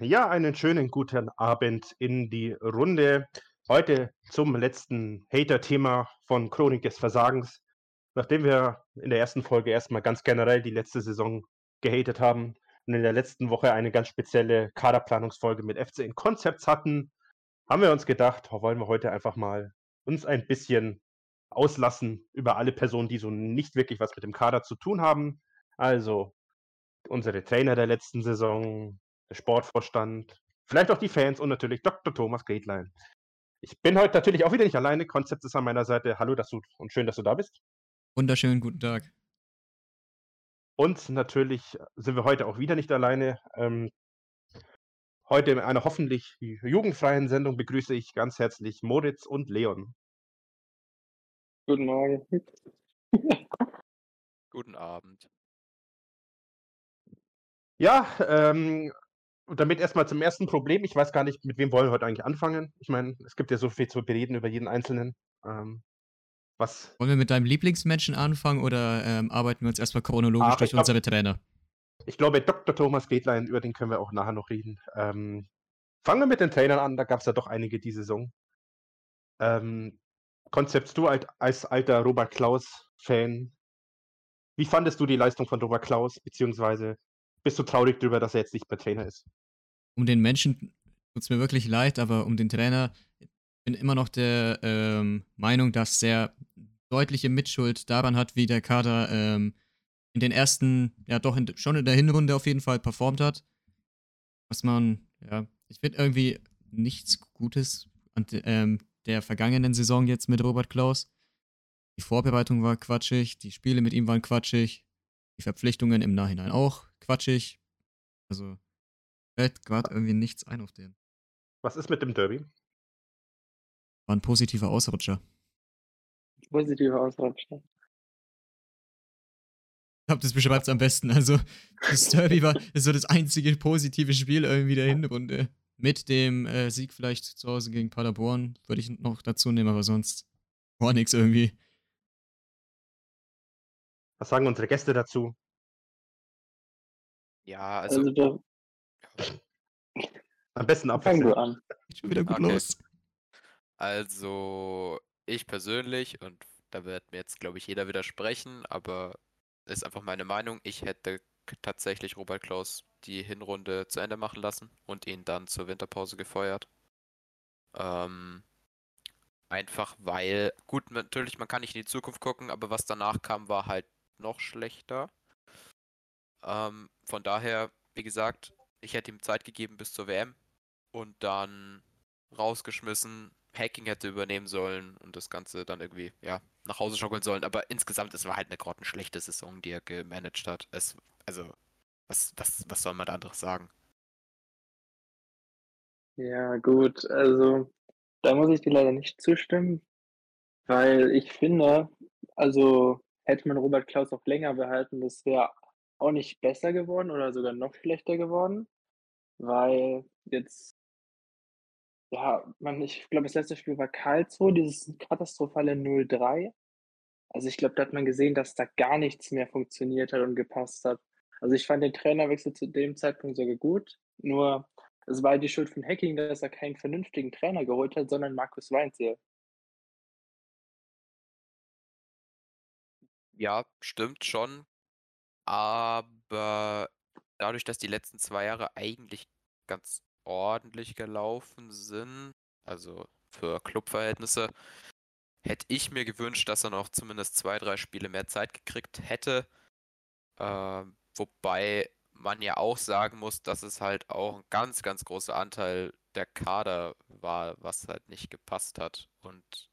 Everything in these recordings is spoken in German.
Ja, einen schönen guten Abend in die Runde. Heute zum letzten Hater-Thema von Chronik des Versagens. Nachdem wir in der ersten Folge erstmal ganz generell die letzte Saison gehatet haben und in der letzten Woche eine ganz spezielle Kaderplanungsfolge mit FC in Concepts hatten, haben wir uns gedacht, wollen wir heute einfach mal uns ein bisschen auslassen über alle Personen, die so nicht wirklich was mit dem Kader zu tun haben. Also unsere Trainer der letzten Saison, der Sportvorstand, vielleicht auch die Fans und natürlich Dr. Thomas Gatelein. Ich bin heute natürlich auch wieder nicht alleine. Konzept ist an meiner Seite. Hallo dass du, und schön, dass du da bist. Wunderschönen guten Tag. Und natürlich sind wir heute auch wieder nicht alleine. Ähm, heute in einer hoffentlich jugendfreien Sendung begrüße ich ganz herzlich Moritz und Leon. Guten Morgen. Guten Abend. Ja, ähm, und damit erstmal zum ersten Problem. Ich weiß gar nicht, mit wem wollen wir heute eigentlich anfangen. Ich meine, es gibt ja so viel zu bereden über jeden Einzelnen. Ähm, was? Wollen wir mit deinem Lieblingsmenschen anfangen oder ähm, arbeiten wir uns erstmal chronologisch Ach, durch glaub, unsere Trainer? Ich glaube, Dr. Thomas Gedlein, über den können wir auch nachher noch reden. Ähm, fangen wir mit den Trainern an, da gab es ja doch einige die Saison. Ähm, konzeptst du als, als alter Robert Klaus-Fan, wie fandest du die Leistung von Robert Klaus, beziehungsweise bist du traurig darüber, dass er jetzt nicht mehr Trainer ist? Um den Menschen tut es mir wirklich leid, aber um den Trainer bin immer noch der ähm, Meinung, dass er deutliche Mitschuld daran hat, wie der Kader ähm, in den ersten, ja doch in, schon in der Hinrunde auf jeden Fall performt hat. Was man, ja, ich finde irgendwie nichts Gutes an ähm, der vergangenen Saison jetzt mit Robert Klaus. Die Vorbereitung war quatschig, die Spiele mit ihm waren quatschig, die Verpflichtungen im Nachhinein auch quatschig. Also fällt gerade irgendwie nichts ein auf den. Was ist mit dem Derby? War ein positiver Ausrutscher. Positiver Ausrutscher. Ich glaube, das beschreibt es am besten. Also, das Derby war so das einzige positive Spiel irgendwie der Hinrunde. Mit dem äh, Sieg vielleicht zu Hause gegen Paderborn würde ich noch dazu nehmen, aber sonst war nichts irgendwie. Was sagen unsere Gäste dazu? Ja, also. Also, Am besten fang abwechseln. du an. Geht schon wieder gut Okay. los. Also, ich persönlich, und da wird mir jetzt, glaube ich, jeder widersprechen, aber ist einfach meine Meinung, ich hätte tatsächlich Robert Klaus die Hinrunde zu Ende machen lassen und ihn dann zur Winterpause gefeuert. Ähm, einfach weil, gut, natürlich, man kann nicht in die Zukunft gucken, aber was danach kam, war halt noch schlechter. Ähm, von daher, wie gesagt, ich hätte ihm Zeit gegeben bis zur WM und dann rausgeschmissen. Hacking hätte übernehmen sollen und das Ganze dann irgendwie, ja, nach Hause schaukeln sollen. Aber insgesamt, es war halt eine grottenschlechte Saison, die er gemanagt hat. Es, also, was, was, was soll man da anderes sagen? Ja, gut. Also, da muss ich dir leider nicht zustimmen, weil ich finde, also hätte man Robert Klaus auch länger behalten, das wäre auch nicht besser geworden oder sogar noch schlechter geworden, weil jetzt, ja, man, ich glaube, das letzte Spiel war Karlsruhe, dieses katastrophale 0-3. Also ich glaube, da hat man gesehen, dass da gar nichts mehr funktioniert hat und gepasst hat. Also ich fand den Trainerwechsel zu dem Zeitpunkt sogar gut, nur es war die Schuld von Hacking, dass er keinen vernünftigen Trainer geholt hat, sondern Markus Weinziel. Ja, stimmt schon. Aber dadurch, dass die letzten zwei Jahre eigentlich ganz ordentlich gelaufen sind, also für Clubverhältnisse, hätte ich mir gewünscht, dass er noch zumindest zwei, drei Spiele mehr Zeit gekriegt hätte. Ähm, wobei man ja auch sagen muss, dass es halt auch ein ganz, ganz großer Anteil der Kader war, was halt nicht gepasst hat. Und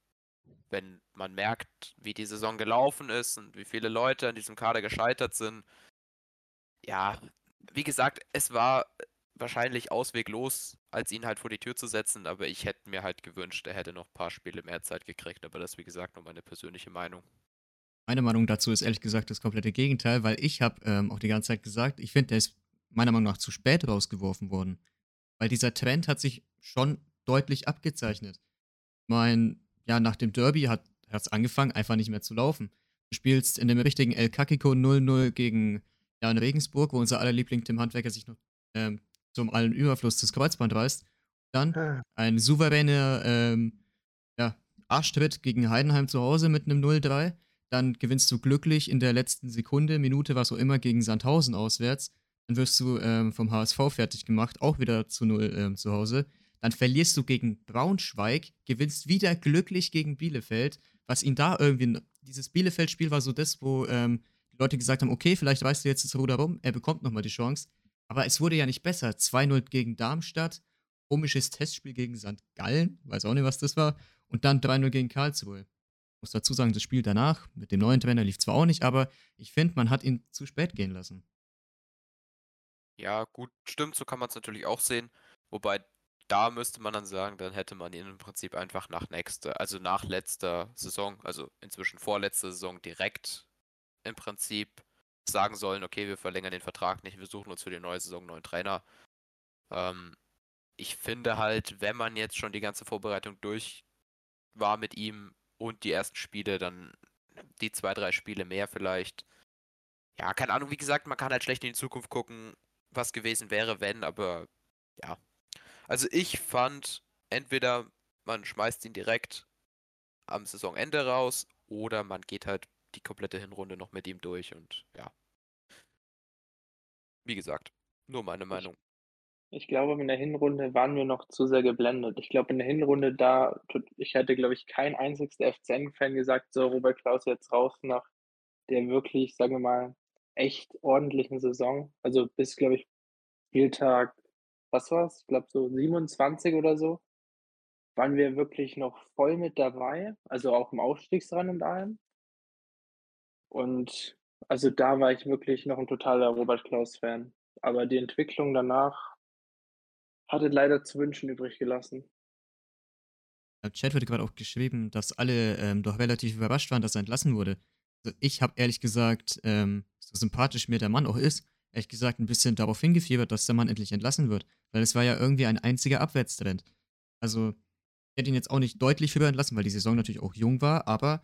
wenn man merkt, wie die Saison gelaufen ist und wie viele Leute an diesem Kader gescheitert sind, ja, wie gesagt, es war wahrscheinlich ausweglos, als ihn halt vor die Tür zu setzen, aber ich hätte mir halt gewünscht, er hätte noch ein paar Spiele mehr Zeit gekriegt, aber das, wie gesagt, nur meine persönliche Meinung. Meine Meinung dazu ist ehrlich gesagt das komplette Gegenteil, weil ich habe ähm, auch die ganze Zeit gesagt, ich finde, der ist meiner Meinung nach zu spät rausgeworfen worden. Weil dieser Trend hat sich schon deutlich abgezeichnet. Ich meine, ja, nach dem Derby hat es angefangen, einfach nicht mehr zu laufen. Du spielst in dem richtigen El Kakiko 0-0 gegen ja, in Regensburg, wo unser aller Liebling Tim Handwerker sich noch ähm, zum allen Überfluss das Kreuzband reißt. Dann Ah. ein souveräner ähm, ja, Arschtritt gegen Heidenheim zu Hause mit einem 0-3. Dann gewinnst du glücklich in der letzten Sekunde, Minute, was auch immer, gegen Sandhausen auswärts. Dann wirst du ähm, vom HSV fertig gemacht, auch wieder zu 0 ähm, zu Hause. Dann verlierst du gegen Braunschweig, gewinnst wieder glücklich gegen Bielefeld, was ihn da irgendwie. Dieses Bielefeld-Spiel war so das, wo ähm, die Leute gesagt haben: Okay, vielleicht reißt du jetzt das Ruder rum, er bekommt nochmal die Chance. Aber es wurde ja nicht besser. 2-0 gegen Darmstadt, komisches Testspiel gegen St. Gallen, weiß auch nicht, was das war. Und dann 3-0 gegen Karlsruhe. Ich muss dazu sagen, das Spiel danach mit dem neuen Trainer lief zwar auch nicht, aber ich finde, man hat ihn zu spät gehen lassen. Ja, gut, stimmt, so kann man es natürlich auch sehen. Wobei, da müsste man dann sagen, dann hätte man ihn im Prinzip einfach nach nächster, also nach letzter Saison, also inzwischen vorletzter Saison direkt im Prinzip sagen sollen, okay, wir verlängern den Vertrag nicht, wir suchen uns für die neue Saison einen neuen Trainer. Ähm, ich finde halt, wenn man jetzt schon die ganze Vorbereitung durch war mit ihm und die ersten Spiele, dann die zwei, drei Spiele mehr vielleicht. Ja, keine Ahnung, wie gesagt, man kann halt schlecht in die Zukunft gucken, was gewesen wäre, wenn, aber ja. Also ich fand, entweder man schmeißt ihn direkt am Saisonende raus oder man geht halt die komplette Hinrunde noch mit ihm durch und ja. Wie gesagt, nur meine Meinung. Ich glaube, in der Hinrunde waren wir noch zu sehr geblendet. Ich glaube, in der Hinrunde da, ich hätte, glaube ich, kein einzigster FCN-Fan gesagt, so Robert Klaus jetzt raus nach der wirklich, sagen wir mal, echt ordentlichen Saison. Also bis, glaube ich, Spieltag, was war's? Ich glaube so 27 oder so, waren wir wirklich noch voll mit dabei, also auch im Aufstiegsrand und allem. Und also da war ich wirklich noch ein totaler Robert Klaus-Fan. Aber die Entwicklung danach hatte leider zu wünschen übrig gelassen. Im Chat wird gerade auch geschrieben, dass alle ähm, doch relativ überrascht waren, dass er entlassen wurde. Also ich habe ehrlich gesagt, ähm, so sympathisch mir der Mann auch ist, ehrlich gesagt ein bisschen darauf hingefiebert, dass der Mann endlich entlassen wird. Weil es war ja irgendwie ein einziger Abwärtstrend. Also, ich hätte ihn jetzt auch nicht deutlich früher entlassen, weil die Saison natürlich auch jung war, aber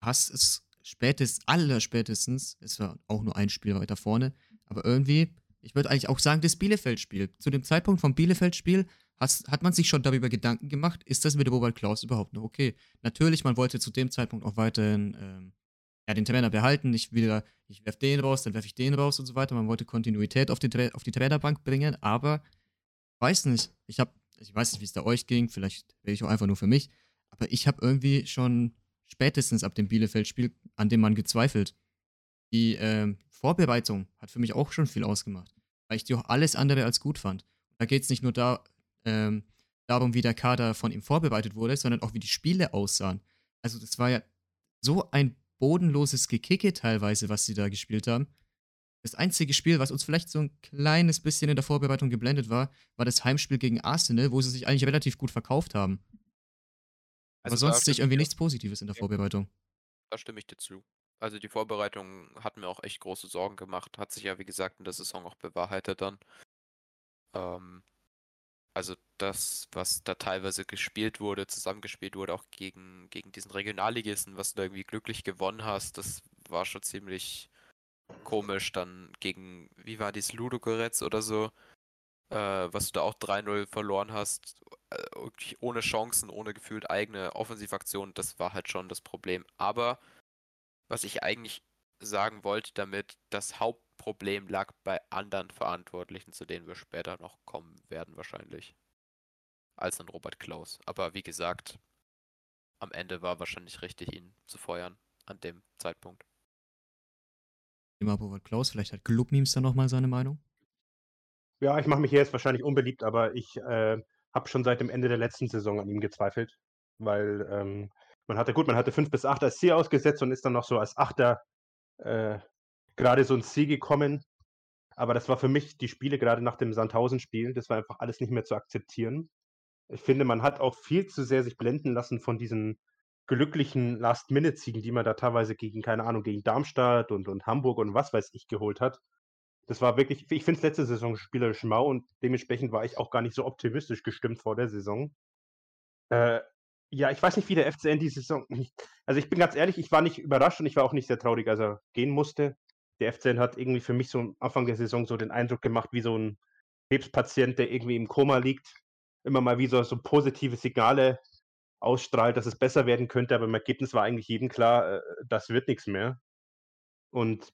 hast es spätestens, allerspätestens, es war auch nur ein Spiel weiter vorne, aber irgendwie, ich würde eigentlich auch sagen, das Bielefeld-Spiel. Zu dem Zeitpunkt vom Bielefeld-Spiel hat man sich schon darüber Gedanken gemacht, ist das mit Robert Klaus überhaupt noch okay? Natürlich, man wollte zu dem Zeitpunkt auch weiterhin ähm, ja, den Trainer behalten, nicht wieder, ich werfe den raus, dann werfe ich den raus und so weiter. Man wollte Kontinuität auf die, Tra auf die Trainerbank bringen, aber weiß nicht. Ich habe, ich weiß nicht, wie es da euch ging, vielleicht rede ich auch einfach nur für mich, aber ich habe irgendwie schon spätestens ab dem Bielefeld-Spiel an dem Mann gezweifelt. Die ähm, Vorbereitung hat für mich auch schon viel ausgemacht, weil ich die auch alles andere als gut fand. Da geht es nicht nur da, ähm, darum, wie der Kader von ihm vorbereitet wurde, sondern auch wie die Spiele aussahen. Also das war ja so ein bodenloses Gekicke teilweise, was sie da gespielt haben. Das einzige Spiel, was uns vielleicht so ein kleines bisschen in der Vorbereitung geblendet war, war das Heimspiel gegen Arsenal, wo sie sich eigentlich relativ gut verkauft haben. Aber Also da sonst sehe ich irgendwie nichts Positives in der. Vorbereitung. Da stimme ich dir zu. Also die Vorbereitung hat mir auch echt große Sorgen gemacht. Hat sich ja, wie gesagt, in der Saison auch bewahrheitet dann. Ähm, also das, was da teilweise gespielt wurde, zusammengespielt wurde, auch gegen, gegen diesen Regionalligisten, was du da irgendwie glücklich gewonnen hast, das war schon ziemlich komisch. Dann gegen, wie war dies, Ludogorets oder so, äh, was du da auch 3-0 verloren hast, äh, ohne Chancen, ohne gefühlt eigene Offensivaktionen, das war halt schon das Problem. Aber was ich eigentlich sagen wollte damit, das Hauptproblem lag bei anderen Verantwortlichen, zu denen wir später noch kommen werden wahrscheinlich. Als an Robert Klaus. Aber wie gesagt, am Ende war wahrscheinlich richtig, ihn zu feuern an dem Zeitpunkt. Thema Robert Klaus, vielleicht hat Club-Memes da nochmal seine Meinung. Ja, ich mache mich hier jetzt wahrscheinlich unbeliebt, aber ich äh, habe schon seit dem Ende der letzten Saison an ihm gezweifelt, weil ähm, man hatte, gut, man hatte 5 bis 8 als Ziel ausgesetzt und ist dann noch so als Achter äh, gerade so ins Ziel gekommen. Aber das war für mich die Spiele gerade nach dem Sandhausen-Spiel, das war einfach alles nicht mehr zu akzeptieren. Ich finde, man hat auch viel zu sehr sich blenden lassen von diesen glücklichen Last-Minute-Siegen, die man da teilweise gegen, keine Ahnung, gegen Darmstadt und, und Hamburg und was weiß ich geholt hat. Das war wirklich, ich finde es letzte Saison spielerisch mau und dementsprechend war ich auch gar nicht so optimistisch gestimmt vor der Saison. Äh, ja, ich weiß nicht, wie der FCN die Saison. Also ich bin ganz ehrlich, ich war nicht überrascht und ich war auch nicht sehr traurig, als er gehen musste. Der FCN hat irgendwie für mich so am Anfang der Saison so den Eindruck gemacht, wie so ein Krebspatient, der irgendwie im Koma liegt, immer mal wieder so positive Signale ausstrahlt, dass es besser werden könnte, aber im Ergebnis war eigentlich jedem klar, äh, das wird nichts mehr. Und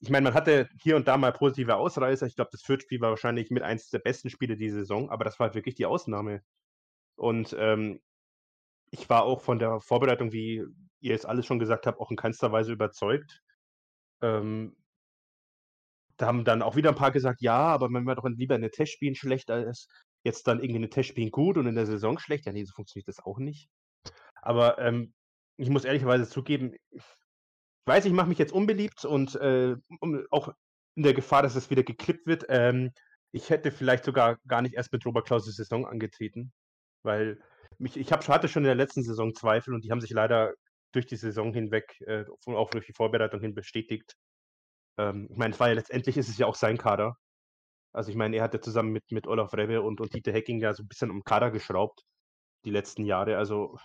ich meine, man hatte hier und da mal positive Ausreißer. Ich glaube, das Fürth-Spiel war wahrscheinlich mit eins der besten Spiele dieser Saison, aber das war halt wirklich die Ausnahme. Und ähm, ich war auch von der Vorbereitung, wie ihr es alles schon gesagt habt, auch in keinster Weise überzeugt. Ähm, da haben dann auch wieder ein paar gesagt, ja, aber wenn wir doch lieber in den Testspielen schlecht als jetzt dann irgendwie in den Testspielen gut und in der Saison schlecht. Ja, nee, so funktioniert das auch nicht. Aber ähm, ich muss ehrlicherweise zugeben, ich weiß, ich mache mich jetzt unbeliebt und äh, um, auch in der Gefahr, dass es wieder geklippt wird. Ähm, ich hätte vielleicht sogar gar nicht erst mit Robert Klaus die Saison angetreten, weil mich, ich hab, hatte schon in der letzten Saison Zweifel und die haben sich leider durch die Saison hinweg, äh, auch durch die Vorbereitung hin bestätigt. Ähm, ich meine, es war ja letztendlich ist es ja auch sein Kader. Also ich meine, er hatte zusammen mit, mit Olaf Rebbe und, und Dieter Hecking ja so ein bisschen um Kader geschraubt die letzten Jahre. Also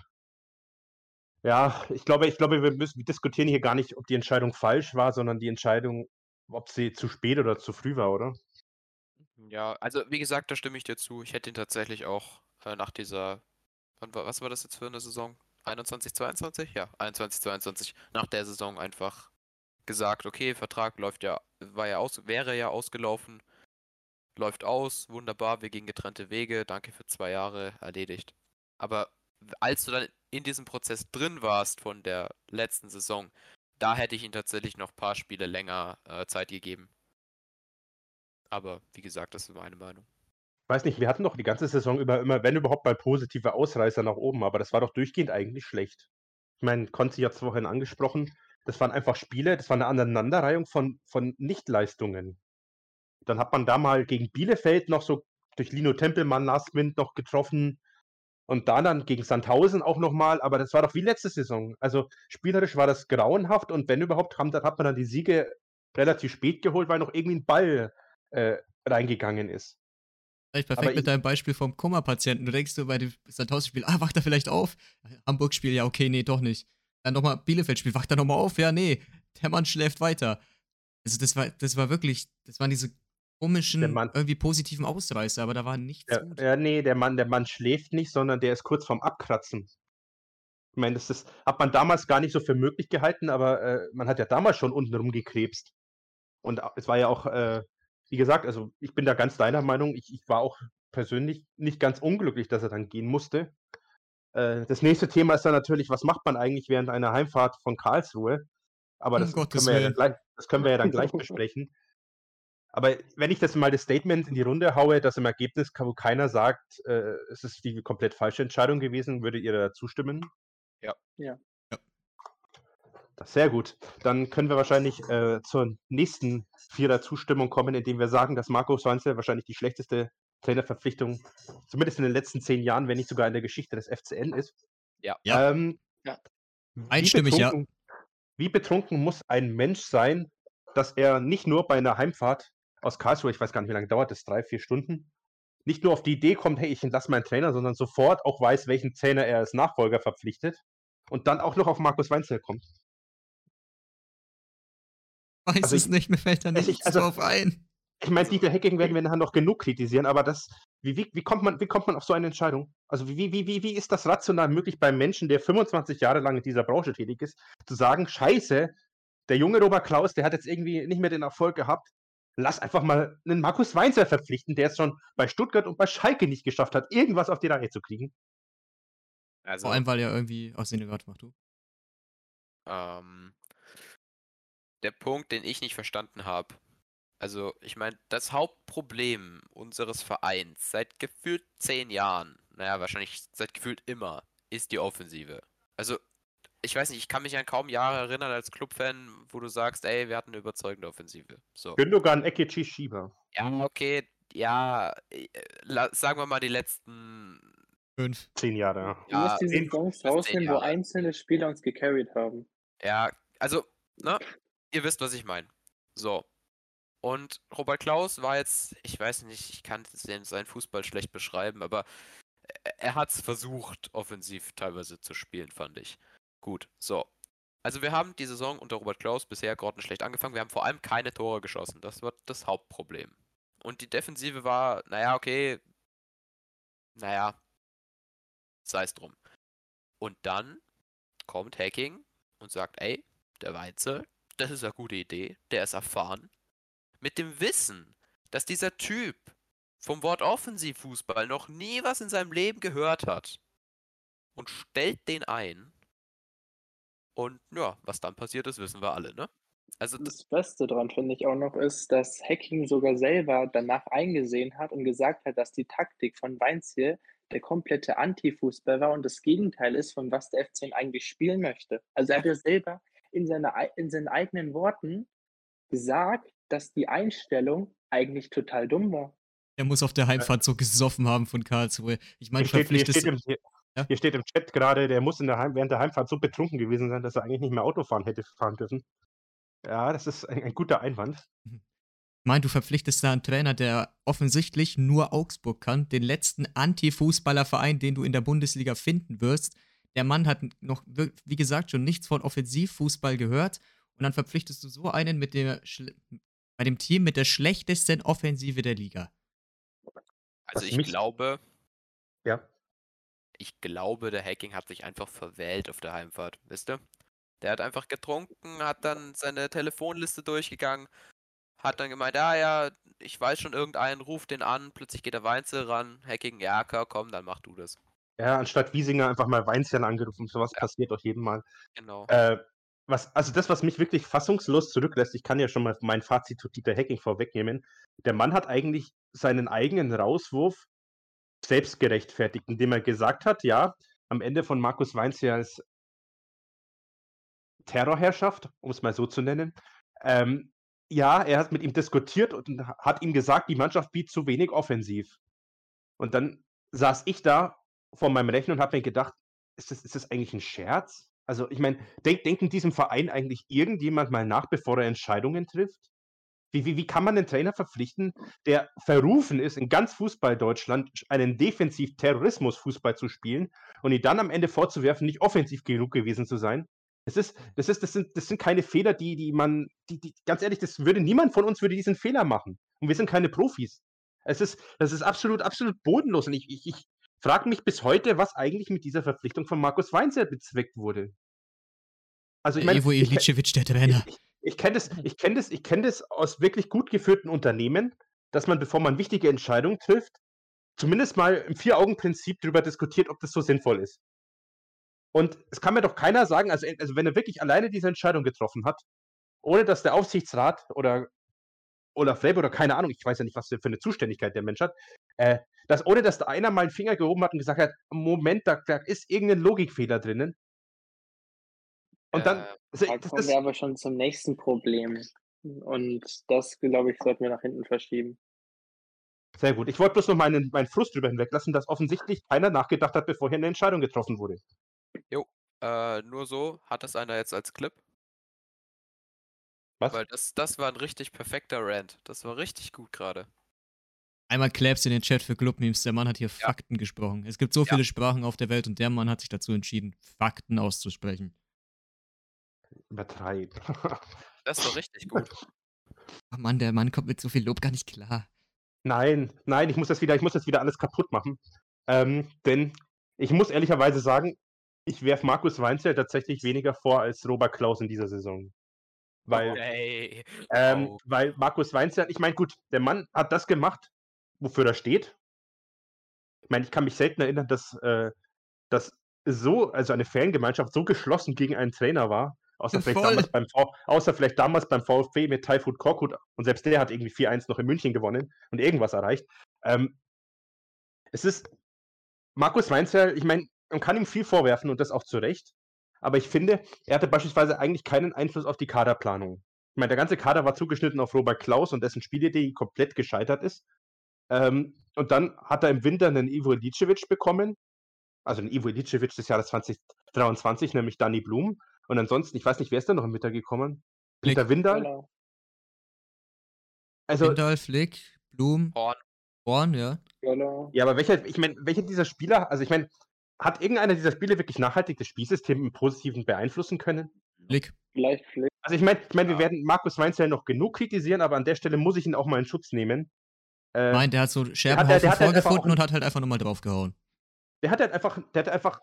ja, ich glaube, ich glaube, wir müssen wir diskutieren hier gar nicht, ob die Entscheidung falsch war, sondern die Entscheidung, ob sie zu spät oder zu früh war, oder? Ja, also wie gesagt, da stimme ich dir zu. Ich hätte ihn tatsächlich auch äh, nach dieser, war, was war das jetzt für eine Saison? 21, 22? Ja, 21, 22. Nach der Saison einfach gesagt, okay, Vertrag läuft ja, war ja aus, wäre ja ausgelaufen, läuft aus, wunderbar, wir gehen getrennte Wege, danke für zwei Jahre, erledigt. Aber als du dann in diesem Prozess drin warst von der letzten Saison, da hätte ich ihm tatsächlich noch ein paar Spiele länger äh, Zeit gegeben. Aber wie gesagt, das ist meine Meinung. Ich weiß nicht, wir hatten doch die ganze Saison über immer, wenn überhaupt mal positive Ausreißer nach oben, aber das war doch durchgehend eigentlich schlecht. Ich meine, Konzi hat es vorhin angesprochen, das waren einfach Spiele, das war eine Aneinanderreihung von, von Nichtleistungen. Dann hat man da mal gegen Bielefeld noch so durch Lino Tempelmann Last Wind noch getroffen. Und da dann gegen Sandhausen auch nochmal, aber das war doch wie letzte Saison. Also spielerisch war das grauenhaft und wenn überhaupt, haben, dann hat man dann die Siege relativ spät geholt, weil noch irgendwie ein Ball äh, reingegangen ist. Vielleicht perfekt aber mit deinem Beispiel vom Koma-Patienten. Du denkst du bei dem Sandhausen-Spiel, ah, wacht er vielleicht auf? Hamburg-Spiel, ja, okay, nee, doch nicht. Dann nochmal Bielefeld-Spiel, wacht er nochmal auf? Ja, nee, der Mann schläft weiter. Also das war, das war wirklich, das waren diese komischen, Mann, irgendwie positiven Ausreißer, aber da war nichts ja, gut. Ja, nee, der Mann, der Mann schläft nicht, sondern der ist kurz vorm Abkratzen. Ich meine, das, das hat man damals gar nicht so für möglich gehalten, aber äh, man hat ja damals schon unten rumgekrebst. Und es war ja auch, äh, wie gesagt, also ich bin da ganz deiner Meinung. Ich, ich, war auch persönlich nicht ganz unglücklich, dass er dann gehen musste. Äh, das nächste Thema ist dann natürlich, was macht man eigentlich während einer Heimfahrt von Karlsruhe? Aber das, um können, wir ja gleich, das können wir ja dann gleich besprechen. Aber wenn ich das mal das Statement in die Runde haue, dass im Ergebnis keiner sagt, äh, es ist die komplett falsche Entscheidung gewesen, würdet ihr da zustimmen? Ja. Ja. ja. Das sehr gut. Dann können wir wahrscheinlich äh, zur nächsten Vierer-Zustimmung kommen, indem wir sagen, dass Marco Swanzel wahrscheinlich die schlechteste Trainerverpflichtung, zumindest in den letzten zehn Jahren, wenn nicht sogar in der Geschichte des FCN ist. Ja. Ähm, ja. Einstimmig, ja. Wie betrunken muss ein Mensch sein, dass er nicht nur bei einer Heimfahrt aus Karlsruhe, ich weiß gar nicht, wie lange dauert das, drei, vier Stunden, nicht nur auf die Idee kommt, hey, ich entlasse meinen Trainer, sondern sofort auch weiß, welchen Trainer er als Nachfolger verpflichtet und dann auch noch auf Markus Weinzel kommt. Weiß also es ich, nicht, mir fällt da nichts also, drauf ein. Ich meine, Dieter Hecking werden wir nachher noch genug kritisieren, aber das, wie, wie, wie, kommt man, wie kommt man auf so eine Entscheidung? Also wie, wie, wie, wie ist das rational möglich beim Menschen, der 25 Jahre lang in dieser Branche tätig ist, zu sagen, scheiße, der junge Robert Klaus, der hat jetzt irgendwie nicht mehr den Erfolg gehabt, lass einfach mal einen Markus Weinzer verpflichten, der es schon bei Stuttgart und bei Schalke nicht geschafft hat, irgendwas auf die Reihe zu kriegen. Also, Vor allem, weil er irgendwie aus den Gott macht, du. Ähm, der Punkt, den ich nicht verstanden habe. Also, ich meine, das Hauptproblem unseres Vereins seit gefühlt zehn Jahren, naja, wahrscheinlich seit gefühlt immer, ist die Offensive. Also, ich weiß nicht, ich kann mich an kaum Jahre erinnern als Clubfan, wo du sagst, ey, wir hatten eine überzeugende Offensive. So. Gündogan, Ekichi, Shiba. Ja, okay, ja, äh, sagen wir mal die letzten fünf, zehn Jahre. Ja. Du musst diese Songs rausnehmen, wo einzelne Spieler uns gecarried haben. Ja, also, ne, ihr wisst, was ich meine. So. Und Robert Klaus war jetzt, ich weiß nicht, ich kann seinen Fußball schlecht beschreiben, aber er hat es versucht, offensiv teilweise zu spielen, fand ich. Gut, so. Also wir haben die Saison unter Robert Klaus bisher grottenschlecht angefangen. Wir haben vor allem keine Tore geschossen. Das wird das Hauptproblem. Und die Defensive war, naja, okay, naja, sei es drum. Und dann kommt Hacking und sagt, ey, der Weizel, das ist eine gute Idee, der ist erfahren. Mit dem Wissen, dass dieser Typ vom Wort Offensivfußball noch nie was in seinem Leben gehört hat und stellt den ein. Und ja, was dann passiert ist, wissen wir alle, ne? Also das Beste daran finde ich auch noch ist, dass Hacking sogar selber danach eingesehen hat und gesagt hat, dass die Taktik von Weinziel der komplette Anti-Fußball war und das Gegenteil ist, von was der FC eigentlich spielen möchte. Also er hat ja selber in, seine, in seinen eigenen Worten gesagt, dass die Einstellung eigentlich total dumm war. Er muss auf der Heimfahrt so gesoffen haben von Karlsruhe. Ich meine, im, hier, ja? hier steht im Chat gerade, der muss in der Heim, während der Heimfahrt so betrunken gewesen sein, dass er eigentlich nicht mehr Auto fahren hätte fahren dürfen. Ja, das ist ein, ein guter Einwand. Mhm. Ich meine, du verpflichtest da einen Trainer, der offensichtlich nur Augsburg kann, den letzten Anti-Fußballerverein, den du in der Bundesliga finden wirst. Der Mann hat noch, wie gesagt, schon nichts von Offensivfußball gehört. Und dann verpflichtest du so einen mit der bei dem Team mit der schlechtesten Offensive der Liga. Also ich glaube, ja. Ich glaube, der Hacking hat sich einfach verwählt auf der Heimfahrt, wisst ihr? Der hat einfach getrunken, hat dann seine Telefonliste durchgegangen, hat dann gemeint, ah ja, ich weiß schon irgendeinen, ruft den an, plötzlich geht der Weinzel ran, Hacking, ja, komm, dann mach du das. Ja, anstatt Wiesinger einfach mal Weinzel angerufen, sowas ja. passiert doch jedem Mal. Genau. Äh, was, also das, was mich wirklich fassungslos zurücklässt, ich kann ja schon mal mein Fazit zu Dieter Hacking vorwegnehmen. Der Mann hat eigentlich seinen eigenen Rauswurf selbst gerechtfertigt, indem er gesagt hat, ja, am Ende von Markus Weinzel als Terrorherrschaft, um es mal so zu nennen, ähm, ja, er hat mit ihm diskutiert und hat ihm gesagt, die Mannschaft bietet zu wenig offensiv. Und dann saß ich da vor meinem Rechner und habe mir gedacht, ist das, ist das eigentlich ein Scherz? Also, ich meine, denk, denkt in diesem Verein eigentlich irgendjemand mal nach, bevor er Entscheidungen trifft? Wie, wie, wie kann man den Trainer verpflichten, der verrufen ist, in ganz Fußball-Deutschland einen Defensiv-Terrorismus-Fußball zu spielen und ihn dann am Ende vorzuwerfen, nicht offensiv genug gewesen zu sein? Das ist, das ist, das sind, das sind keine Fehler, die, die man, die, die, ganz ehrlich, das würde niemand von uns würde diesen Fehler machen. Und wir sind keine Profis. Es ist, das ist absolut, absolut bodenlos. Und ich, ich, ich frage mich bis heute, was eigentlich mit dieser Verpflichtung von Markus Weinzel bezweckt wurde. Also ich meine, Ivo Ilicevic, der Trainer. Ich, ich, ich kenne das, ich kenn das, kenn das aus wirklich gut geführten Unternehmen, dass man, bevor man wichtige Entscheidungen trifft, zumindest mal im Vier-Augen-Prinzip darüber diskutiert, ob das so sinnvoll ist. Und es kann mir doch keiner sagen, also, also wenn er wirklich alleine diese Entscheidung getroffen hat, ohne dass der Aufsichtsrat oder Olaf Leib oder keine Ahnung, ich weiß ja nicht, was für eine Zuständigkeit der Mensch hat, äh, dass ohne dass da einer mal einen Finger gehoben hat und gesagt hat, Moment, da, da ist irgendein Logikfehler drinnen. Und dann. Äh, also, da kommen ist, wir aber schon zum nächsten Problem. Und das, glaube ich, sollten wir nach hinten verschieben. Sehr gut. Ich wollte bloß noch meinen, meinen Frust drüber hinweglassen, dass offensichtlich keiner nachgedacht hat, bevor hier eine Entscheidung getroffen wurde. Jo, äh, nur so hat das einer jetzt als Clip. Was? Weil das, das war ein richtig perfekter Rant. Das war richtig gut gerade. Einmal Claps in den Chat für Clubmemes. Der Mann hat hier ja. Fakten gesprochen. Es gibt so ja. viele Sprachen auf der Welt und der Mann hat sich dazu entschieden, Fakten auszusprechen. Übertreib. das war richtig gut. Oh Mann, der Mann kommt mit so viel Lob gar nicht klar. Nein, nein, ich muss das wieder, ich muss das wieder alles kaputt machen. Ähm, denn ich muss ehrlicherweise sagen, ich werfe Markus Weinzel tatsächlich weniger vor als Robert Klaus in dieser Saison. Weil, okay. ähm, oh. weil Markus Weinzel, ich meine, gut, der Mann hat das gemacht, wofür er steht. Ich meine, ich kann mich selten erinnern, dass, äh, dass so, also eine Fangemeinschaft so geschlossen gegen einen Trainer war. Außer vielleicht, damals beim v außer vielleicht damals beim VfB mit Taifut Korkut. Und selbst der hat irgendwie 4-1 noch in München gewonnen und irgendwas erreicht. Ähm, es ist Markus Weinzel, ich meine, man kann ihm viel vorwerfen und das auch zu Recht. Aber ich finde, er hatte beispielsweise eigentlich keinen Einfluss auf die Kaderplanung. Ich meine, der ganze Kader war zugeschnitten auf Robert Klaus und dessen Spielidee komplett gescheitert ist. Ähm, und dann hat er im Winter einen Ivo Ilicevic bekommen, also einen Ivo Ilicevic des Jahres 2023, nämlich Danny Blum. Und ansonsten, ich weiß nicht, wer ist da noch im Winter gekommen? Peter Windal? Genau. Also, Windal, Flick, Blum, Horn. Horn, ja. Genau. Ja, aber welcher, ich meine, welcher dieser Spieler, also ich meine, hat irgendeiner dieser Spiele wirklich nachhaltig das Spielsystem im Positiven beeinflussen können? Flick. Vielleicht Flick. Also ich meine, ich mein, ja. wir werden Markus Weinzel noch genug kritisieren, aber an der Stelle muss ich ihn auch mal in Schutz nehmen. Äh, Nein, der hat so Scherbenhaufen hat halt vorgefunden auch- und hat halt einfach nochmal draufgehauen. der hat halt einfach, der hat einfach,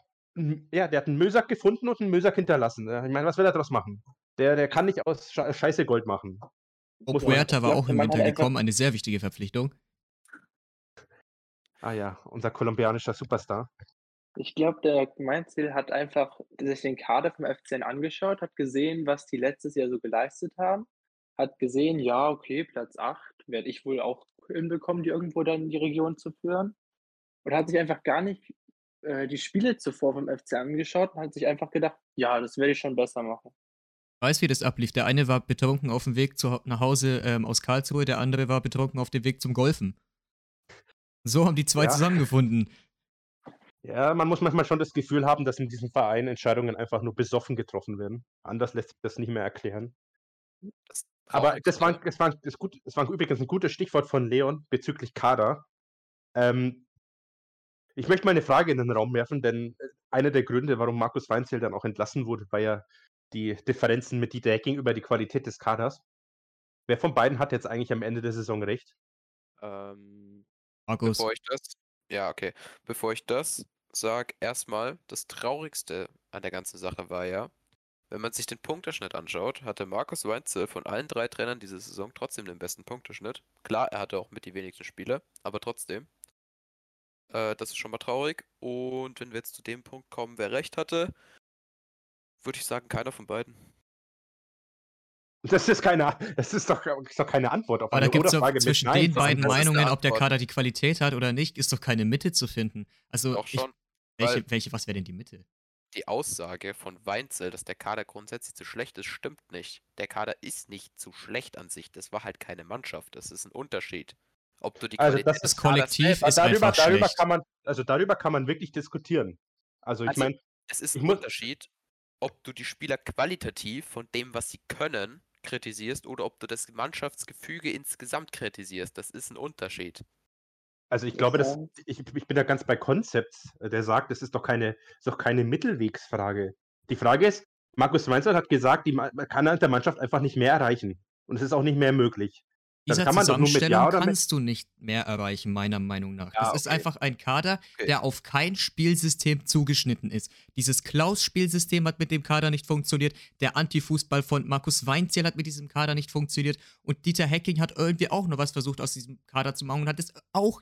ja, der hat einen Müllsack gefunden und einen Müllsack hinterlassen. Äh, Ich meine, was will er daraus machen? Der, der kann nicht aus Sche- Scheiße Gold machen. Puerta war auch im Winter gekommen, eine sehr wichtige Verpflichtung. Ah ja, unser kolumbianischer Superstar. Ich glaube, der Mainzil hat einfach sich den Kader vom FCN angeschaut, hat gesehen, was die letztes Jahr so geleistet haben, hat gesehen, ja, okay, Platz 8 werde ich wohl auch hinbekommen, die irgendwo dann in die Region zu führen. Und hat sich einfach gar nicht äh, die Spiele zuvor vom FC angeschaut und hat sich einfach gedacht, ja, das werde ich schon besser machen. Ich weiß, wie das ablief. Der eine war betrunken auf dem Weg zu, nach Hause ähm, aus Karlsruhe, der andere war betrunken auf dem Weg zum Golfen. So haben die zwei Ja. zusammengefunden. Ja, man muss manchmal schon das Gefühl haben, dass in diesem Verein Entscheidungen einfach nur besoffen getroffen werden. Anders lässt sich das nicht mehr erklären. Das Aber das war, das, war, das, gut, das war übrigens ein gutes Stichwort von Leon bezüglich Kader. Ähm, ich möchte mal eine Frage in den Raum werfen, denn äh, einer der Gründe, warum Markus Weinzel dann auch entlassen wurde, war ja die Differenzen mit Dieter Hecking über die Qualität des Kaders. Wer von beiden hat jetzt eigentlich am Ende der Saison recht? Ähm, Markus, Bevor ich das, ja, okay. Bevor ich das sag, erstmal, das Traurigste an der ganzen Sache war ja, wenn man sich den Punkteschnitt anschaut, hatte Markus Weinzel von allen drei Trainern diese Saison trotzdem den besten Punkteschnitt. Klar, er hatte auch mit die wenigsten Spiele, aber trotzdem. Äh, das ist schon mal traurig. Und wenn wir jetzt zu dem Punkt kommen, wer recht hatte, würde ich sagen, keiner von beiden. Das ist keine, das ist doch, ist doch keine Antwort auf aber da eine gibt es mit zwischen den beiden eine Meinungen, ob der. Kader die Qualität hat oder nicht, ist doch keine Mitte zu finden. Also, Doch ich, schon. welche, weil- welche, was wäre denn die Mitte? Die Aussage von Weinzel, dass der Kader grundsätzlich zu schlecht ist, stimmt nicht. Der Kader ist nicht zu schlecht an sich. Das war halt keine Mannschaft. Das ist ein Unterschied. Ob du die Also Qualität das des Das Kaders Kollektiv ist darüber, einfach darüber schlecht. kann man, also darüber kann man wirklich diskutieren. Also ich Also, meine, Es ist ein Unterschied, ob du die Spieler qualitativ von dem, was sie können, kritisierst oder ob du das Mannschaftsgefüge insgesamt kritisierst. Das ist ein Unterschied. Also ich glaube, dass ich, ich bin da ganz bei Konzepts, der sagt, das ist doch keine, ist doch keine Mittelwegsfrage. Die Frage ist, Markus Weinzel hat gesagt, die, Ma- man kann halt der Mannschaft einfach nicht mehr erreichen. Und es ist auch nicht mehr möglich. Dieser Zusammenstellung Ja kannst du nicht mehr erreichen, meiner Meinung nach. Ja, das ist okay. einfach ein Kader, Okay. der auf kein Spielsystem zugeschnitten ist. Dieses Klaus-Spielsystem hat mit dem Kader nicht funktioniert. Der Antifußball von Markus Weinzierl hat mit diesem Kader nicht funktioniert. Und Dieter Hecking hat irgendwie auch noch was versucht aus diesem Kader zu machen und hat es auch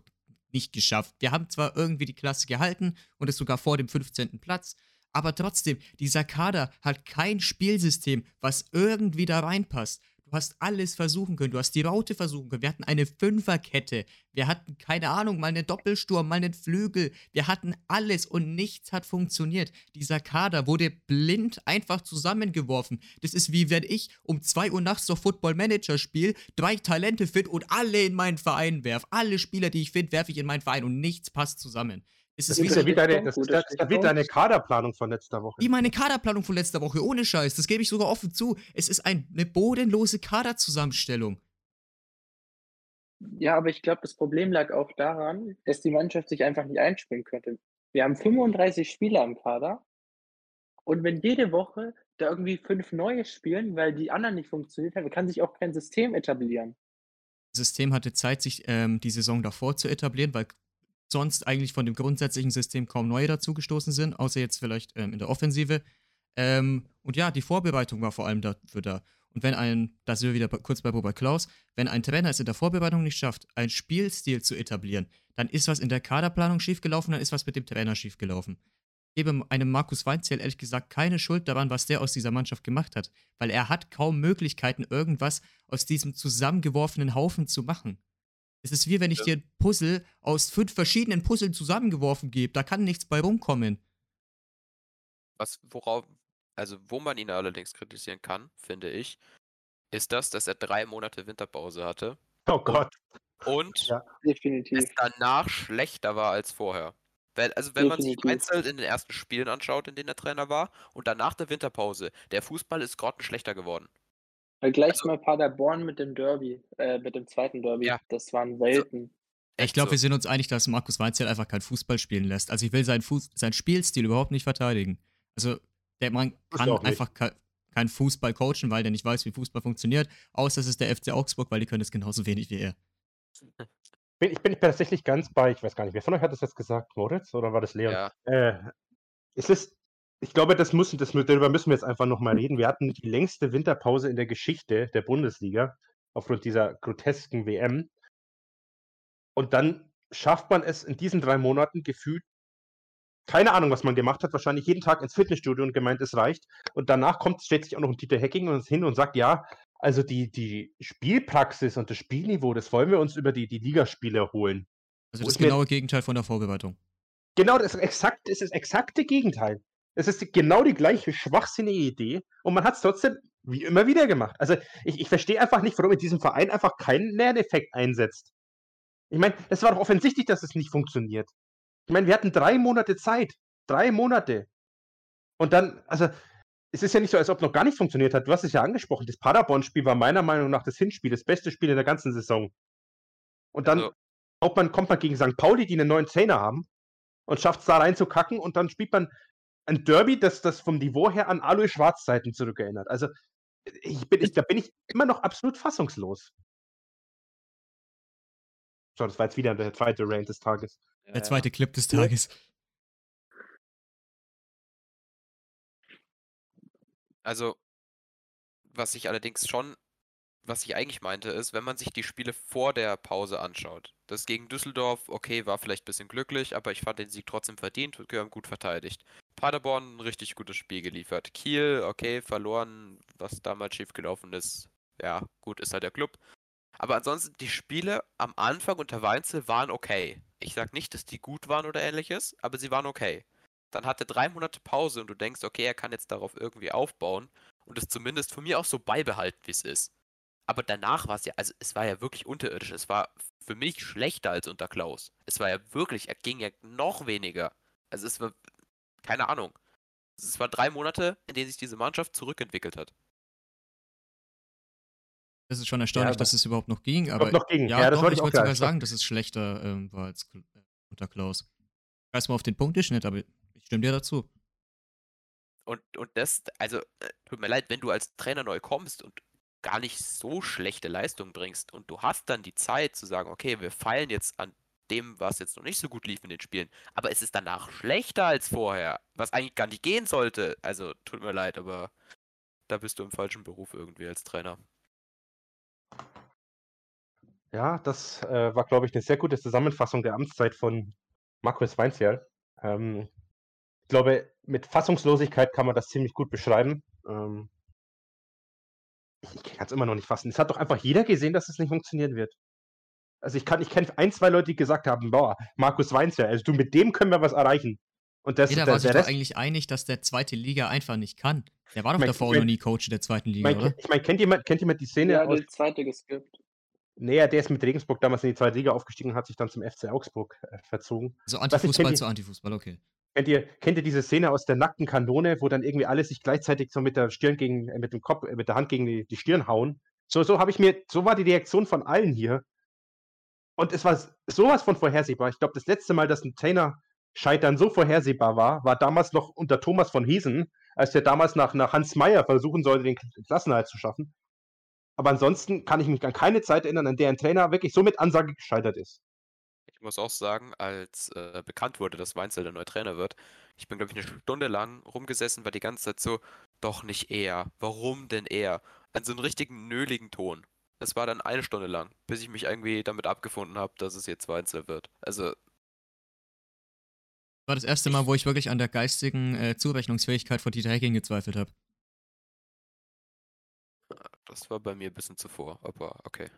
nicht geschafft. Wir haben zwar irgendwie die Klasse gehalten und es sogar vor dem 15. Platz, aber trotzdem, dieser Kader hat kein Spielsystem, was irgendwie da reinpasst. Du hast alles versuchen können. Du hast die Raute versuchen können. Wir hatten eine Fünferkette. Wir hatten, keine Ahnung, mal einen Doppelsturm, mal einen Flügel. Wir hatten alles und nichts hat funktioniert. Dieser Kader wurde blind einfach zusammengeworfen. Das ist wie wenn ich um 2 Uhr nachts noch Football Manager spiele, drei Talente fit und alle in meinen Verein werfe. Alle Spieler, die ich finde, werfe ich in meinen Verein und nichts passt zusammen. Es Das ist ist wie, ja wie deine, Stichpunkt, das, das ist ja wie deine Kaderplanung von letzter Woche. wie meine Kaderplanung von letzter Woche, ohne Scheiß. Das gebe ich sogar offen zu. Es ist ein, eine bodenlose Kaderzusammenstellung. Ja, aber ich glaube, das Problem lag auch daran, dass die Mannschaft sich einfach nicht einspielen könnte. Wir haben 35 Spieler im Kader und wenn jede Woche da irgendwie fünf neue spielen, weil die anderen nicht funktioniert haben, kann sich auch kein System etablieren. Das System hatte Zeit, sich ähm, die Saison davor zu etablieren, weil sonst eigentlich von dem grundsätzlichen System kaum neue dazugestoßen sind, außer jetzt vielleicht ähm, in der Offensive. Ähm, und ja, die Vorbereitung war vor allem dafür da. Und wenn ein, da sind wir wieder kurz bei Robert Klaus, wenn ein Trainer es in der Vorbereitung nicht schafft, einen Spielstil zu etablieren, dann ist was in der Kaderplanung schiefgelaufen, dann ist was mit dem Trainer schiefgelaufen. Ich gebe einem Markus Weinzierl ehrlich gesagt keine Schuld daran, was der aus dieser Mannschaft gemacht hat, weil er hat kaum Möglichkeiten, irgendwas aus diesem zusammengeworfenen Haufen zu machen. Es ist wie wenn ich Ja. dir ein Puzzle aus fünf verschiedenen Puzzeln zusammengeworfen gebe, da kann nichts bei rumkommen. Was, worauf, also wo man ihn allerdings kritisieren kann, finde ich, ist das, dass er drei Monate Winterpause hatte Oh Gott. und Ja. Definitiv. es danach schlechter war als vorher. Weil, also wenn man sich Definitiv. Weinzel in den ersten Spielen anschaut, in denen der Trainer war, und danach der Winterpause, der Fußball ist grottenschlechter geworden. Vergleich also- mal Paderborn mit dem Derby, äh, mit dem zweiten Derby. Ja. Das waren Welten. Ich Echt glaube, so. wir sind uns einig, dass Markus Weinzierl einfach kein Fußball spielen lässt. Also ich will seinen, Fuß seinen Spielstil überhaupt nicht verteidigen. Also der Mann kann einfach ke kein Fußball coachen, weil der nicht weiß, wie Fußball funktioniert. Außer es ist der FC Augsburg, weil die können es genauso wenig wie er. bin, ich bin tatsächlich ganz bei, ich weiß gar nicht, wer von euch hat das jetzt gesagt, Moritz, oder war das Leon? Ja. Äh, es ist, ich glaube, das müssen, das, darüber müssen wir jetzt einfach nochmal reden. Wir hatten die längste Winterpause in der Geschichte der Bundesliga aufgrund dieser grotesken WM. Und dann schafft man es in diesen drei Monaten gefühlt, keine Ahnung, was man gemacht hat, wahrscheinlich jeden Tag ins Fitnessstudio und gemeint, es reicht. Und danach kommt, stellt sich auch noch ein Dieter Hacking uns hin und sagt, ja, also die, die Spielpraxis und das Spielniveau, das wollen wir uns über die, die Ligaspiele holen. Also das genaue Gegenteil von der Vorbereitung. Genau, das ist exakt, ist das exakte Gegenteil. Es ist genau die gleiche schwachsinnige Idee und man hat es trotzdem wie immer wieder gemacht. Also ich, ich verstehe einfach nicht, warum in diesem Verein einfach kein Lerneffekt einsetzt. Ich meine, es war doch offensichtlich, dass es nicht funktioniert. Ich meine, wir hatten drei Monate Zeit. Drei Monate. Und dann, also, es ist ja nicht so, als ob noch gar nicht funktioniert hat. Du hast es ja angesprochen. Das Paderborn-Spiel war meiner Meinung nach das Hinspiel, das beste Spiel in der ganzen Saison. Und dann Also- kommt, man, kommt man gegen St. Pauli, die einen neuen Trainer haben, und schafft es da reinzukacken und dann spielt man ein Derby, das, das vom Niveau her an Alois Schwarzzeiten zurückerinnert. Also, ich bin, ich, da bin ich immer noch absolut fassungslos. So, das war jetzt wieder der zweite Rant des Tages. Der zweite Clip des. Tages. Also, was ich allerdings schon, was ich eigentlich meinte, ist, wenn man sich die Spiele vor der Pause anschaut. Das gegen Düsseldorf, okay, war vielleicht ein bisschen glücklich, aber ich fand den Sieg trotzdem verdient und wir haben gut verteidigt. Paderborn ein richtig gutes Spiel geliefert. Kiel, okay, verloren, was damals schiefgelaufen ist. Ja, gut, ist halt der Club. Aber ansonsten, die Spiele am Anfang unter Weinzel waren okay. Ich sag nicht, dass die gut waren oder ähnliches, aber sie waren okay. Dann hat er drei Monate Pause und du denkst, okay, er kann jetzt darauf irgendwie aufbauen und es zumindest von mir auch so beibehalten, wie es ist. Aber danach war es ja, also es war ja wirklich unterirdisch. Es war für mich schlechter als unter Klaus. Es war ja wirklich, er ging ja noch weniger. Also es war, keine Ahnung. Es war drei Monate, in denen sich diese Mannschaft zurückentwickelt hat. Das ist schon erstaunlich, aber- dass es überhaupt noch ging, aber noch ging. ja, Ja, das doch, wollte ich ich wollte sogar sagen, dass es schlechter ähm, war als äh, unter Klaus. Ich weiß mal auf den Punkteschnitt, aber ich stimme dir dazu. Und, und das, also, äh, tut mir leid, wenn du als Trainer neu kommst und gar nicht so schlechte Leistungen bringst und du hast dann die Zeit zu sagen, okay, wir feilen jetzt an dem, was jetzt noch nicht so gut lief in den Spielen, aber es ist danach schlechter als vorher, was eigentlich gar nicht gehen sollte. Also, tut mir leid, aber da bist du im falschen Beruf irgendwie als Trainer. Ja, das äh, war, glaube ich, eine sehr gute Zusammenfassung der Amtszeit von Markus Weinzierl. Ähm, ich glaube, mit Fassungslosigkeit kann man das ziemlich gut beschreiben. Ähm, ich ich kann es immer noch nicht fassen. Es hat doch einfach jeder gesehen, dass es nicht funktionieren wird. Also ich kann, ich kenne ein, zwei Leute, die gesagt haben, boah, Markus Weinzierl, also du, mit dem können wir was erreichen. Und das, Jeder der, war sich der doch eigentlich einig, dass der zweite Liga einfach nicht kann. Der war doch mein- davor ich mein- noch nie Coach der zweiten Liga, meine, oder? ich mein, kennt, jemand, kennt jemand die Szene Ja, aus, die zweite geskippt. Nee, der ist mit Regensburg damals in die zweite Liga aufgestiegen und hat sich dann zum FC Augsburg äh, verzogen. Also Antifußball zu Antifußball, okay. Kennt ihr, kennt ihr diese Szene aus der nackten Kanone, wo dann irgendwie alle sich gleichzeitig so mit der Stirn gegen, äh, mit dem Kopf, äh, mit der Hand gegen die, die Stirn hauen? So, so habe ich mir, so war die Reaktion von allen hier. Und es war sowas von vorhersehbar. Ich glaube, das letzte Mal, dass ein Trainer Scheitern so vorhersehbar war, war damals noch unter Thomas von Hesen, als der damals nach, nach Hans Meyer versuchen sollte, den K- Klassenerhalt zu schaffen. Aber ansonsten kann ich mich an keine Zeit erinnern, an der ein Trainer wirklich so mit Ansage gescheitert ist. Ich muss auch sagen, als äh, bekannt wurde, dass Weinzel der neue Trainer wird, ich bin, glaube ich, eine Stunde lang rumgesessen, war die ganze Zeit so, doch nicht er. Warum denn er? An so einem richtigen nöligen Ton. Es war dann eine Stunde lang, bis ich mich irgendwie damit abgefunden habe, dass es jetzt Weinzel wird. Also, war das erste Mal, wo ich wirklich an der geistigen äh, Zurechnungsfähigkeit von Dieter Hecking gezweifelt habe. das war bei mir ein bisschen zuvor, aber okay.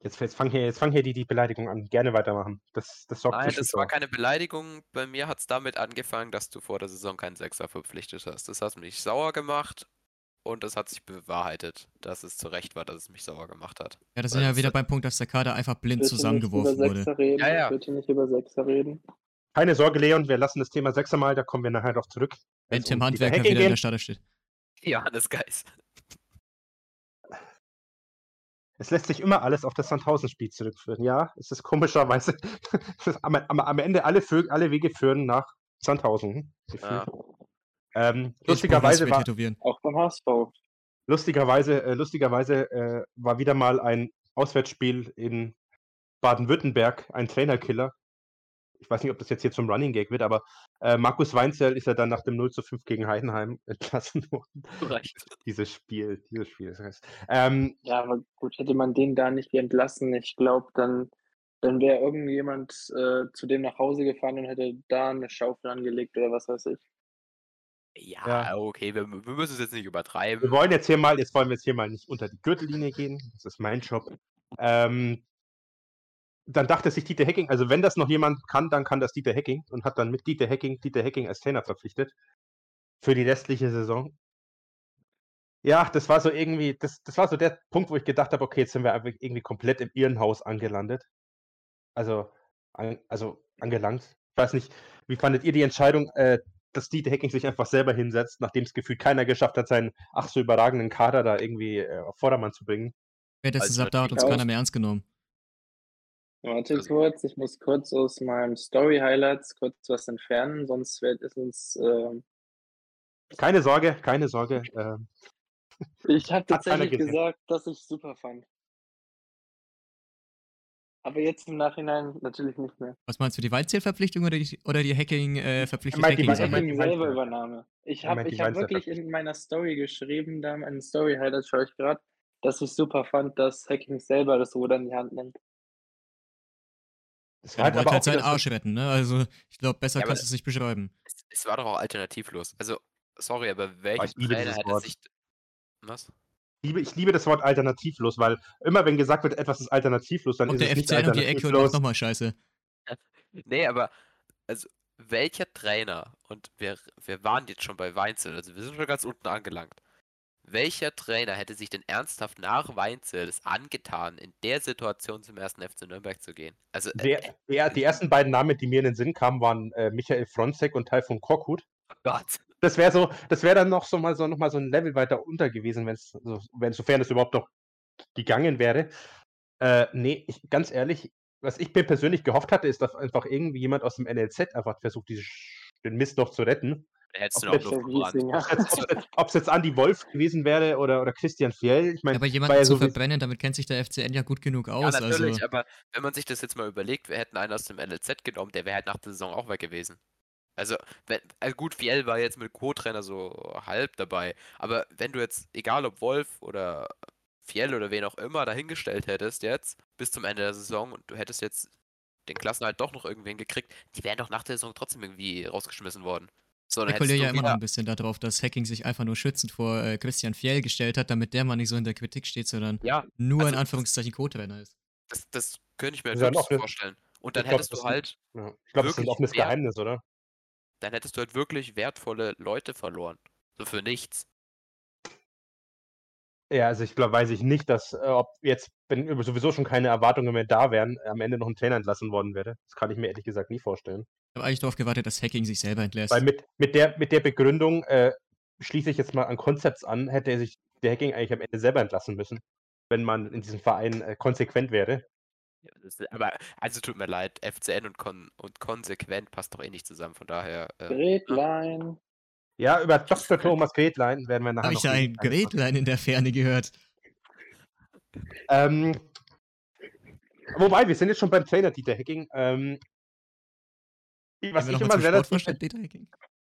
Jetzt, jetzt fang hier, jetzt fang hier die, die Beleidigung an. Gerne weitermachen. Das, das sorgt Nein, das war keine Beleidigung. Bei mir hat es damit angefangen, dass du vor der Saison keinen Sechser verpflichtet hast. Das hat mich sauer gemacht und es hat sich bewahrheitet, dass es zu Recht war, dass es mich sauer gemacht hat. Ja, da sind Weil ja es wieder beim Punkt, dass der Kader einfach blind Bitte nicht zusammengeworfen über wurde. Sechser reden. Ja, ja. Bitte nicht über Sechser reden. Keine Sorge, Leon, wir lassen das Thema sechser Mal, da kommen wir nachher noch zurück. Wenn Wenn's Tim Handwerker Hecking wieder in der. Starter steht. Johannes Geis. Es lässt sich immer alles auf das Sandhausen-Spiel zurückführen. Ja, es ist komischerweise, am, am, am Ende alle, alle Wege führen nach Sandhausen. Ja. Ähm, lustigerweise, war, tätowieren. Auch beim HSV. lustigerweise, äh, lustigerweise äh, war wieder mal ein Auswärtsspiel in Baden-Württemberg ein Trainerkiller. Ich weiß nicht, ob das jetzt hier zum Running Gag wird, aber äh, Markus Weinzell ist ja dann nach dem 0 zu 5 gegen Heidenheim entlassen worden. Reicht. Dieses Spiel, dieses Spiel. Das heißt, ähm, Ja, aber gut, hätte man den da nicht entlassen, ich glaube, dann, dann wäre irgendjemand äh, zu dem nach Hause gefahren und hätte da eine Schaufel angelegt oder was weiß ich. Ja, Ja. okay, wir, wir müssen es jetzt nicht übertreiben. wir wollen jetzt hier mal, jetzt wollen wir jetzt hier mal nicht unter die Gürtellinie gehen. Das ist mein Job. Ähm, dann dachte sich Dieter Hecking, also wenn das noch jemand kann, dann kann das Dieter Hecking und hat dann mit Dieter Hecking Dieter Hecking als Trainer verpflichtet für die restliche Saison. Ja, das war so irgendwie, das, das war so der Punkt, wo ich gedacht habe, okay, jetzt sind wir einfach irgendwie komplett im Irrenhaus angelandet. Also, an, also angelangt. Ich weiß nicht, wie fandet ihr die Entscheidung, äh, dass Dieter Hecking sich einfach selber hinsetzt, nachdem es gefühlt keiner geschafft hat, seinen ach so überragenden Kader da irgendwie äh, auf Vordermann zu bringen? Spätestens ab da hat uns keiner mehr ernst genommen. Warte Also- kurz, ich muss kurz aus meinem Story-Highlights kurz was entfernen, sonst wird es uns. ähm, Keine Sorge, keine Sorge. Äh, ich habe tatsächlich gesagt, dass ich super fand. Aber jetzt im Nachhinein natürlich nicht mehr. Was meinst du, die Weinzierverpflichtung oder die, oder die Hacking äh, verpflichtet meint die Hacking? Er selber. Übernahme. Ich Er habe ich hab wirklich in meiner Story geschrieben, da in Story-Highlights schaue ich gerade, dass ich super fand, dass Hacking selber das Ruder in die Hand nimmt. das Er war halt wollte aber halt seinen Arsch retten, ne? Also, ich glaube, besser Ja, kannst du es nicht beschreiben. Es, es war doch auch alternativlos. Also, sorry, aber ich Trainer dieses hätte Wort. sich. Was? Ich liebe, ich liebe das Wort alternativlos, weil immer wenn gesagt wird, etwas ist alternativlos, dann Und ist der es nicht FCN um die Ecke und alternativlos. nochmal Scheiße. Nee, aber also welcher Trainer, und wir, wir waren jetzt schon bei Weinzel, also wir sind schon ganz unten angelangt. Welcher Trainer hätte sich denn ernsthaft nach Weinzel es angetan, in der Situation zum ersten FC Nürnberg zu gehen? Also, äh, Der, der, die ersten beiden Namen, die mir in den Sinn kamen, waren äh, Michael Fronzek und Taifun Korkut. oh Gott. Das wäre so, das wäre dann noch so mal so noch mal so ein Level weiter unter gewesen, wenn es, so, wenn sofern es überhaupt noch gegangen wäre. Äh, nee, ich, ganz ehrlich, was ich mir persönlich gehofft hatte, ist, dass einfach irgendwie jemand aus dem NLZ einfach versucht, diese, den Mist noch zu retten. Hättest Ob es jetzt Andy Wolf gewesen wäre oder, oder Christian Fjell. Ich meine, Aber jemanden ja zu so verbrennen, damit kennt sich der FCN ja gut genug Ja, aus. natürlich, also, aber wenn man sich das jetzt mal überlegt, wir hätten einen aus dem NLZ genommen, der wäre halt nach der Saison auch weg gewesen. Also, wenn, äh, gut, Fiel war jetzt mit Co-Trainer so halb dabei, aber wenn du jetzt, egal ob Wolf oder Fiel oder wen auch immer, dahingestellt hättest jetzt, bis zum Ende der Saison und du hättest jetzt den Klassenhalt doch noch irgendwen gekriegt, die wären doch nach der Saison trotzdem irgendwie rausgeschmissen worden. So, ich du ja immer noch ein bisschen darauf, dass Hacking sich einfach nur schützend vor äh, Christian Fjell gestellt hat, damit der mal nicht so in der Kritik steht, sondern ja, nur in also- Anführungszeichen Co-Trainer ist. das, das könnte ich mir ist ja vorstellen. Und dann glaub, hättest du halt ja, ich glaube, das ist ein wirklich offenes Geheimnis, oder? Dann hättest du halt wirklich wertvolle Leute verloren. So für nichts. Ja, also ich glaube, weiß ich nicht, dass, äh, ob jetzt, wenn sowieso schon keine Erwartungen mehr da wären, am Ende noch ein Trainer entlassen worden wäre. Das kann ich mir ehrlich gesagt nie vorstellen. Ich habe eigentlich darauf gewartet, dass Hacking sich selber entlässt. Weil mit, mit, der, mit der Begründung äh, schließe ich jetzt mal an Concepts an, hätte er sich der Hacking eigentlich am Ende selber entlassen müssen, wenn man in diesem Verein äh, konsequent wäre. Ja, aber, also tut mir leid, FCN und, kon und konsequent passt doch eh nicht zusammen, von daher. Äh, Gretlein. Ja, über Dr. Thomas Gretlein werden wir nachher habe ich da ein. Gretlein in der Ferne gehört. Ähm, wobei, wir sind jetzt schon beim Trainer Dieter Hacking. Ähm, was ich immer Sportvorstand Dieter Hacking.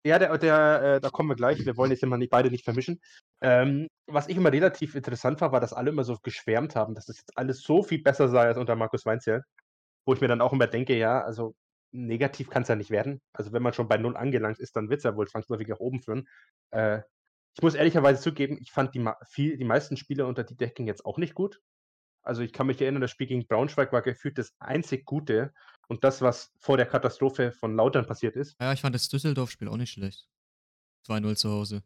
Ja, der, der, äh, da kommen wir gleich. Wir wollen jetzt immer nicht, beide nicht vermischen. Ähm, was ich immer relativ interessant war, war, dass alle immer so geschwärmt haben, dass das jetzt alles so viel besser sei als unter Markus Weinzierl. Wo ich mir dann auch immer denke, ja, also negativ kann es ja nicht werden. Also wenn man schon bei Null angelangt ist, dann wird es ja wohl zwangsläufig nach oben führen. Äh, ich muss ehrlicherweise zugeben, ich fand die, viel, die meisten Spiele unter die Decking jetzt auch nicht gut. Also ich kann mich erinnern, das Spiel gegen Braunschweig war gefühlt das einzig Gute und das, was vor der Katastrophe von Lautern passiert ist. Ja, ich fand das Düsseldorf-Spiel auch nicht schlecht. 2-0 zu Hause.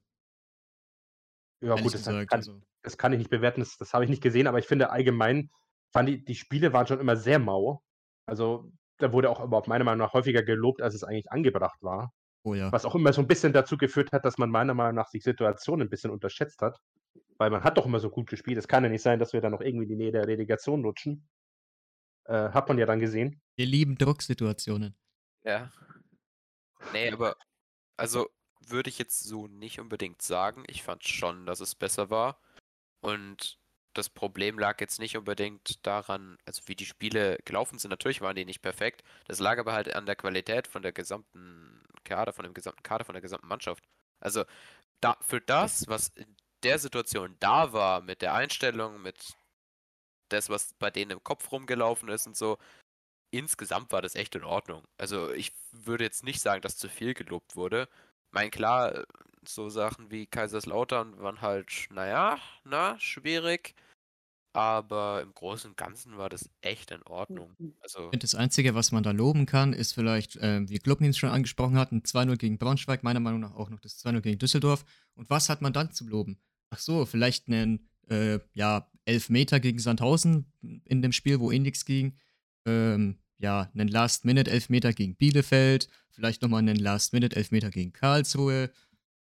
Ja, ehrlich gut, das kann, also. das kann ich nicht bewerten, das, das habe ich nicht gesehen, aber ich finde allgemein, fand die, die Spiele waren schon immer sehr mau. Also da wurde auch überhaupt meiner Meinung nach häufiger gelobt, als es eigentlich angebracht war. Oh ja. Was auch immer so ein bisschen dazu geführt hat, dass man meiner Meinung nach die Situation ein bisschen unterschätzt hat. Weil man hat doch immer so gut gespielt. Es kann ja nicht sein, dass wir dann noch irgendwie die Nähe der Relegation lutschen. Äh, hat man ja dann gesehen. Wir lieben Drucksituationen. Ja. Nee, aber also würde ich jetzt so nicht unbedingt sagen. Ich fand schon, dass es besser war. Und das Problem lag jetzt nicht unbedingt daran, also wie die Spiele gelaufen sind. Natürlich waren die nicht perfekt. Das lag aber halt an der Qualität von der gesamten Kader, von dem gesamten Kader, von der gesamten Mannschaft. Also da, für das, was in der Situation da war, mit der Einstellung, mit das, was bei denen im Kopf rumgelaufen ist und so, insgesamt war das echt in Ordnung. Also ich würde jetzt nicht sagen, dass zu viel gelobt wurde. Mein klar, so Sachen wie Kaiserslautern waren halt, naja, na, schwierig. Aber im Großen und Ganzen war das echt in Ordnung. Ich Also, das Einzige, was man da loben kann, ist vielleicht, äh, wie Klubnins schon angesprochen hat, ein 2-0 gegen Braunschweig, meiner Meinung nach auch noch das 2-0 gegen Düsseldorf. Und was hat man dann zu loben? Ach so, vielleicht einen, äh, ja, Elfmeter gegen Sandhausen in dem Spiel, wo eh nichts ging. Ähm, ja, einen Last-Minute-Elfmeter gegen Bielefeld. Vielleicht nochmal einen Last-Minute-Elfmeter gegen Karlsruhe.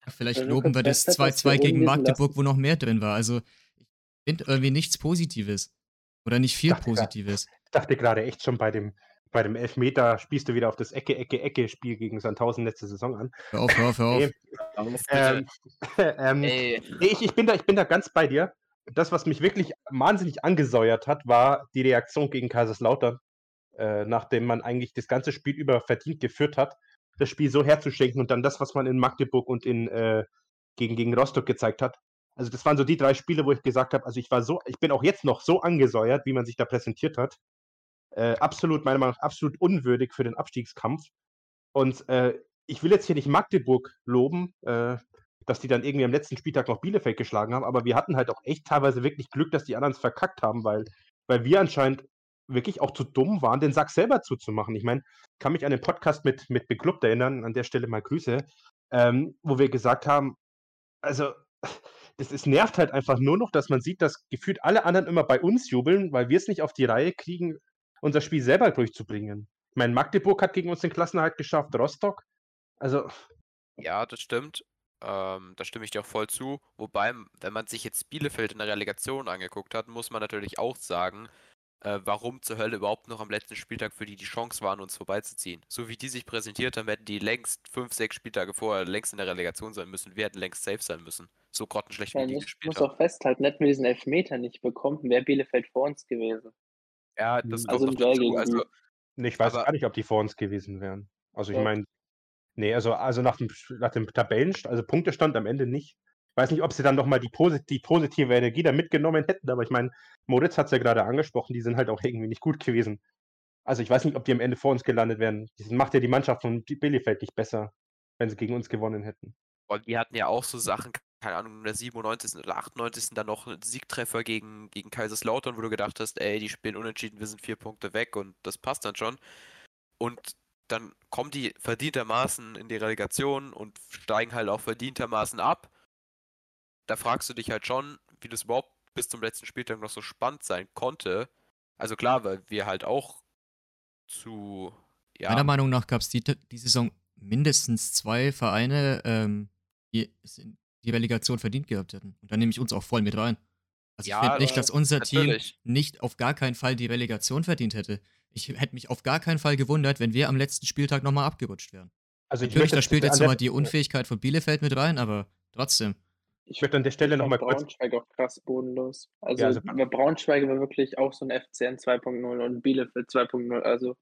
Vielleicht Also loben wir das festhalten, 2-2 wir gegen Magdeburg, lassen. wo noch mehr drin war. Also, ich finde irgendwie nichts Positives. Oder nicht viel dachte Positives. Ich dachte gerade echt schon bei dem, bei dem Elfmeter spielst du wieder auf das Ecke, Ecke, Ecke-Spiel gegen Sandhausen letzte Saison an. Hör auf, hör auf, hör auf. Ähm, ähm, Ey, nee, ich, ich, bin da, ich bin da ganz bei dir. Das, was mich wirklich wahnsinnig angesäuert hat, war die Reaktion gegen Kaiserslautern, äh, nachdem man eigentlich das ganze Spiel über verdient geführt hat, das Spiel so herzuschenken und dann das, was man in Magdeburg und in, äh, gegen, gegen Rostock gezeigt hat. Also das waren so die drei Spiele, wo ich gesagt habe, also ich war so, ich bin auch jetzt noch so angesäuert, wie man sich da präsentiert hat. Äh, absolut, meiner Meinung nach, absolut unwürdig für den Abstiegskampf. Und äh, ich will jetzt hier nicht Magdeburg loben, äh, dass die dann irgendwie am letzten Spieltag noch Bielefeld geschlagen haben, aber wir hatten halt auch echt teilweise wirklich Glück, dass die anderen es verkackt haben, weil, weil wir anscheinend wirklich auch zu dumm waren, den Sack selber zuzumachen. Ich meine, kann mich an den Podcast mit, mit Beklubbt erinnern, an der Stelle mal Grüße, ähm, wo wir gesagt haben, also das ist, nervt halt einfach nur noch, dass man sieht, dass gefühlt alle anderen immer bei uns jubeln, weil wir es nicht auf die Reihe kriegen, unser Spiel selber durchzubringen. Ich meine, Magdeburg hat gegen uns den Klassenerhalt geschafft, Rostock. Also, ja, das stimmt. Ähm, da stimme ich dir auch voll zu. Wobei, wenn man sich jetzt Bielefeld in der Relegation angeguckt hat, muss man natürlich auch sagen, äh, warum zur Hölle überhaupt noch am letzten Spieltag für die die Chance waren, uns vorbeizuziehen. So wie die sich präsentiert haben, hätten die längst fünf, sechs Spieltage vorher längst in der Relegation sein müssen. Wir hätten längst safe sein müssen. So grottenschlecht wie Ja, die ich gespielt muss haben. auch festhalten, hätten wir diesen Elfmeter nicht bekommen, wäre Bielefeld vor uns gewesen. Ja, das Also kommt noch dazu. Also, ich weiß Aber- gar nicht, ob die vor uns gewesen wären. Also ich Doch. meine, nee, also, also nach dem, nach dem Tabellenstand, also Punktestand am Ende nicht. Ich weiß nicht, ob sie dann nochmal die, posit die positive Energie da mitgenommen hätten, aber ich meine, Moritz hat es ja gerade angesprochen, die sind halt auch irgendwie nicht gut gewesen. Also ich weiß nicht, ob die am Ende vor uns gelandet wären. Das macht ja die Mannschaft von Bielefeld nicht besser, wenn sie gegen uns gewonnen hätten. Und die hatten ja auch so Sachen, keine Ahnung, in der 97. oder 98. dann noch einen Siegtreffer gegen, gegen Kaiserslautern, wo du gedacht hast, ey, die spielen unentschieden, wir sind vier Punkte weg und das passt dann schon. Und dann kommen die verdientermaßen in die Relegation und steigen halt auch verdientermaßen ab. Da fragst du dich halt schon, wie das überhaupt bis zum letzten Spieltag noch so spannend sein konnte. Also klar, weil wir halt auch zu, ja, Meiner Meinung nach gab es die, die Saison mindestens zwei Vereine, ähm, die es in die Relegation verdient gehabt hätten. Und da nehme ich uns auch voll mit rein. Also Ja, ich finde nicht, aber dass unser natürlich. Team nicht auf gar keinen Fall die Relegation verdient hätte. Ich hätte mich auf gar keinen Fall gewundert, wenn wir am letzten Spieltag nochmal abgerutscht wären. Also ich Natürlich, möchte da spielt jetzt nochmal die Unfähigkeit von Bielefeld mit rein, aber trotzdem. Ich möchte an der Stelle ich noch fand mal kurz- Braunschweig auch krass bodenlos. Also, Ja, also- Braunschweig war wirklich auch so ein FCN 2.0 und Bielefeld 2.0 Also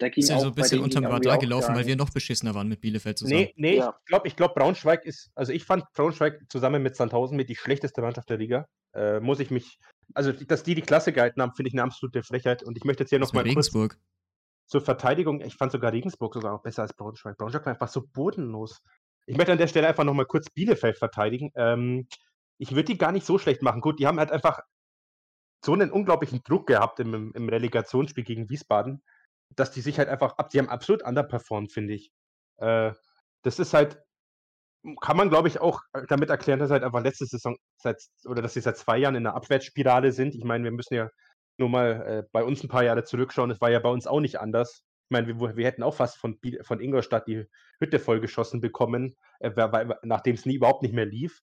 da ging Ist ja auch so ein bei bisschen unterm Radar gelaufen, weil wir noch beschissener waren mit Bielefeld zusammen. Nee, nee, Ja. ich glaube, ich glaub, Braunschweig ist, also ich fand Braunschweig zusammen mit Sandhausen mit die schlechteste Mannschaft der Liga. Äh, muss ich mich, also dass die die Klasse gehalten haben, finde ich eine absolute Frechheit. Und ich möchte jetzt hier nochmal kurz Regensburg. zur Verteidigung, ich fand sogar Regensburg sogar auch besser als Braunschweig. Braunschweig war einfach so bodenlos. Ich möchte an der Stelle einfach nochmal kurz Bielefeld verteidigen. Ähm, ich würde die gar nicht so schlecht machen. Gut, die haben halt einfach so einen unglaublichen Druck gehabt im, im Relegationsspiel gegen Wiesbaden, dass die sich halt einfach ab, die haben absolut underperformed, finde ich. Äh, das ist halt, kann man glaube ich auch äh, damit erklären, dass halt einfach letzte Saison seit, oder dass sie seit zwei Jahren in einer Abwärtsspirale sind. Ich meine, wir müssen ja nur mal äh, bei uns ein paar Jahre zurückschauen. Es war ja bei uns auch nicht anders. Ich meine, wir, wir hätten auch fast von, von Ingolstadt die Hütte vollgeschossen bekommen, äh, nachdem es nie überhaupt nicht mehr lief.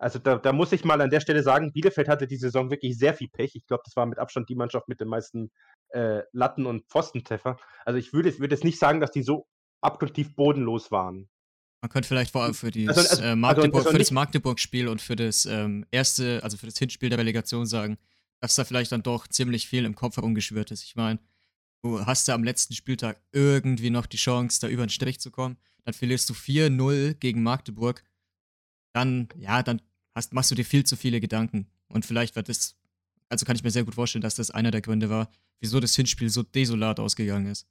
Also da, da muss ich mal an der Stelle sagen, Bielefeld hatte die Saison wirklich sehr viel Pech. Ich glaube, das war mit Abstand die Mannschaft mit den meisten äh, Latten- und Pfostentreffer. Also ich würde würde jetzt nicht sagen, dass die so abgrundtief bodenlos waren. Man könnte vielleicht vor allem für, dieses, also- äh, also- Magdeburg, also für das Magdeburg-Spiel und für das ähm, erste, also für das Hinspiel der Relegation sagen, dass da vielleicht dann doch ziemlich viel im Kopf herumgeschwört ist. Ich meine, du hast ja am letzten Spieltag irgendwie noch die Chance, da über den Strich zu kommen. Dann verlierst du 4-0 gegen Magdeburg. Dann, ja, dann hast, machst du dir viel zu viele Gedanken. Und vielleicht wird das, also kann ich mir sehr gut vorstellen, dass das einer der Gründe war, wieso das Hinspiel so desolat ausgegangen ist.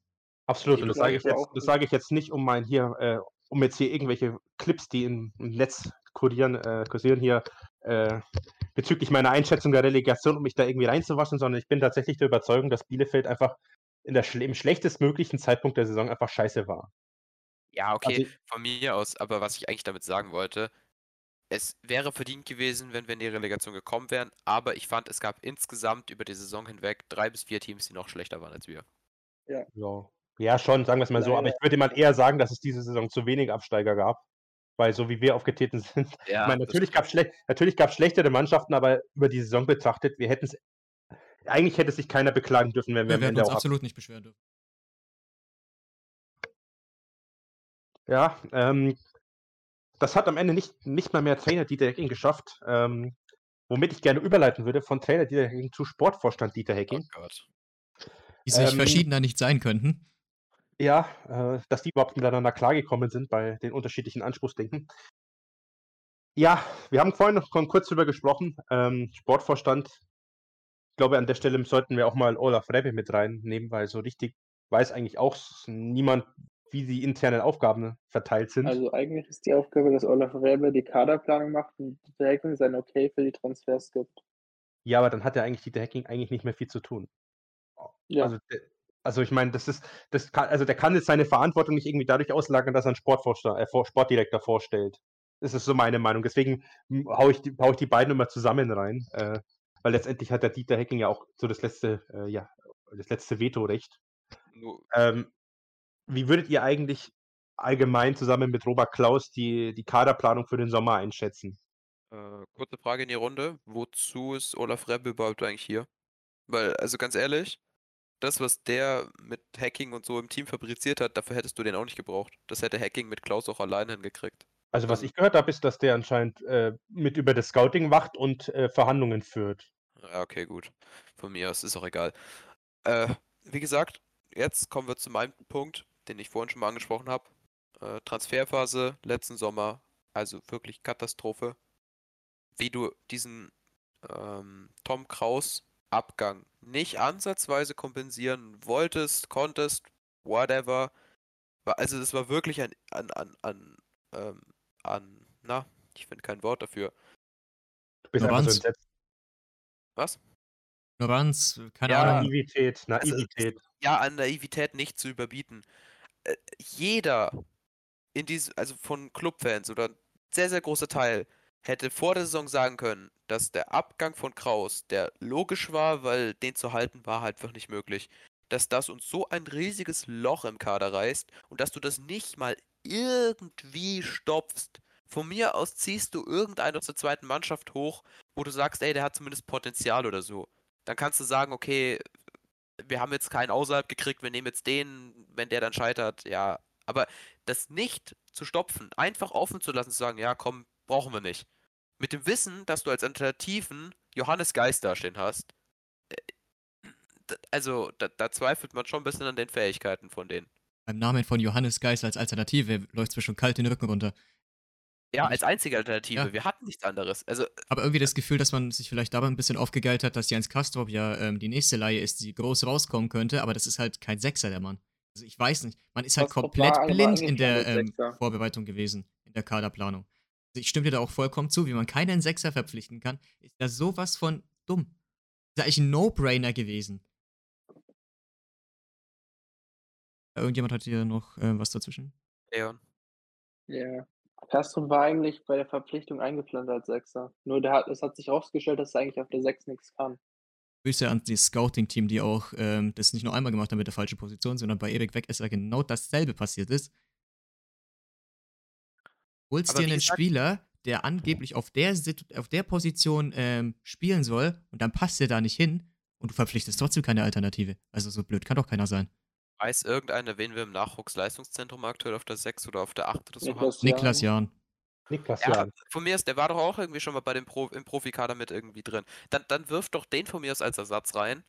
Absolut, und das sage ich jetzt, auch das sage ich jetzt nicht, um mein hier, äh, um jetzt hier irgendwelche Clips, die im, im Netz kursieren, äh, kursieren hier, äh, bezüglich meiner Einschätzung der Relegation, um mich da irgendwie reinzuwaschen, sondern ich bin tatsächlich der Überzeugung, dass Bielefeld einfach in der, im schlechtestmöglichen Zeitpunkt der Saison einfach scheiße war. Ja, okay, Also- von mir aus, aber was ich eigentlich damit sagen wollte, es wäre verdient gewesen, wenn wir in die Relegation gekommen wären, aber ich fand, es gab insgesamt über die Saison hinweg drei bis vier Teams, die noch schlechter waren als wir. Ja, ja schon, sagen wir es mal so, aber ich würde mal eher sagen, dass es diese Saison zu wenig Absteiger gab. Weil so wie wir aufgetreten sind, Ja, ich meine, natürlich gab es schle natürlich schlechtere Mannschaften, aber über die Saison betrachtet, wir hätten es. Eigentlich hätte sich keiner beklagen dürfen, wenn wir Ja, wir hätten uns absolut nicht beschweren dürfen. Ja, ähm, das hat am Ende nicht, nicht mal mehr Trainer Dieter Hecking geschafft. Ähm, womit ich gerne überleiten würde von Trainer Dieter Hecking zu Sportvorstand Dieter Oh Hecking. Gott. Die sich Ähm, verschiedener nicht sein könnten. Ja, äh, dass die überhaupt miteinander klargekommen sind bei den unterschiedlichen Anspruchsdenken. Ja, wir haben vorhin noch schon kurz drüber gesprochen. Ähm, Sportvorstand. Ich glaube, an der Stelle sollten wir auch mal Olaf Rebbe mit reinnehmen, weil so richtig weiß eigentlich auch niemand, wie die internen Aufgaben verteilt sind. Also eigentlich ist die Aufgabe, dass Olaf Räbe die Kaderplanung macht und der Hecking sein Okay für die Transfers gibt. ja, aber dann hat er eigentlich Dieter Hecking eigentlich nicht mehr viel zu tun. Ja, Also, also ich meine, das ist, das kann, also der kann jetzt seine Verantwortung nicht irgendwie dadurch auslagern, dass er einen Sportvorstand, äh, Sportdirektor vorstellt. Das ist so meine Meinung. Deswegen hm, hau ich, die- hau ich die beiden immer zusammen rein, äh, weil letztendlich hat der Dieter Hecking ja auch so das letzte, äh, ja, das letzte Vetorecht. Ähm, wie würdet ihr eigentlich allgemein zusammen mit Robert Klaus die, die Kaderplanung für den Sommer einschätzen? äh, kurze Frage in die Runde. Wozu ist Olaf Rebbe überhaupt eigentlich hier? Weil, also ganz ehrlich, das, was der mit Hacking und so im Team fabriziert hat, dafür hättest du den auch nicht gebraucht. Das hätte Hacking mit Klaus auch alleine hingekriegt. Also was Also- ich gehört habe, ist, dass der anscheinend äh, mit über das Scouting wacht und äh, Verhandlungen führt. Ja, okay, gut. Von mir aus ist auch egal. Äh, wie gesagt, jetzt kommen wir zu meinem Punkt, den ich vorhin schon mal angesprochen habe. Äh, Transferphase letzten Sommer, also wirklich Katastrophe. Wie du diesen ähm, Tom Kraus Abgang nicht ansatzweise kompensieren wolltest, konntest, whatever. Also das war wirklich ein an an an ähm, an na, ich finde kein Wort dafür. Du bist so Ignoranz. entsetzt. Was? Ignoranz, keine Ja, Ahnung. Naivität, Naivität. ja, an Naivität nicht zu überbieten. Jeder in diesem, also von Clubfans oder ein sehr, sehr großer Teil, hätte vor der Saison sagen können, dass der Abgang von Kraus, der logisch war, weil den zu halten war halt einfach nicht möglich, dass das uns so ein riesiges Loch im Kader reißt und dass du das nicht mal irgendwie stopfst. Von mir aus ziehst du irgendeinen aus der zweiten Mannschaft hoch, wo du sagst, ey, der hat zumindest Potenzial oder so. Dann kannst du sagen, okay, wir haben jetzt keinen außerhalb gekriegt, wir nehmen jetzt den, wenn der dann scheitert, ja. Aber das nicht zu stopfen, einfach offen zu lassen, zu sagen, ja, komm, brauchen wir nicht. Mit dem Wissen, dass du als Alternativen Johannes Geist dastehen hast, äh, also da, da zweifelt man schon ein bisschen an den Fähigkeiten von denen. Beim Namen von Johannes Geist als Alternative läuft es mir schon kalt den Rücken runter. Ja, als einzige Alternative. ja. Wir hatten nichts anderes. Also, Aber irgendwie das Gefühl, dass man sich vielleicht dabei ein bisschen aufgegeilt hat, dass Jens Kastrop ja ähm, die nächste Leihe ist, die groß rauskommen könnte, aber das ist halt kein Sechser, der Mann. Also ich weiß nicht, man ist halt Kastrop komplett blind in der ähm. Vorbereitung gewesen, in der Kaderplanung. Also ich stimme dir da auch vollkommen zu, wie man keinen Sechser verpflichten kann, ist da sowas von dumm. Ist ja eigentlich ein No-Brainer gewesen. Irgendjemand hat hier noch äh, was dazwischen? Leon. Ja. Castro war eigentlich bei der Verpflichtung eingeplant als Sechser. Nur der hat, es hat sich rausgestellt, dass er eigentlich auf der Sechs nichts kann. Grüße an das Scouting-Team, die auch ähm, das nicht nur einmal gemacht haben mit der falschen Position, sondern bei Erik Wegesser genau dasselbe passiert ist. Holst Aber dir einen Spieler, der angeblich auf der, Situ- auf der Position ähm, spielen soll und dann passt er da nicht hin und du verpflichtest trotzdem keine Alternative. Also so blöd kann doch keiner sein. Weiß irgendeiner, wen wir im Nachwuchsleistungszentrum aktuell auf der 6 oder auf der 8 oder so haben? Niklas Jahn. Jahn. Niklas Ja, Jan. von mir ist, der war doch auch irgendwie schon mal bei dem Pro, im Profikader mit irgendwie drin. Dann, dann wirf doch den von mir aus als Ersatz rein.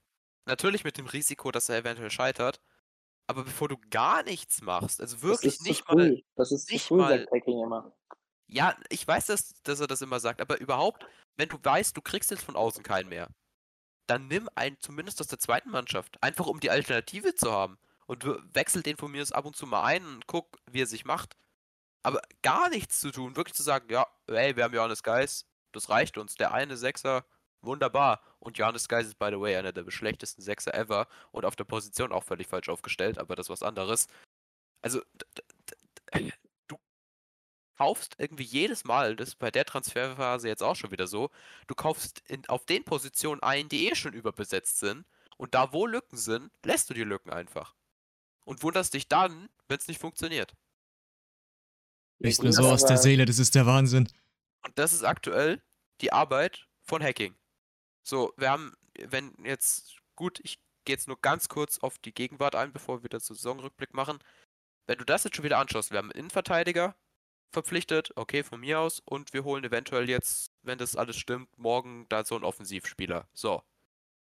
Natürlich mit dem Risiko, dass er eventuell scheitert. Aber bevor du gar nichts machst, also Das wirklich ist nicht zu mal. früh. Das ist zu nicht früh, mal- immer. Ja, ich weiß, dass, dass er das immer sagt, aber überhaupt, wenn du weißt, du kriegst jetzt von außen keinen mehr, dann nimm einen zumindest aus der zweiten Mannschaft. Einfach um die Alternative zu haben. Und we- wechsel den von mir ab und zu mal ein und guck, wie er sich macht. Aber gar nichts zu tun, wirklich zu sagen, ja, ey, wir haben Johannes Geis, das reicht uns. Der eine Sechser, wunderbar. Und Johannes Geis ist, by the way, einer der schlechtesten Sechser ever und auf der Position auch völlig falsch aufgestellt, aber das ist was anderes. Also, du kaufst irgendwie jedes Mal, das ist bei der Transferphase jetzt auch schon wieder so, du kaufst in, auf den Positionen ein, die eh schon überbesetzt sind. Und da, wo Lücken sind, lässt du die Lücken einfach. Und wunderst dich dann, wenn es nicht funktioniert. Gut, mir so aus der Seele, das ist der Wahnsinn. Und das ist aktuell die Arbeit von Hacking. So, wir haben, wenn jetzt, gut, ich gehe jetzt nur ganz kurz auf die Gegenwart ein, bevor wir wieder zu Saisonrückblick machen. Wenn du das jetzt schon wieder anschaust, wir haben einen Innenverteidiger verpflichtet, okay, von mir aus, und wir holen eventuell jetzt, wenn das alles stimmt, morgen da so einen Offensivspieler. So.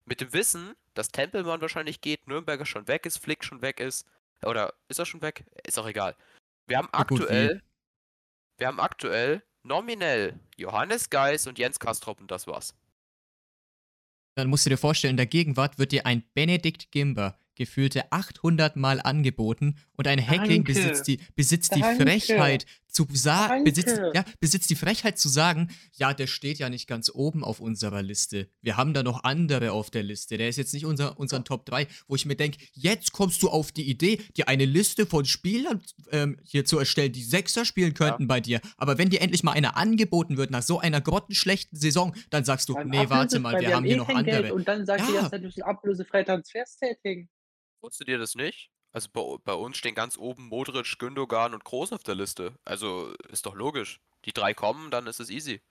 Mit dem Wissen, dass Tempelmann wahrscheinlich geht, Nürnberger schon weg ist, Flick schon weg ist, oder ist er schon weg? Ist auch egal. Wir haben aktuell, wir haben aktuell nominell Johannes Geis und Jens Kastrop und das war's. Dann musst du dir vorstellen, in der Gegenwart wird dir ein Benedikt Gimber gefühlte 800 Mal angeboten und ein Hackling Danke. besitzt die, besitzt die. Frechheit zu sagen, besitzt, ja, besitzt die Frechheit zu sagen, ja, der steht ja nicht ganz oben auf unserer Liste. Wir haben da noch andere auf der Liste. Der ist jetzt nicht unser, unseren Top 3, wo ich mir denke, jetzt kommst du auf die Idee, dir eine Liste von Spielern ähm, hier zu erstellen, die Sechser spielen könnten bei dir. Aber wenn dir endlich mal einer angeboten wird nach so einer grottenschlechten Saison, dann sagst du, Beim nee, warte mal, wir haben eh hier noch kein Geld andere. Und dann sagt Ja. dass wir müssen ablösefrei Transfers tätigen. Wusstet ihr das nicht? Also bei, bei uns stehen ganz oben Modric, Gündogan und Groß auf der Liste. Also ist doch logisch. Die drei kommen, dann ist es easy.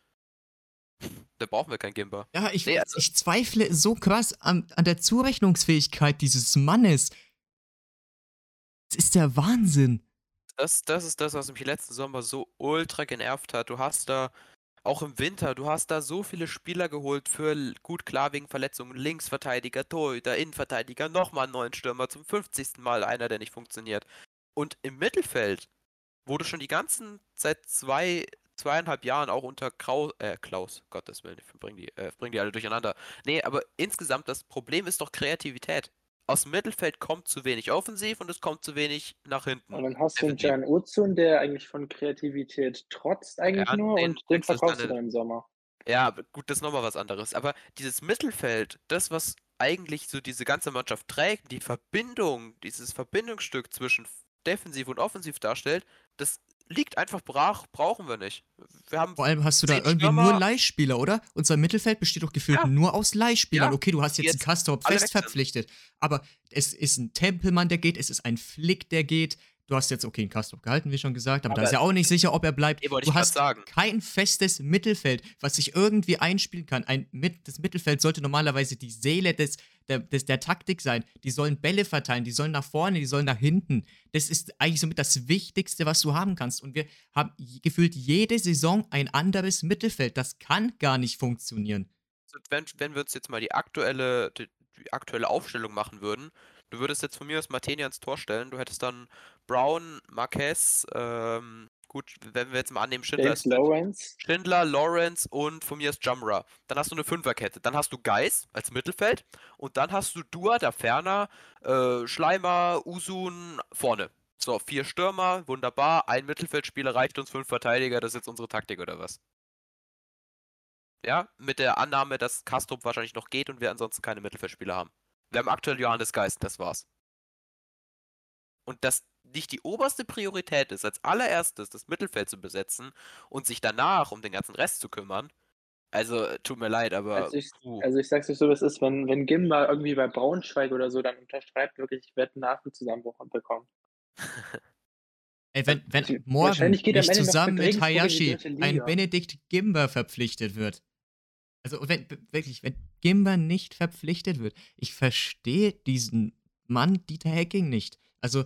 Da brauchen wir kein Gimba. Ja, ich, Nee, also- ich zweifle so krass an, an der Zurechnungsfähigkeit dieses Mannes. Das ist der Wahnsinn. Das, das ist das, was mich letzten Sommer so ultra genervt hat. Du hast da, auch im Winter, du hast da so viele Spieler geholt für gut klar wegen Verletzungen. Linksverteidiger, Torhüter, Innenverteidiger, nochmal einen neuen Stürmer, zum 50. Mal einer, der nicht funktioniert. Und im Mittelfeld, du schon die ganzen, seit zwei, zweieinhalb Jahren auch unter Kraus, äh, Klaus, Gottes Willen, ich bring die, äh, bring die alle durcheinander. Nee, aber insgesamt, das Problem ist doch Kreativität. Aus dem Mittelfeld kommt zu wenig offensiv und es kommt zu wenig nach hinten. Und dann hast du einen. Jan Ozun, der eigentlich von Kreativität trotzt eigentlich Ja, nur den und wechselst vertraust du dann im Sommer. Ja, gut, das ist nochmal was anderes. Aber dieses Mittelfeld, das, was eigentlich so diese ganze Mannschaft trägt, die Verbindung, dieses Verbindungsstück zwischen Defensiv und Offensiv darstellt, das liegt einfach brach, brauchen wir nicht. Wir haben Vor allem hast du da irgendwie Stürmer. nur Leihspieler, oder? Unser Mittelfeld besteht doch gefühlt Ja. nur aus Leihspielern. Ja. Okay, du hast jetzt, einen Jetzt Kastrop alle fest verpflichtet. Aber es ist ein Tempelmann, der geht, es ist ein Flick, der geht. Du hast jetzt, okay, einen Kastrop gehalten, wie schon gesagt, aber, da Aber- ist ja auch nicht sicher, ob er bleibt. Nee, du hast sagen. kein festes Mittelfeld, was sich irgendwie einspielen kann. Ein, mit, das Mittelfeld sollte normalerweise die Seele des, der, des, der Taktik sein. Die sollen Bälle verteilen, die sollen nach vorne, die sollen nach hinten. Das ist eigentlich somit das Wichtigste, was du haben kannst. Und wir haben gefühlt jede Saison ein anderes Mittelfeld. Das kann gar nicht funktionieren. Wenn, wenn wir uns jetzt mal die aktuelle, die, die aktuelle Aufstellung machen würden, du würdest jetzt von mir aus Martini ans Tor stellen, du hättest dann Brown, Marquez, ähm, gut, wenn wir jetzt mal annehmen, Schindler James. Lawrence, Schindler, Lawrence und von mir ist Jamra. Dann hast du eine Fünferkette. Dann hast du Geis als Mittelfeld und dann hast du Dua, der Ferner, äh, Schleimer, Usun vorne. So, vier Stürmer, wunderbar. Ein Mittelfeldspieler reicht uns, fünf Verteidiger. Das ist jetzt unsere Taktik oder was? Ja, mit der Annahme, dass Kastrup wahrscheinlich noch geht und wir ansonsten keine Mittelfeldspieler haben. Wir haben aktuell Johannes Geist, das war's. Und dass nicht die oberste Priorität ist, als allererstes das Mittelfeld zu besetzen und sich danach um den ganzen Rest zu kümmern. Also, tut mir leid, aber. also ich, also ich sag's dir so, wie es ist, wenn, wenn Gimba irgendwie bei Braunschweig oder so dann unterschreibt, wirklich, ich werde einen Nervenzusammenbruch bekommen. Ey, wenn, wenn morgen nicht zusammen mit Hayashi ein Benedikt Gimber verpflichtet wird. Also wenn, wirklich, wenn Gimber nicht verpflichtet wird, ich verstehe diesen Mann Dieter Hecking nicht. Also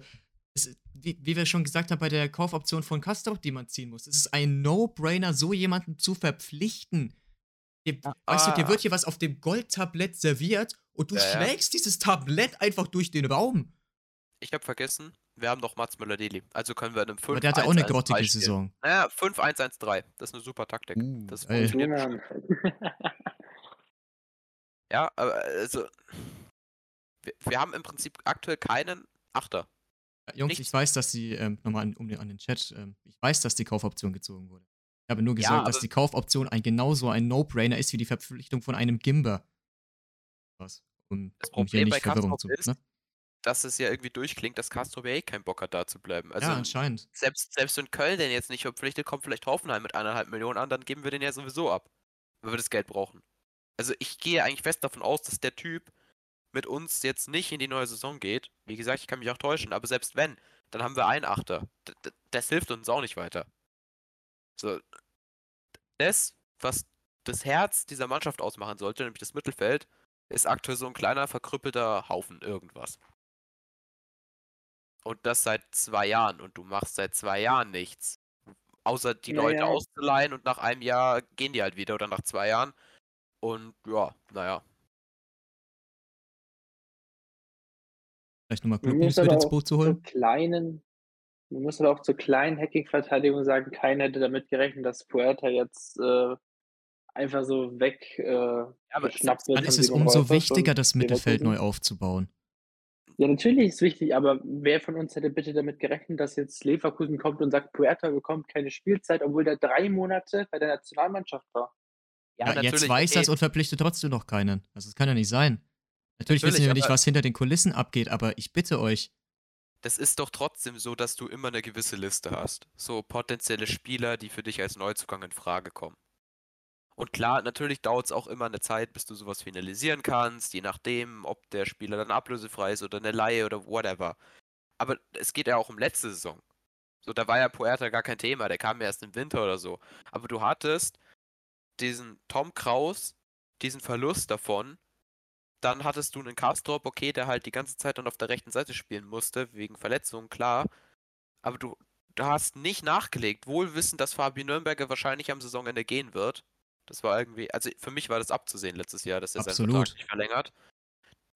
es, wie, wie wir schon gesagt haben, bei der Kaufoption von Kastrop, die man ziehen muss, es ist ein No-Brainer, so jemanden zu verpflichten. Dir, Ah. Weißt du, dir wird hier was auf dem Goldtablett serviert und du Ja, ja. schlägst dieses Tablett einfach durch den Raum. Ich habe vergessen, wir haben noch Mats Müller-Deli. Also können wir in einem 5 Aber der hatte auch eine grottige Saison. Naja, 5-1-1-3. Das ist eine super Taktik. Uh, das funktioniert Mann. Ja, aber also. Wir, wir haben im Prinzip aktuell keinen Achter. Jungs, Nichts. ich weiß, dass die, ähm, nochmal an, um den, an den Chat, ähm, ich weiß, dass die Kaufoption gezogen wurde. Ich habe nur Ja, gesagt, dass aber- die Kaufoption ein genauso ein No-Brainer ist wie die Verpflichtung von einem Gimber. Was? Um, Das um hier Problem nicht bei Verwirrung zu. ist, Ne? Dass es ja irgendwie durchklingt, dass Castro eh keinen Bock hat, da zu bleiben. Also ja, anscheinend. selbst, selbst wenn Köln den jetzt nicht verpflichtet, kommt vielleicht Hoffenheim mit eineinhalb Millionen an, dann geben wir den ja sowieso ab. Wenn wir das Geld brauchen. Also ich gehe eigentlich fest davon aus, dass der Typ mit uns jetzt nicht in die neue Saison geht. Wie gesagt, ich kann mich auch täuschen, aber selbst wenn, dann haben wir einen Achter. D das hilft uns auch nicht weiter. So. Das, was das Herz dieser Mannschaft ausmachen sollte, nämlich das Mittelfeld, ist aktuell so ein kleiner, verkrüppelter Haufen irgendwas. Und das seit zwei Jahren. Und du machst seit zwei Jahren nichts. Außer die Naja. Leute auszuleihen und nach einem Jahr gehen die halt wieder oder nach zwei Jahren. Und ja, naja. Vielleicht nochmal Man Glückwunsch aber ins auch Boot zu zur holen. kleinen, man muss aber auch zur kleinen Hacking-Verteidigung sagen, keiner hätte damit gerechnet, dass Puerta jetzt äh, einfach so weg äh, aber geschnappt wird Dann ist es umso wichtiger, das Mittelfeld neu aufzubauen. Ja, natürlich ist es wichtig, aber wer von uns hätte bitte damit gerechnet, dass jetzt Leverkusen kommt und sagt, Puerta bekommt keine Spielzeit, obwohl der drei Monate bei der Nationalmannschaft war? Ja, jetzt weiß okay. das und verpflichtet trotzdem noch keinen. Also, das kann ja nicht sein. Natürlich, wissen Natürlich, wir nicht, was hinter den Kulissen abgeht, aber ich bitte euch. Das ist doch trotzdem so, dass du immer eine gewisse Liste hast. So potenzielle Spieler, die für dich als Neuzugang in Frage kommen. Und klar, natürlich dauert es auch immer eine Zeit, bis du sowas finalisieren kannst, je nachdem, ob der Spieler dann ablösefrei ist oder eine Laie oder whatever. Aber es geht ja auch um letzte Saison. So, da war ja Puerta gar kein Thema, der kam ja erst im Winter oder so. Aber du hattest diesen Tom Kraus, diesen Verlust davon, dann hattest du einen Kastrop, okay, der halt die ganze Zeit dann auf der rechten Seite spielen musste, wegen Verletzungen, klar. Aber du, du hast nicht nachgelegt, wohl wissend, dass Fabi Nürnberger wahrscheinlich am Saisonende gehen wird. Das war irgendwie, also für mich war das abzusehen letztes Jahr, dass er seinen. Vertrag nicht verlängert.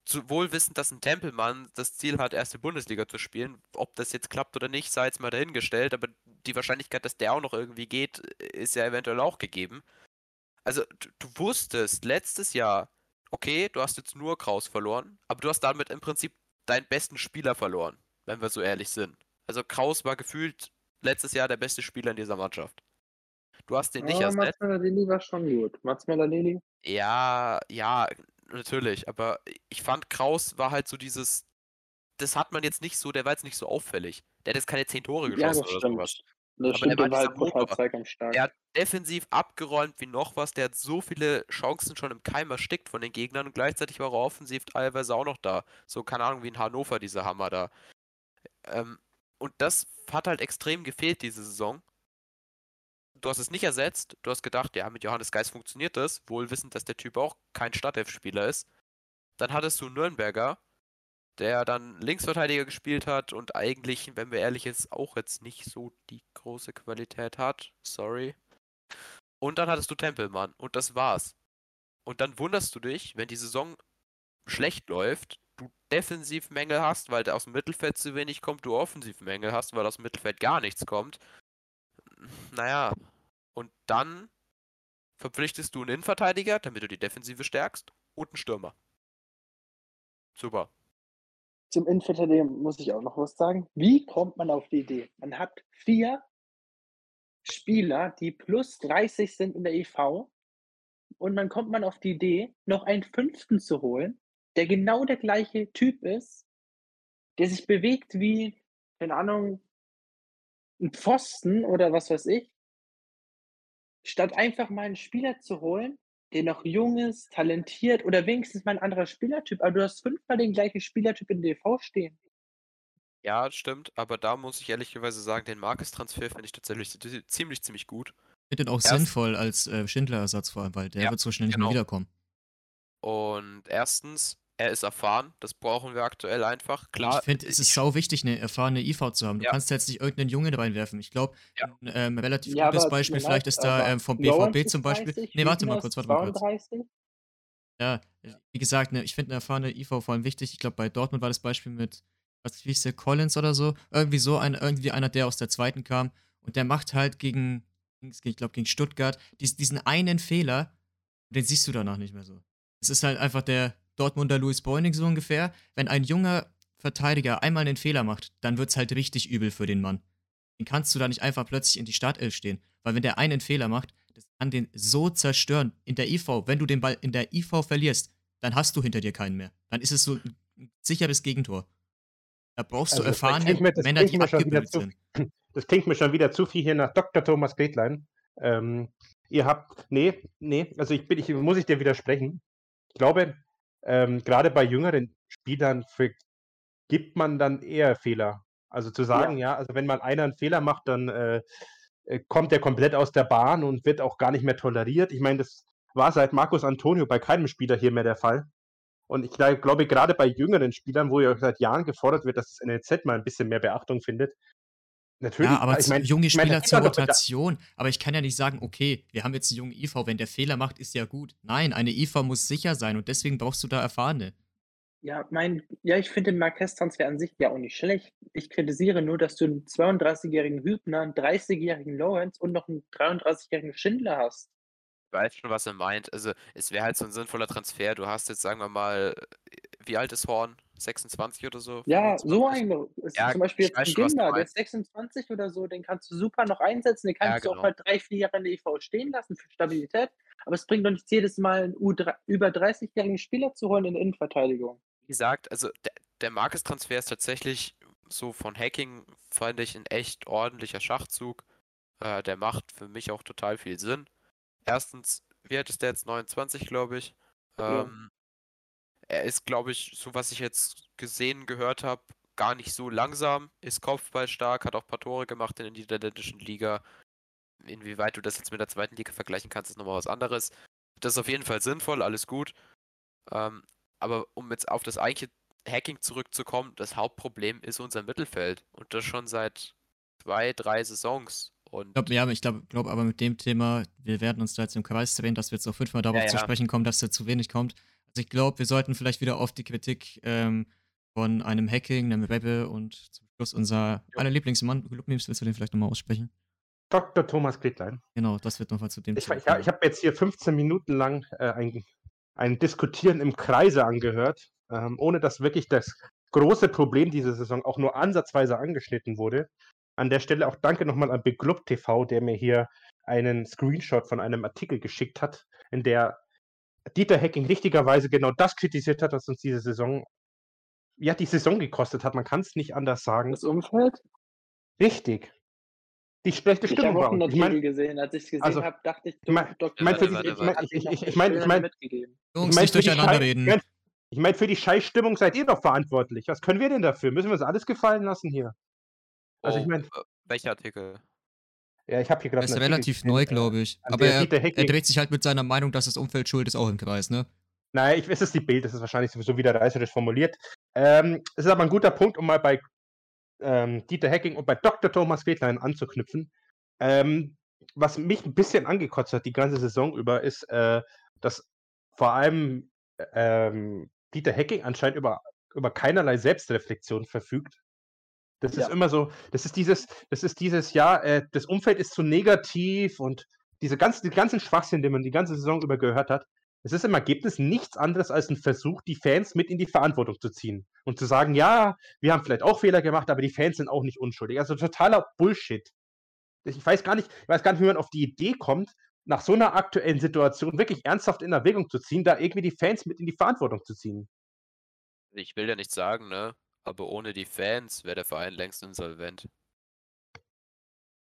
Zu, wohl wissend, dass ein Tempelmann das Ziel hat, erste Bundesliga zu spielen. Ob das jetzt klappt oder nicht, sei jetzt mal dahingestellt, aber die Wahrscheinlichkeit, dass der auch noch irgendwie geht, ist ja eventuell auch gegeben. Also, du, du wusstest letztes Jahr, okay, du hast jetzt nur Kraus verloren, aber du hast damit im Prinzip deinen besten Spieler verloren, wenn wir so ehrlich sind. Also Kraus war gefühlt letztes Jahr der beste Spieler in dieser Mannschaft. Du hast den nicht Aber ersetzt. Mats Möller-Deli war schon gut. Mats Möller-Deli? Ja, ja, natürlich, aber ich fand Kraus war halt so dieses, das hat man jetzt nicht so, der war jetzt nicht so auffällig. Der hat jetzt keine 10 Tore Ja, geschossen das oder sowas. Das Aber stimmt, der war der halt dieser Motor. brutal zweikampfstark. Er hat defensiv abgeräumt wie noch was, der hat so viele Chancen schon im Keim erstickt von den Gegnern und gleichzeitig war er offensiv teilweise auch noch da. So, keine Ahnung, wie in Hannover, dieser Hammer da. Ähm, und das hat halt extrem gefehlt diese Saison. Du hast es nicht ersetzt, du hast gedacht, ja, mit Johannes Geist funktioniert das, wohl wissend, dass der Typ auch kein Startelf-Spieler ist. Dann hattest du Nürnberger, der dann Linksverteidiger gespielt hat und eigentlich, wenn wir ehrlich ist, auch jetzt nicht so die große Qualität hat. Sorry. Und dann hattest du Tempelmann und das war's. Und dann wunderst du dich, wenn die Saison schlecht läuft, du Defensivmängel hast, weil aus dem Mittelfeld zu wenig kommt, du Offensivmängel hast, weil aus dem Mittelfeld gar nichts kommt. Naja, und dann verpflichtest du einen Innenverteidiger, damit du die Defensive stärkst, und einen Stürmer. Super. Zum Innenverteidiger muss ich auch noch was sagen. Wie kommt man auf die Idee? Man hat vier Spieler, die plus 30 sind in der EV und dann kommt man auf die Idee, noch einen fünften zu holen, der genau der gleiche Typ ist, der sich bewegt wie, keine Ahnung, ein Pfosten oder was weiß ich, statt einfach mal einen Spieler zu holen, der noch jung ist, talentiert oder wenigstens mal ein anderer Spielertyp. Aber du hast fünfmal den gleichen Spielertyp in DV stehen. Ja, stimmt, aber da muss ich ehrlicherweise sagen, den Marcus-Transfer finde ich tatsächlich zi- ziemlich, ziemlich gut. Ich finde den auch Erst- sinnvoll als äh, Schindler-Ersatz vor allem, weil der Ja, wird so schnell nicht genau. mehr wiederkommen. Und erstens, er ist erfahren, das brauchen wir aktuell einfach. Klar. Ich finde, es ist sau wichtig, eine erfahrene IV zu haben. Du Ja. kannst jetzt nicht irgendeinen Jungen reinwerfen. Ich glaube, Ja. ein ähm, relativ Ja, gutes Beispiel vielleicht ist da ähm, vom BVB zum Beispiel. 30, Nee, warte mal kurz, warte mal kurz. 32. Ja, wie gesagt, ne, ich finde eine erfahrene IV vor allem wichtig. Ich glaube, bei Dortmund war das Beispiel mit, was wie hieß der, Collins oder so. Irgendwie so, ein, irgendwie einer, der aus der zweiten kam. Und der macht halt gegen, ich glaube, gegen Stuttgart dies, diesen einen Fehler, den siehst du danach nicht mehr so. Es ist halt einfach der Dortmunder Louis Beuning so ungefähr. Wenn ein junger Verteidiger einmal einen Fehler macht, dann wird's halt richtig übel für den Mann. Den kannst du da nicht einfach plötzlich in die Startelf stehen. Weil wenn der einen Fehler macht, das kann den so zerstören. In der IV, wenn du den Ball in der IV verlierst, dann hast du hinter dir keinen mehr. Dann ist es so ein sicheres Gegentor. Da brauchst Also, du erfahrene mir- das Männer, die abgebildet zu- sind. Das klingt mir schon wieder zu viel hier nach Dr. Thomas Gretlein. Ähm, ihr habt, nee, nee, also ich bin, ich, muss ich dir widersprechen. Ich glaube, ähm, gerade bei jüngeren Spielern gibt man dann eher Fehler. Also zu sagen, ja, also wenn mal einer einen Fehler macht, dann äh, äh, kommt der komplett aus der Bahn und wird auch gar nicht mehr toleriert. Ich meine, das war seit Markus Antonio bei keinem Spieler hier mehr der Fall. Und ich gla- glaube, gerade bei jüngeren Spielern, wo ja seit Jahren gefordert wird, dass das NLZ mal ein bisschen mehr Beachtung findet. Natürlich, Ja, aber ich mein- junge ich mein, da Spieler zur Rotation. Aber ich kann ja nicht sagen, okay, wir haben jetzt einen jungen IV, wenn der Fehler macht, ist ja gut. Nein, eine IV muss sicher sein und deswegen brauchst du da Erfahrene. Ja, mein, ja, ich finde den Marquez-Transfer an sich ja auch nicht schlecht. Ich kritisiere nur, dass du einen 32-jährigen Hübner, einen 30-jährigen Lawrence und noch einen 33-jährigen Schindler hast. Weiß schon, was er meint. Also, es wäre halt so ein sinnvoller Transfer. Du hast jetzt, sagen wir mal, wie alt ist Horn? 26 oder so? Ja, so 25? eine. Ist Ja, zum Beispiel jetzt ein Gimler, der ist 26 oder so, den kannst du super noch einsetzen, den Ja, kannst du auch genau. mal drei, vier Jahre in der IV stehen lassen für Stabilität. Aber es bringt doch nichts, jedes Mal einen U3, über 30-jährigen Spieler zu holen in der Innenverteidigung. Wie gesagt, also der, der Marcus-Transfer ist tatsächlich so von Hacking, fand ich, ein echt ordentlicher Schachzug. Äh, der macht für mich auch total viel Sinn. Erstens, wie alt ist der jetzt? 29, glaube ich. Ja. Ähm, er ist, glaube ich, so was ich jetzt gesehen, gehört habe, gar nicht so langsam, ist kopfballstark, hat auch ein paar Tore gemacht in der niederländischen Liga. Inwieweit du das jetzt mit der zweiten Liga vergleichen kannst, ist nochmal was anderes. Das ist auf jeden Fall sinnvoll, alles gut. Ähm, aber um jetzt auf das eigentliche Hacking zurückzukommen, das Hauptproblem ist unser Mittelfeld. Und das schon seit zwei, drei Saisons. Und Ich glaube, ja, aber ich glaube glaub aber mit dem Thema, wir werden uns da jetzt im Kreis drehen, dass wir jetzt noch fünfmal darauf Ja, zu ja. sprechen kommen, dass da zu wenig kommt. Also ich glaube, wir sollten vielleicht wieder auf die Kritik ähm, von einem Hacking, einem Rebbe und zum Schluss unser aller Lieblingsmann, Glubnims, willst du den vielleicht nochmal aussprechen? Dr. Thomas Gretlein. Genau, das wird nochmal zu dem Ich, Thema ich, ich habe jetzt hier 15 Minuten lang äh, ein, ein Diskutieren im Kreise angehört, ähm, ohne dass wirklich das große Problem dieser Saison auch nur ansatzweise angeschnitten wurde. An der Stelle auch danke nochmal an Beglub TV, der mir hier einen Screenshot von einem Artikel geschickt hat, in der Dieter Hecking richtigerweise genau das kritisiert hat, was uns diese Saison, ja, die Saison gekostet hat. Man kann es nicht anders sagen. Das Umfeld? Richtig. Die schlechte Ich Stimmung habe bei auch einen. Ich Artikel mein, gesehen. Als ich es gesehen also, habe, dachte ich, ich mein- Dr. ich mein, für die- Thomas ich ich- ich- noch ich- eine ich mein- ich Stunde mein- mitgegeben. Jungs, Ich nicht durcheinander reden. Ich mein, ich mein, für die Scheißstimmung seid ihr doch verantwortlich. Was können wir denn dafür? Müssen wir uns alles gefallen lassen hier? Also ich Oh, mein- äh, welcher Artikel? Ja, ich habe hier Er gerade ist Artikel relativ neu, äh, glaube ich. Aber er, er dreht sich halt mit seiner Meinung, dass das Umfeld schuld ist, auch im Kreis, ne? Nein, ich, es ist die Bild, das ist wahrscheinlich sowieso wieder reißerisch formuliert. Ähm, es ist aber ein guter Punkt, um mal bei ähm, Dieter Hecking und bei Dr. Thomas Gretlein anzuknüpfen. Ähm, was mich ein bisschen angekotzt hat die ganze Saison über, ist, äh, dass vor allem ähm, Dieter Hecking anscheinend über, über keinerlei Selbstreflexion verfügt. Das Ja. ist immer so, das ist dieses, das ist dieses, ja, äh, das Umfeld ist zu negativ und diese ganzen, die ganzen Schwachsinn, den man die ganze Saison über gehört hat, es ist im Ergebnis nichts anderes als ein Versuch, die Fans mit in die Verantwortung zu ziehen und zu sagen, ja, wir haben vielleicht auch Fehler gemacht, aber die Fans sind auch nicht unschuldig. Also totaler Bullshit. Ich weiß gar nicht, ich weiß gar nicht, wie man auf die Idee kommt, nach so einer aktuellen Situation wirklich ernsthaft in Erwägung zu ziehen, da irgendwie die Fans mit in die Verantwortung zu ziehen. Ich will ja nicht sagen, ne? Aber ohne die Fans wäre der Verein längst insolvent.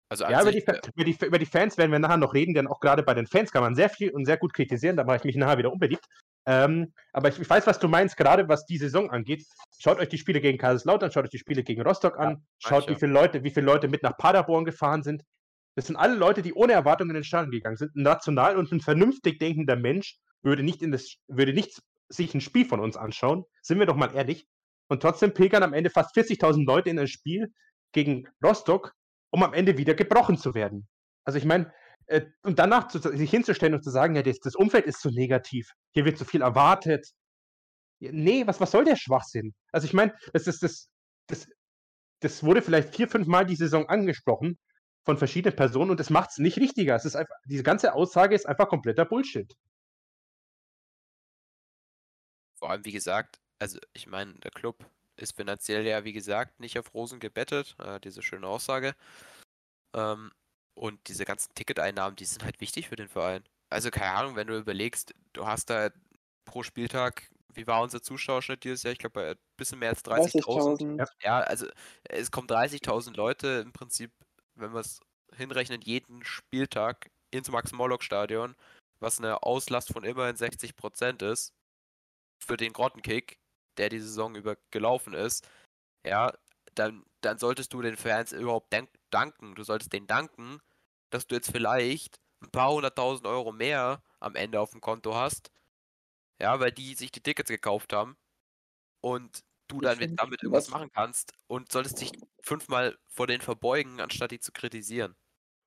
Also Ja, über die, Fa- über, die, über die Fans werden wir nachher noch reden, denn auch gerade bei den Fans kann man sehr viel und sehr gut kritisieren, da mache ich mich nachher wieder unbeliebt. Ähm, aber ich, ich weiß, was du meinst, gerade was die Saison angeht. Schaut euch die Spiele gegen Kaiserslautern, schaut euch die Spiele gegen Rostock an, schaut, wie viele Leute, wie viele Leute mit nach Paderborn gefahren sind. Das sind alle Leute, die ohne Erwartungen in den Stadion gegangen sind. Ein national und ein vernünftig denkender Mensch würde nicht in das, würde nicht sich ein Spiel von uns anschauen, sind wir doch mal ehrlich. Und trotzdem pilgern am Ende fast 40.000 Leute in ein Spiel gegen Rostock, um am Ende wieder gebrochen zu werden. Also ich meine, äh, und danach zu, sich hinzustellen und zu sagen, ja, das, das Umfeld ist zu negativ, hier wird zu viel erwartet. Ja, nee, was, was soll der Schwachsinn? Also ich meine, das ist das, das, das wurde vielleicht vier, fünf Mal die Saison angesprochen von verschiedenen Personen und das macht es nicht richtiger. Es ist einfach, diese ganze Aussage ist einfach kompletter Bullshit. Vor allem, wie gesagt, also ich meine, der Club ist finanziell ja, wie gesagt, nicht auf Rosen gebettet, äh, diese schöne Aussage. Ähm, und diese ganzen Ticketeinnahmen, die sind halt wichtig für den Verein. Also keine Ahnung, wenn du überlegst, du hast da pro Spieltag, wie war unser Zuschauerschnitt dieses Jahr? Ich glaube, ein bisschen mehr als 30.000. 30.000. Ja, also es kommen 30.000 Leute im Prinzip, wenn wir es hinrechnen, jeden Spieltag ins Max-Morlock-Stadion, was eine Auslast von immerhin 60% ist, für den Grottenkick, der die Saison über gelaufen ist, ja, dann, dann solltest du den Fans überhaupt danken. Du solltest denen danken, dass du jetzt vielleicht ein paar hunderttausend Euro mehr am Ende auf dem Konto hast. Ja, weil die sich die Tickets gekauft haben. Und du Ich dann mit, damit irgendwas was- machen kannst und solltest dich fünfmal vor denen verbeugen, anstatt die zu kritisieren.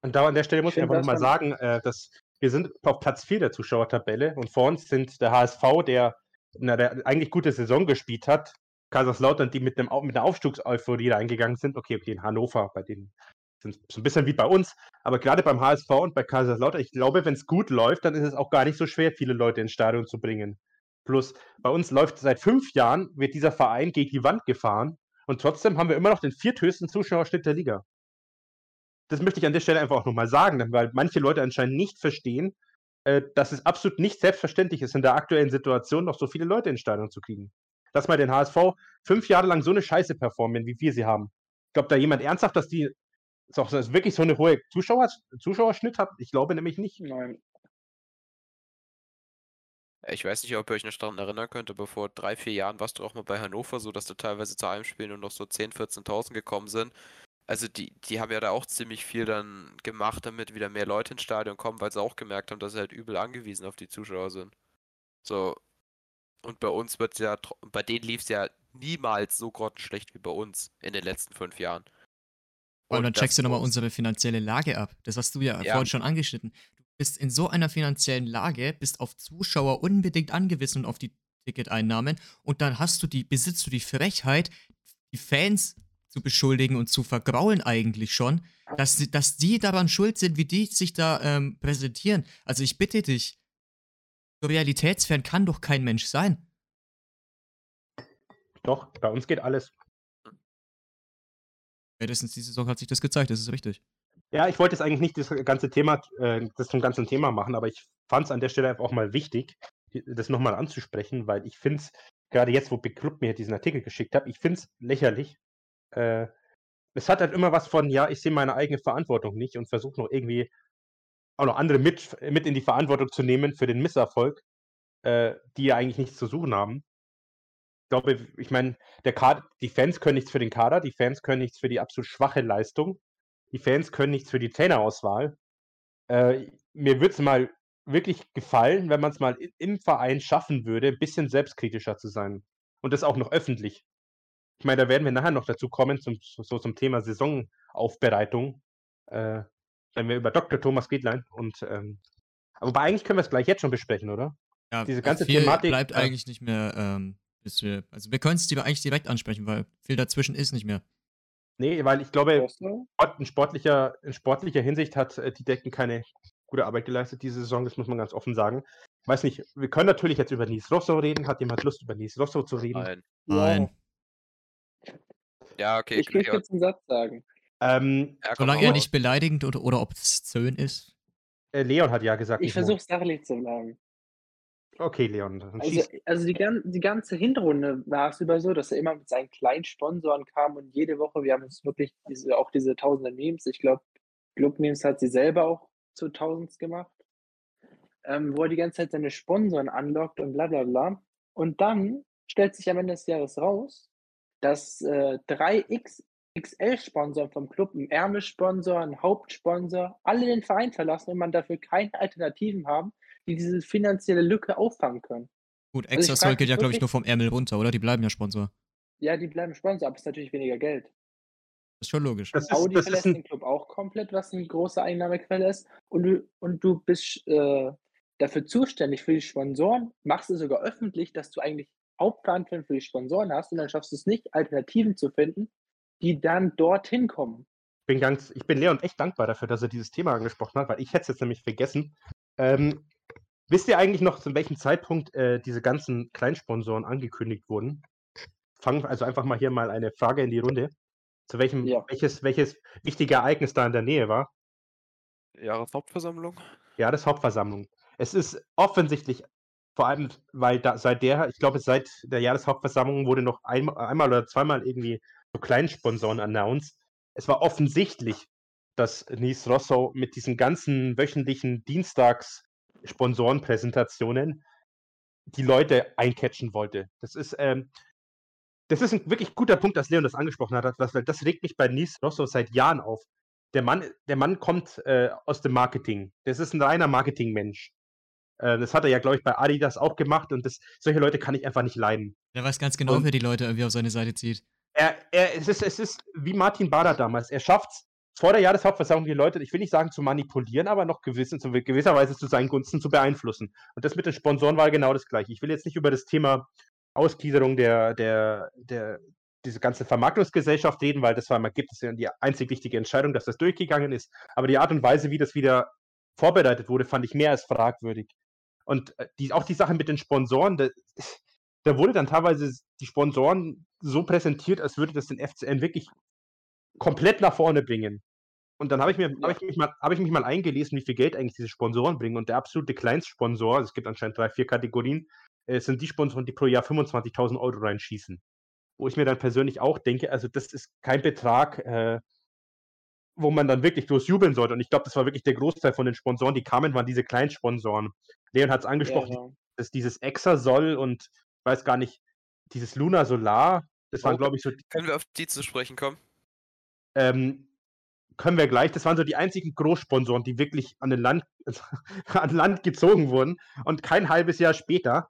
Und da an der Stelle muss ich, Ich einfach nochmal sagen, äh, dass wir sind auf Platz 4 der Zuschauertabelle und vor uns sind der HSV, der eine eigentlich gute Saison gespielt hat, Kaiserslautern, die mit, einem, mit einer Aufstiegseuphorie reingegangen sind. Okay, okay, in Hannover, bei denen sind so ein bisschen wie bei uns, aber gerade beim HSV und bei Kaiserslautern, ich glaube, wenn es gut läuft, dann ist es auch gar nicht so schwer, viele Leute ins Stadion zu bringen. Plus, bei uns läuft seit fünf Jahren, wird dieser Verein gegen die Wand gefahren und trotzdem haben wir immer noch den vierthöchsten Zuschauerschnitt der Liga das möchte ich an der Stelle einfach auch nochmal sagen, weil manche Leute anscheinend nicht verstehen, äh, dass es absolut nicht selbstverständlich ist, in der aktuellen Situation noch so viele Leute ins Stadion zu kriegen. Lass mal den HSV fünf Jahre lang so eine Scheiße performen, wie wir sie haben. Ich glaube, da jemand ernsthaft, dass die dass das wirklich so eine hohe Zuschauer, Zuschauerschnitt hat? Ich glaube nämlich nicht. Nein. Ich weiß nicht, ob ihr euch noch daran erinnern könnt, aber vor drei, vier Jahren warst du auch mal bei Hannover, so dass da teilweise zu einem Spiel nur noch so 10.000, 14.000 gekommen sind. Also die, die haben ja da auch ziemlich viel dann gemacht, damit wieder mehr Leute ins Stadion kommen, weil sie auch gemerkt haben, dass sie halt übel angewiesen auf die Zuschauer sind. So. Und bei uns wird ja, bei denen lief es ja niemals so grottenschlecht wie bei uns in den letzten fünf Jahren. Und dann das checkst du nochmal unsere finanzielle Lage ab. Das hast du ja, Ja. vorhin schon angeschnitten. Du bist in so einer finanziellen Lage, bist auf Zuschauer unbedingt angewiesen und auf die Ticketeinnahmen und dann hast du die, besitzt du die Frechheit, die Fans zu beschuldigen und zu vergraulen eigentlich schon, dass, sie- dass die daran schuld sind, wie die sich da ähm, präsentieren. Also ich bitte dich, so Realitätsfan kann doch kein Mensch sein. Doch, bei uns geht alles. Spätestens diese Saison hat sich das gezeigt, das ist richtig. Ja, ich wollte jetzt eigentlich nicht das ganze Thema, äh, das zum ganzen Thema machen, aber ich fand es an der Stelle einfach auch mal wichtig, das nochmal anzusprechen, weil ich finde es, gerade jetzt, wo Big Club mir diesen Artikel geschickt hat, ich finde es lächerlich. Äh, es hat halt immer was von, ja, ich sehe meine eigene Verantwortung nicht und versuche noch irgendwie auch noch andere mit, mit in die Verantwortung zu nehmen für den Misserfolg, äh, die ja eigentlich nichts zu suchen haben. Ich glaube, ich meine, die Fans können nichts für den Kader, die Fans können nichts für die absolut schwache Leistung, die Fans können nichts für die Trainerauswahl. Äh, mir würde es mal wirklich gefallen, wenn man es mal im Verein schaffen würde, ein bisschen selbstkritischer zu sein. Und das auch noch öffentlich. Ich meine, da werden wir nachher noch dazu kommen, zum, so zum Thema Saisonaufbereitung, äh, wenn wir über Dr. Thomas Giedlein und ähm, aber eigentlich können wir es gleich jetzt schon besprechen, oder? Ja, Diese ganze viel Thematik, bleibt äh, eigentlich nicht mehr, ähm, bis wir, also wir können es eigentlich direkt ansprechen, weil viel dazwischen ist nicht mehr. Nee, weil ich glaube, in sportlicher, in sportlicher Hinsicht hat äh, die Decken keine gute Arbeit geleistet diese Saison, das muss man ganz offen sagen. Weiß nicht, wir können natürlich jetzt über Nies Rosso reden. Hat jemand Lust, über Nies Rosso zu reden? Nein. Nein. Ja, okay. Ich will ja, jetzt einen Satz sagen. Ähm, ja, Solange er nicht beleidigend oder, oder obszön ist. äh, Leon hat ja gesagt. Ich versuche sachlich zu bleiben. Okay, Leon, Also, also die, gan die ganze Hinrunde war es über so, dass er immer mit seinen kleinen Sponsoren kam und jede Woche, wir haben uns wirklich diese, auch diese tausende Memes, ich glaube, Club Memes hat sie selber auch zu Tausends gemacht, ähm, wo er die ganze Zeit seine Sponsoren anlockt und bla bla bla. Und dann stellt sich am Ende des Jahres raus, dass äh, drei XXL-Sponsoren vom Club, ein Ärmelsponsor, ein Hauptsponsor, alle den Verein verlassen und man dafür keine Alternativen haben, die diese finanzielle Lücke auffangen können. Gut, Also ich Exasol frag geht ja, glaube ich, nur vom Ärmel runter, oder? Die bleiben ja Sponsor. Ja, die bleiben Sponsor, aber es ist natürlich weniger Geld. Das ist schon logisch. Das ist, Audi das ist verlässt ein, den Club auch komplett, was eine große Einnahmequelle ist. Und du, und du bist äh, dafür zuständig für die Sponsoren, machst es sogar öffentlich, dass du eigentlich Hauptverantwortung für die Sponsoren hast und dann schaffst du es nicht, Alternativen zu finden, die dann dorthin kommen. bin ganz, ich bin Leon echt dankbar dafür, dass er dieses Thema angesprochen hat, weil ich hätte es jetzt nämlich vergessen. Ähm, wisst ihr eigentlich noch, zu welchem Zeitpunkt äh, diese ganzen Kleinsponsoren angekündigt wurden? Fangen wir also einfach mal hier mal eine Frage in die Runde. Zu welchem, Ja. welches, welches wichtige Ereignis da in der Nähe war? Jahreshauptversammlung? Jahreshauptversammlung. Es ist offensichtlich, vor allem, weil da, seit der, ich glaube, seit der Jahreshauptversammlung wurde noch einmal, einmal oder zweimal irgendwie so Kleinsponsoren announced. Es war offensichtlich, dass Nice Rosso mit diesen ganzen wöchentlichen Dienstags-Sponsorenpräsentationen die Leute eincatchen wollte. Das ist, ähm, das ist ein wirklich guter Punkt, dass Leon das angesprochen hat, weil das regt mich bei Nice Rosso seit Jahren auf. Der Mann, der Mann kommt äh, aus dem Marketing. Das ist ein reiner Marketingmensch. Äh, das hat er ja, glaube ich, bei Adidas auch gemacht und das, solche Leute kann ich einfach nicht leiden. Der weiß ganz genau, Und- wer die Leute irgendwie auf seine Seite zieht. Er, er, es, ist, es ist wie Martin Bader damals. Er schafft es, vor der Jahreshauptversammlung die Leute, ich will nicht sagen zu manipulieren, aber noch gewissen, zu gewisser Weise zu seinen Gunsten zu beeinflussen. Und das mit den Sponsoren war genau das gleiche. Ich will jetzt nicht über das Thema Ausgliederung der, der, der, diese ganze Vermarktungsgesellschaft reden, weil das war es ja die einzig wichtige Entscheidung, dass das durchgegangen ist. Aber die Art und Weise, wie das wieder vorbereitet wurde, fand ich mehr als fragwürdig. Und äh, die, auch die Sache mit den Sponsoren, da, da wurde dann teilweise die Sponsoren so präsentiert, als würde das den FCN wirklich komplett nach vorne bringen. Und dann habe ich, mir, habe ich, mich mal- habe ich mich mal eingelesen, wie viel Geld eigentlich diese Sponsoren bringen. Und der absolute Kleinstsponsor, also es gibt anscheinend drei, vier Kategorien, äh, sind die Sponsoren, die pro Jahr 25.000 Euro reinschießen. Wo ich mir dann persönlich auch denke, also das ist kein Betrag, äh, wo man dann wirklich bloß jubeln sollte. Und ich glaube, das war wirklich der Großteil von den Sponsoren, die kamen, waren diese Kleinsponsoren. Leon hat es Ja, angesprochen, ja. dass dieses Exasol und ich weiß gar nicht, dieses Luna Solar, das waren, Oh, glaube ich, so, Können wir auf die zu sprechen kommen? ähm, können wir gleich, das waren so die einzigen Großsponsoren, die wirklich an den Land, an Land gezogen wurden. Und kein halbes Jahr später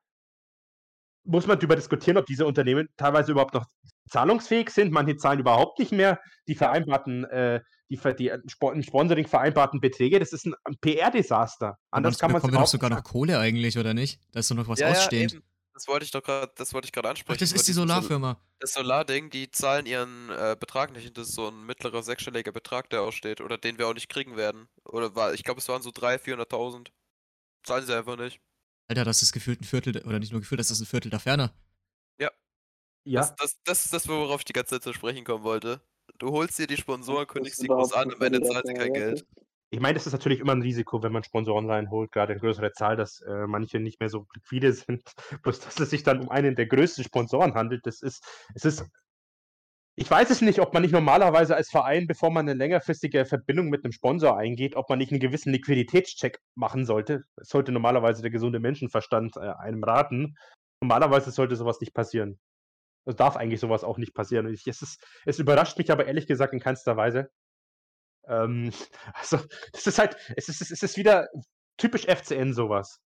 muss man darüber diskutieren, ob diese Unternehmen teilweise überhaupt noch zahlungsfähig sind. Manche zahlen überhaupt nicht mehr die vereinbarten, äh, die, die im Sponsoring vereinbarten Beträge. Das ist ein, ein PR-Desaster. Anders das kann man es bekommen wir doch sogar noch Kohle eigentlich, oder nicht? Da ist doch noch was ja, ja, ausstehend. eben. Das wollte ich doch gerade, das wollte ich gerade Ach, ansprechen. das über ist die Solarfirma. Das Solarding, die zahlen ihren äh, Betrag nicht. und Das ist so ein mittlerer sechsstelliger Betrag, der aussteht. Oder den wir auch nicht kriegen werden. Oder war, ich glaube, es waren so 300.000, 400.000. Zahlen sie einfach nicht. Alter, das ist gefühlt ein Viertel, der- oder nicht nur gefühlt, das ist ein Viertel der Ferner. Ja, Das, das, das ist das, worauf ich die ganze Zeit zu sprechen kommen wollte. Du holst dir die Sponsoren, kündigst ist die groß an, am Ende zahlt sie kein Geld. ich meine, das ist natürlich immer ein Risiko, wenn man Sponsoren reinholt, gerade in größerer Zahl, dass äh, manche nicht mehr so liquide sind. Bloß, dass es sich dann um einen der größten Sponsoren handelt, das ist, es ist, ich weiß es nicht, ob man nicht normalerweise als Verein, bevor man eine längerfristige Verbindung mit einem Sponsor eingeht, ob man nicht einen gewissen Liquiditätscheck machen sollte. Das sollte normalerweise der gesunde Menschenverstand äh, einem raten. Normalerweise sollte sowas nicht passieren. Es darf eigentlich sowas auch nicht passieren. Ich, es, ist, es überrascht mich aber ehrlich gesagt in keinster Weise. Ähm, also, das ist halt, es ist, es ist wieder typisch FCN sowas.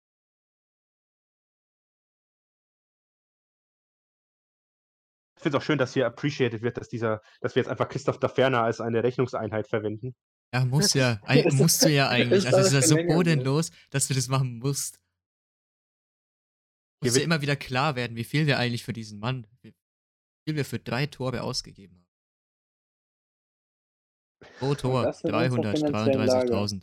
Ich finde es auch schön, dass hier appreciated wird, dass dieser, dass wir jetzt einfach Christoph da Ferner als eine Rechnungseinheit verwenden. Ja, muss ja. Musst du ja eigentlich. Also es ist ja so ne? bodenlos, dass du das machen musst. Muss ja immer wieder klar werden, wie viel wir eigentlich für diesen Mann, viel wir für drei Tore ausgegeben haben. Pro Tor das sind unsere finanziellen 333.000.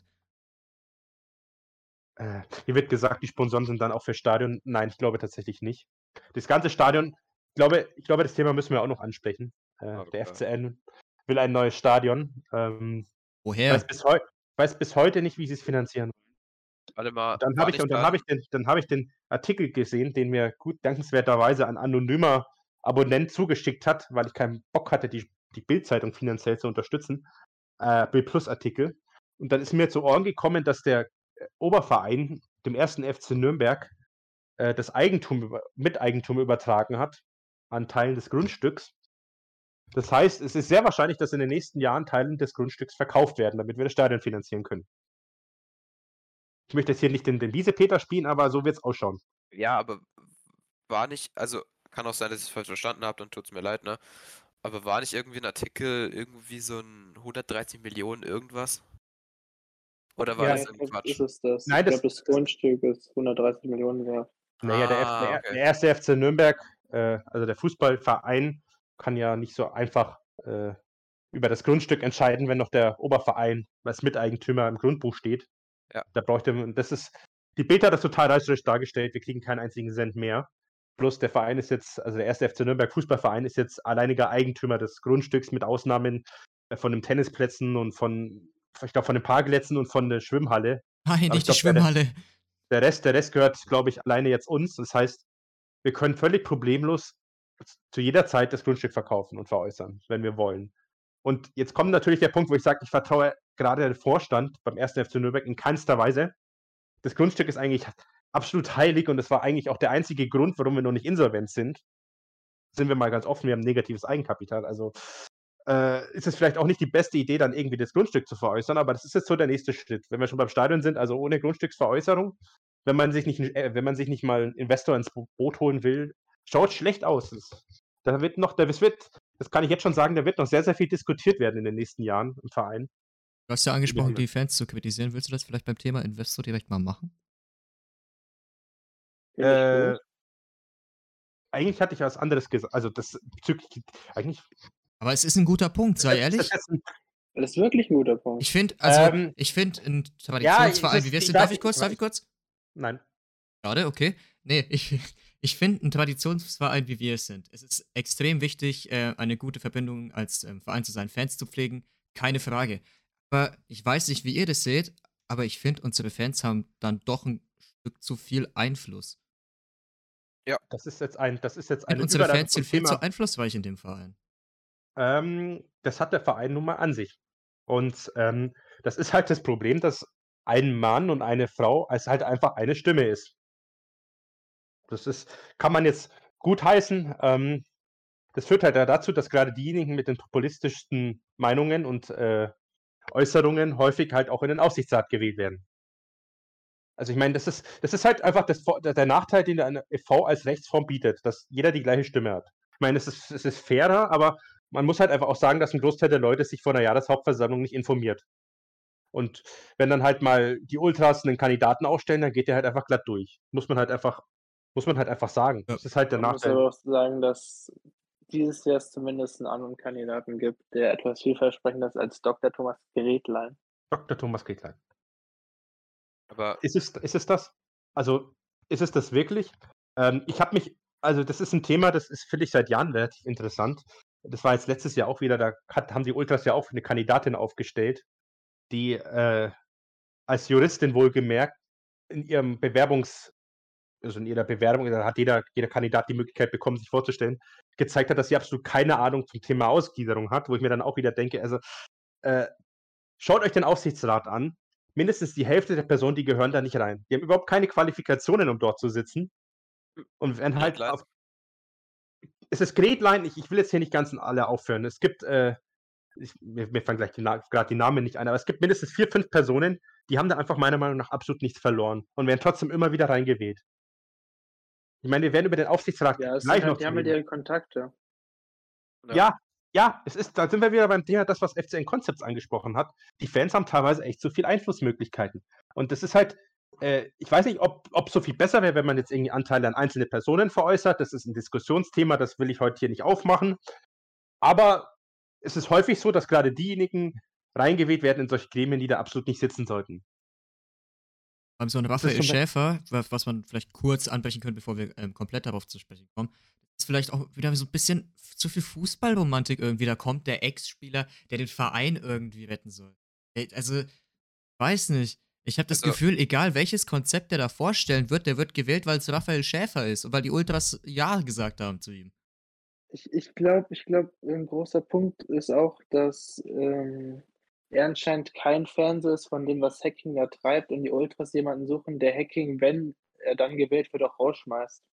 Äh, hier wird gesagt, die Sponsoren sind dann auch für Stadion. Nein, ich glaube tatsächlich nicht. Das ganze Stadion, ich glaube, ich glaube, das Thema müssen wir auch noch ansprechen. Äh, Ja, der. FCN will ein neues Stadion. Ähm, Woher? weiß, bis weiß bis heute nicht, wie sie es finanzieren. Mal. Dann habe ich, dann habe ich, den, dann hab ich den Artikel gesehen, den mir gut dankenswerterweise ein anonymer Abonnent zugeschickt hat, weil ich keinen Bock hatte, die, die Bild-Zeitung finanziell zu unterstützen. Äh, Bild Plus Artikel. Und dann ist mir zu Ohren gekommen, dass der äh, Oberverein dem ersten FC Nürnberg äh, das Eigentum, Miteigentum übertragen hat an Teilen des Grundstücks. Das heißt, es ist sehr wahrscheinlich, dass in den nächsten Jahren Teilen des Grundstücks verkauft werden, damit wir das Stadion finanzieren können. Ich möchte jetzt hier nicht den, den Wiesepeter spielen, aber so wird es ausschauen. Ja, aber war nicht, also kann auch sein, dass ich es falsch verstanden habe, dann tut es mir leid, ne? Aber war nicht irgendwie ein Artikel irgendwie so ein 130 Millionen irgendwas? Oder war Ja, das irgendwie Quatsch? Ist es das? Nein, ich das- glaube, das Grundstück ist 130 Millionen wert. Naja, der, Ah, der, okay. der erste FC Nürnberg, äh, also der Fußballverein, kann ja nicht so einfach äh, über das Grundstück entscheiden, wenn noch der Oberverein als Miteigentümer im Grundbuch steht. Ja. Da bräuchte man, das ist, die Bild hat das total reißerisch dargestellt, wir kriegen keinen einzigen Cent mehr. Plus der Verein ist jetzt, also der erste FC Nürnberg Fußballverein ist jetzt alleiniger Eigentümer des Grundstücks mit Ausnahmen äh, von den Tennisplätzen und von, ich glaube, von den Parkplätzen und von der Schwimmhalle. Nein, ich nicht die glaub, der- Schwimmhalle. Der Rest, der Rest gehört, glaube ich, alleine jetzt uns. Das heißt, wir können völlig problemlos zu jeder Zeit das Grundstück verkaufen und veräußern, wenn wir wollen. Und jetzt kommt natürlich der Punkt, wo ich sage, ich vertraue gerade dem Vorstand beim 1. FC Nürnberg in keinster Weise. Das Grundstück ist eigentlich absolut heilig und das war eigentlich auch der einzige Grund, warum wir noch nicht insolvent sind. Sind wir mal ganz offen, wir haben negatives Eigenkapital. Also äh, ist es vielleicht auch nicht die beste Idee, dann irgendwie das Grundstück zu veräußern, aber das ist jetzt so der nächste Schritt. Wenn wir schon beim Stadion sind, also ohne Grundstücksveräußerung, wenn man sich nicht, äh, wenn man sich nicht mal einen Investor ins Bo- Boot holen will, schaut schlecht aus. Das, da wird noch, da, das wird, das kann ich jetzt schon sagen, da wird noch sehr, sehr viel diskutiert werden in den nächsten Jahren im Verein. Du hast ja angesprochen, die Fans zu kritisieren. Willst du das vielleicht beim Thema Investor direkt mal machen? Äh, eigentlich hatte ich was anderes gesagt. Also das bezüglich, eigentlich. Aber es ist ein guter Punkt, sei ehrlich. Das ist wirklich ein guter Punkt. Ich finde, also, Ähm, ich finde, ein ja, Traditionsverein, es wie ist- wir ich sind, weiß darf ich kurz, darf ich kurz? Nein. Gerade, okay. Nee, ich, ich finde, ein Traditionsverein, wie wir es sind, es ist extrem wichtig, äh, eine gute Verbindung als ähm, Verein zu seinen Fans zu pflegen. Keine Frage. Aber ich weiß nicht, wie ihr das seht, aber ich finde, unsere Fans haben dann doch ein Stück zu viel Einfluss. Das ist jetzt ein, das ist jetzt eine unsere Fans sind viel zu einflussreich in dem Verein. Ähm, das hat der Verein nun mal an sich. Und ähm, das ist halt das Problem, dass ein Mann und eine Frau als halt einfach eine Stimme ist. Das ist, kann man jetzt gut heißen. Ähm, das führt halt dazu, dass gerade diejenigen mit den populistischsten Meinungen und äh, Äußerungen häufig halt auch in den Aufsichtsrat gewählt werden. Also ich meine, das ist, das ist halt einfach das, der Nachteil, den der e.V. als Rechtsform bietet, dass jeder die gleiche Stimme hat. Ich meine, es ist, es ist fairer, aber man muss halt einfach auch sagen, dass ein Großteil der Leute sich vor einer Jahreshauptversammlung nicht informiert. Und wenn dann halt mal die Ultras einen Kandidaten aufstellen, dann geht der halt einfach glatt durch. Muss man halt einfach, muss man halt einfach sagen. Ja. Das ist halt der Man muss Nachteil. aber auch sagen, dass dieses Jahr es zumindest einen anderen Kandidaten gibt, der etwas vielversprechender ist als Dr. Thomas Gerätlein. Dr. Thomas Krieglein. Aber Ist es, ist es das? Also, ist es das wirklich? Ähm, ich habe mich, also das ist ein Thema, das ist, finde ich, seit Jahren relativ interessant. Das war jetzt letztes Jahr auch wieder, da hat, haben die Ultras ja auch eine Kandidatin aufgestellt, die äh, als Juristin wohlgemerkt in ihrem Bewerbungs, also in ihrer Bewerbung, da hat jeder, jeder Kandidat die Möglichkeit bekommen, sich vorzustellen, gezeigt hat, dass sie absolut keine Ahnung zum Thema Ausgliederung hat, wo ich mir dann auch wieder denke, also äh, schaut euch den Aufsichtsrat an. Mindestens die Hälfte der Personen, die gehören da nicht rein. Die haben überhaupt keine Qualifikationen, um dort zu sitzen. Und wenn halt auf, es ist Gretlein, ich, ich will jetzt hier nicht ganz alle aufhören. Es gibt, äh, ich, mir, mir fallen gleich gerade die Namen nicht ein, aber es gibt mindestens vier, fünf Personen, die haben da einfach meiner Meinung nach absolut nichts verloren und werden trotzdem immer wieder reingewählt. Ich meine, wir werden über den Aufsichtsrat Ja, es gleich sind noch halt, die zu haben halt reden. ihre Kontakte. Ja. Ja, ja, es ist, da sind wir wieder beim Thema, das, was FCN Concepts angesprochen hat. Die Fans haben teilweise echt zu viel Einflussmöglichkeiten. Und das ist halt, äh, ich weiß nicht, ob es so viel besser wäre, wenn man jetzt irgendwie Anteile an einzelne Personen veräußert. Das ist ein Diskussionsthema, das will ich heute hier nicht aufmachen. Aber es ist häufig so, dass gerade diejenigen reingewählt werden in solche Gremien, die da absolut nicht sitzen sollten. Beim so ein Raphael Schäfer, wa- was man vielleicht kurz anbrechen könnte, bevor wir ähm, komplett darauf zu sprechen kommen, ist vielleicht auch wieder so ein bisschen zu viel Fußballromantik irgendwie. Da kommt der Ex-Spieler, der den Verein irgendwie retten soll. Also, weiß nicht. Ich habe das Also- Gefühl, egal welches Konzept der da vorstellen wird, der wird gewählt, weil es Raphael Schäfer ist und weil die Ultras Ja gesagt haben zu ihm. Ich, ich glaube, ich glaub, ein großer Punkt ist auch, dass ähm, er anscheinend kein Fan so ist von dem, was Hacking da treibt und die Ultras jemanden suchen, der Hacking, wenn er dann gewählt wird, auch rausschmeißt.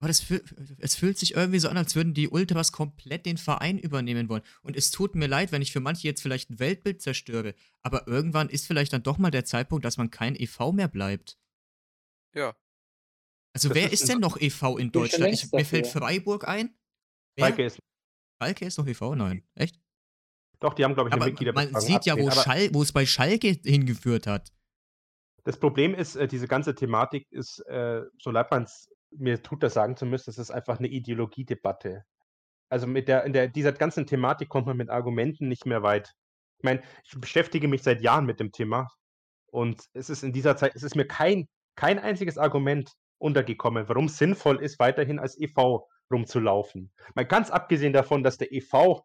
Aber das fühl, es fühlt sich irgendwie so an, als würden die Ultras komplett den Verein übernehmen wollen. Und es tut mir leid, wenn ich für manche jetzt vielleicht ein Weltbild zerstöre. Aber irgendwann ist vielleicht dann doch mal der Zeitpunkt, dass man kein EV mehr bleibt. Ja. Also Das wer ist ist denn noch e.V. in Deutschland? Ich, mir fällt. Freiburg ein. Wer? Schalke ist. Schalke ist noch e.V.? Nein. Echt? Doch, die haben, glaube ich, eine Aber Mitgliederbefragung. man sieht ja, wo, Schal wo es bei Schalke hingeführt hat. Das Problem ist, äh, diese ganze Thematik ist, äh, so leid man es mir tut, das sagen zu müssen, es ist einfach eine Ideologiedebatte. Also mit der, in der, dieser ganzen Thematik kommt man mit Argumenten nicht mehr weit. Ich meine, ich beschäftige mich seit Jahren mit dem Thema und es ist in dieser Zeit, es ist mir kein, kein einziges Argument untergekommen, warum es sinnvoll ist, weiterhin als e.V. rumzulaufen. Mal ganz abgesehen davon, dass der e.V.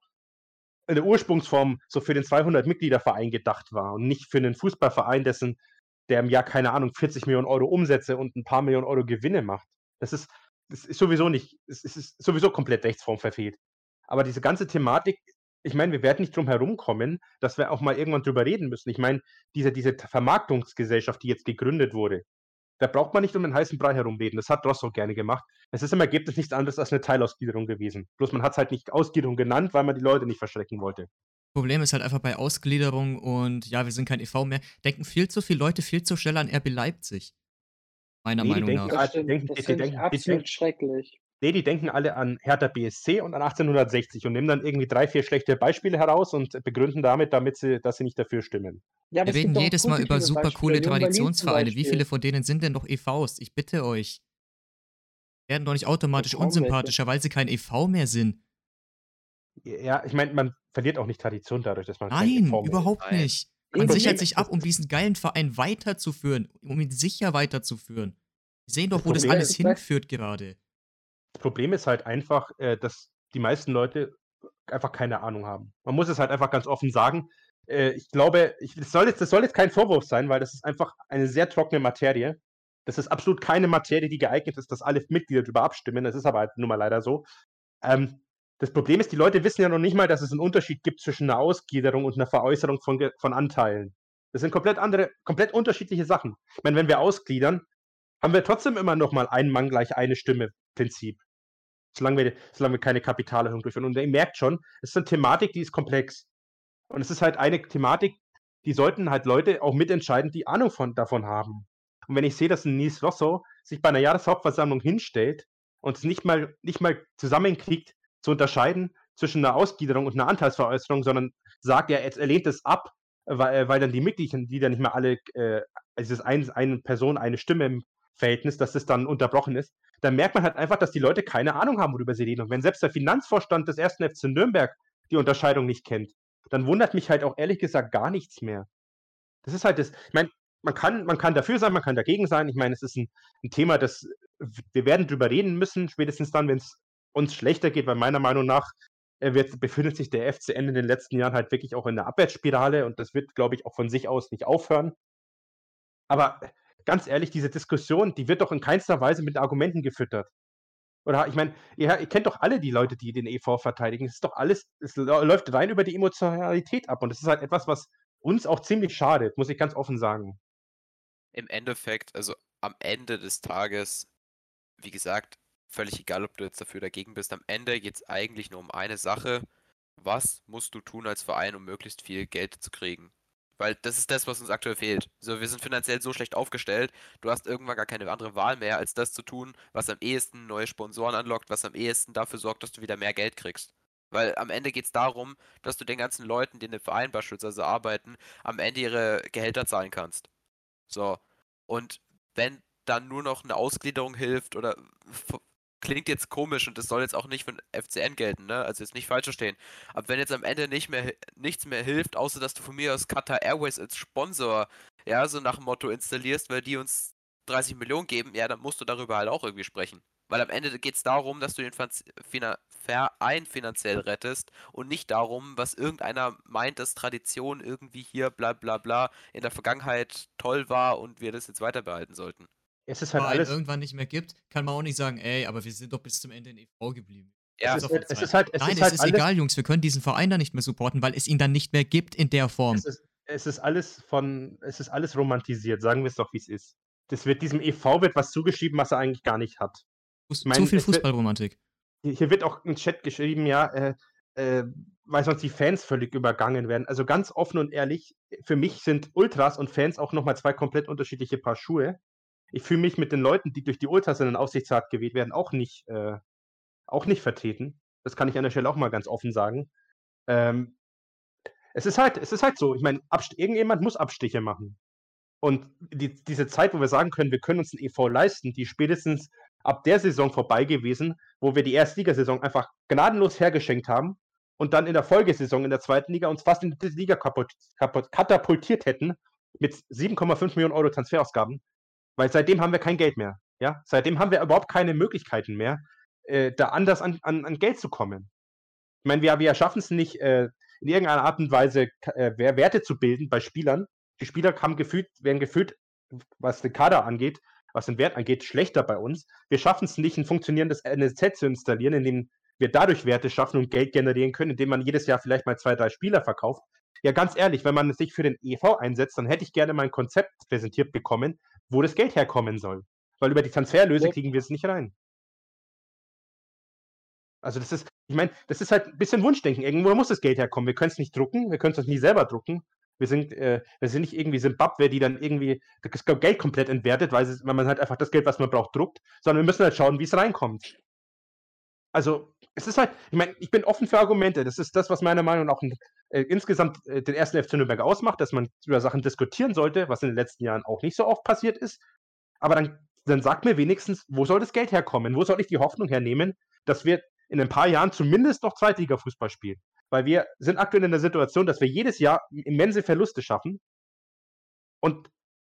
in der Ursprungsform so für den 200-Mitglieder-Verein gedacht war und nicht für einen Fußballverein, dessen der im Jahr, keine Ahnung, 40 Millionen Euro Umsätze und ein paar Millionen Euro Gewinne macht. Das ist, das ist sowieso nicht, es ist, es ist sowieso komplett rechtsform verfehlt. Aber diese ganze Thematik, ich meine, wir werden nicht drum herumkommen, dass wir auch mal irgendwann drüber reden müssen. Ich meine, diese, diese Vermarktungsgesellschaft, die jetzt gegründet wurde, da braucht man nicht um den heißen Brei herumreden. Das hat Rosso gerne gemacht. Es ist im Ergebnis nichts anderes als eine Teilausgliederung gewesen. Bloß man hat es halt nicht Ausgliederung genannt, weil man die Leute nicht verschrecken wollte. Problem ist halt einfach bei Ausgliederung und ja, wir sind kein e.V. mehr, denken viel zu viele Leute viel zu schnell an RB Leipzig. Meiner Nee, Meinung denken nach. Das finde ich absolut schrecklich. Nee, die denken alle an Hertha BSC und an 1860 und nehmen dann irgendwie drei, vier schlechte Beispiele heraus und begründen damit, damit sie, dass sie nicht dafür stimmen. Ja, Wir reden jedes Mal über super Beispiele. coole Traditionsvereine. Wie viele von denen sind denn noch EVs? Ich bitte euch. Werden doch nicht automatisch unsympathischer, weil sie kein EV mehr sind. Ja, ich meine, man verliert auch nicht Tradition dadurch, dass man kein Nein, EV mehr überhaupt Nein. nicht. Man sichert sich ab, um diesen geilen Verein weiterzuführen, um ihn sicher weiterzuführen. Wir sehen doch, Das wo das alles hinführt gerade. Das Problem ist halt einfach, äh, dass die meisten Leute einfach keine Ahnung haben. Man muss es halt einfach ganz offen sagen. Äh, ich glaube, ich, das, soll jetzt, das soll jetzt kein Vorwurf sein, weil das ist einfach eine sehr trockene Materie. Das ist absolut keine Materie, die geeignet ist, dass alle Mitglieder darüber abstimmen. Das ist aber halt nun mal leider so. Ähm, das Problem ist, die Leute wissen ja noch nicht mal, dass es einen Unterschied gibt zwischen einer Ausgliederung und einer Veräußerung von, von Anteilen. Das sind komplett andere, komplett unterschiedliche Sachen. Ich meine, wenn wir ausgliedern, haben wir trotzdem immer noch mal ein Mann gleich eine Stimme Prinzip. Solange wir, solange wir keine Kapitalerhöhung durchführen. Und ihr merkt schon, es ist eine Thematik, die ist komplex. Und es ist halt eine Thematik, die sollten halt Leute auch mitentscheiden, die Ahnung von, davon haben. Und wenn ich sehe, dass ein Nils Rosso sich bei einer Jahreshauptversammlung hinstellt und es nicht mal, nicht mal zusammenkriegt, zu unterscheiden zwischen einer Ausgliederung und einer Anteilsveräußerung, sondern sagt, er, er lehnt es ab, weil, weil dann die Mitglieder nicht mehr alle, äh, also es ist ein, eine Person, eine Stimme im Verhältnis, dass das dann unterbrochen ist, dann merkt man halt einfach, dass die Leute keine Ahnung haben, worüber sie reden. Und wenn selbst der Finanzvorstand des ersten FC Nürnberg die Unterscheidung nicht kennt, dann wundert mich halt auch ehrlich gesagt gar nichts mehr. Das ist halt das, ich meine, man kann, man kann dafür sein, man kann dagegen sein. Ich meine, es ist ein, ein Thema, das wir werden drüber reden müssen, spätestens dann, wenn es uns schlechter geht, weil meiner Meinung nach äh, wird, befindet sich der FCN in den letzten Jahren halt wirklich auch in der Abwärtsspirale und das wird, glaube ich, auch von sich aus nicht aufhören. Aber ganz ehrlich, diese Diskussion, die wird doch in keinster Weise mit Argumenten gefüttert. Oder ich meine, ihr, ihr kennt doch alle die Leute, die den EV verteidigen. Es ist doch alles, es lä- läuft rein über die Emotionalität ab. Und das ist halt etwas, was uns auch ziemlich schadet, muss ich ganz offen sagen. Im Endeffekt, also am Ende des Tages, wie gesagt, völlig egal, ob du jetzt dafür oder dagegen bist, am Ende geht es eigentlich nur um eine Sache. Was musst du tun als Verein, um möglichst viel Geld zu kriegen? Weil das ist das, was uns aktuell fehlt. So, wir sind finanziell so schlecht aufgestellt, du hast irgendwann gar keine andere Wahl mehr, als das zu tun, was am ehesten neue Sponsoren anlockt, was am ehesten dafür sorgt, dass du wieder mehr Geld kriegst. Weil am Ende geht es darum, dass du den ganzen Leuten, die in dem Verein beispielsweise arbeiten, am Ende ihre Gehälter zahlen kannst. So. Und wenn dann nur noch eine Ausgliederung hilft oder klingt jetzt komisch und das soll jetzt auch nicht den FCN gelten, ne? Also jetzt nicht falsch verstehen. Aber wenn jetzt am Ende nicht mehr nichts mehr hilft, außer dass du von mir aus Qatar Airways als Sponsor, ja, so nach dem Motto installierst, weil die uns 30 Millionen geben, ja, dann musst du darüber halt auch irgendwie sprechen. Weil am Ende geht es darum, dass du den Verein finanziell rettest und nicht darum, was irgendeiner meint, dass Tradition irgendwie hier bla bla bla in der Vergangenheit toll war und wir das jetzt weiter behalten sollten. Es ist halt es alles. irgendwann nicht mehr gibt, kann man auch nicht sagen, ey, aber wir sind doch bis zum Ende in EV geblieben. Ja, es, ist, halt- es ist halt, es Nein, ist es halt ist alles, egal, Jungs, wir können diesen Verein da nicht mehr supporten, weil es ihn dann nicht mehr gibt in der Form. Es ist, es ist alles von, es ist alles romantisiert, sagen wir es doch, wie es ist. Das wird diesem EV wird was zugeschrieben, was er eigentlich gar nicht hat. Fuß- mein, Zu viel Fußballromantik. Hier hier wird auch im Chat geschrieben, ja, äh, äh, weil sonst die Fans völlig übergangen werden. Also ganz offen und ehrlich, für mich sind Ultras und Fans auch nochmal zwei komplett unterschiedliche Paar Schuhe. Ich fühle mich mit den Leuten, die durch die Ultras in den Aufsichtsrat gewählt werden, auch nicht, äh, auch nicht vertreten. Das kann ich an der Stelle auch mal ganz offen sagen. Ähm, es ist halt, es ist halt so. Ich meine, irgendjemand muss Abstiche machen. Und die, diese Zeit, wo wir sagen können, wir können uns ein EV leisten, die spätestens ab der Saison vorbei gewesen, wo wir die Erstligasaison einfach gnadenlos hergeschenkt haben und dann in der Folgesaison in der zweiten Liga uns fast in die Liga kaputt, kaputt, katapultiert hätten mit 7,5 Millionen Euro Transferausgaben, weil seitdem haben wir kein Geld mehr. Ja? Seitdem haben wir überhaupt keine Möglichkeiten mehr, äh, da anders an, an, an, Geld zu kommen. Ich meine, wir, wir schaffen es nicht, äh, in irgendeiner Art und Weise äh, Werte zu bilden bei Spielern. Die Spieler haben gefühlt, werden gefühlt, was den Kader angeht, was den Wert angeht, schlechter bei uns. Wir schaffen es nicht, ein funktionierendes NSZ zu installieren, in dem wir dadurch Werte schaffen und Geld generieren können, indem man jedes Jahr vielleicht mal zwei, drei Spieler verkauft. Ja, ganz ehrlich, wenn man sich für den EV einsetzt, dann hätte ich gerne mein Konzept präsentiert bekommen, wo das Geld herkommen soll. Weil über die Transferlöse kriegen wir es nicht rein. Also das ist, ich meine, das ist halt ein bisschen Wunschdenken. Irgendwo muss das Geld herkommen. Wir können es nicht drucken, wir können es nie selber drucken. Wir sind, äh, wir sind nicht irgendwie Simbabwe, die dann irgendwie das Geld komplett entwertet, weil, es, weil man halt einfach das Geld, was man braucht, druckt, sondern wir müssen halt schauen, wie es reinkommt. Also, es ist halt, ich meine, ich bin offen für Argumente. Das ist das, was meiner Meinung nach auch äh, insgesamt äh, den ersten FC Nürnberg ausmacht, dass man über Sachen diskutieren sollte, was in den letzten Jahren auch nicht so oft passiert ist. Aber dann, dann sagt mir wenigstens, wo soll das Geld herkommen? Wo soll ich die Hoffnung hernehmen, dass wir in ein paar Jahren zumindest noch Zweitliga-Fußball spielen. Weil wir sind aktuell in der Situation, dass wir jedes Jahr immense Verluste schaffen und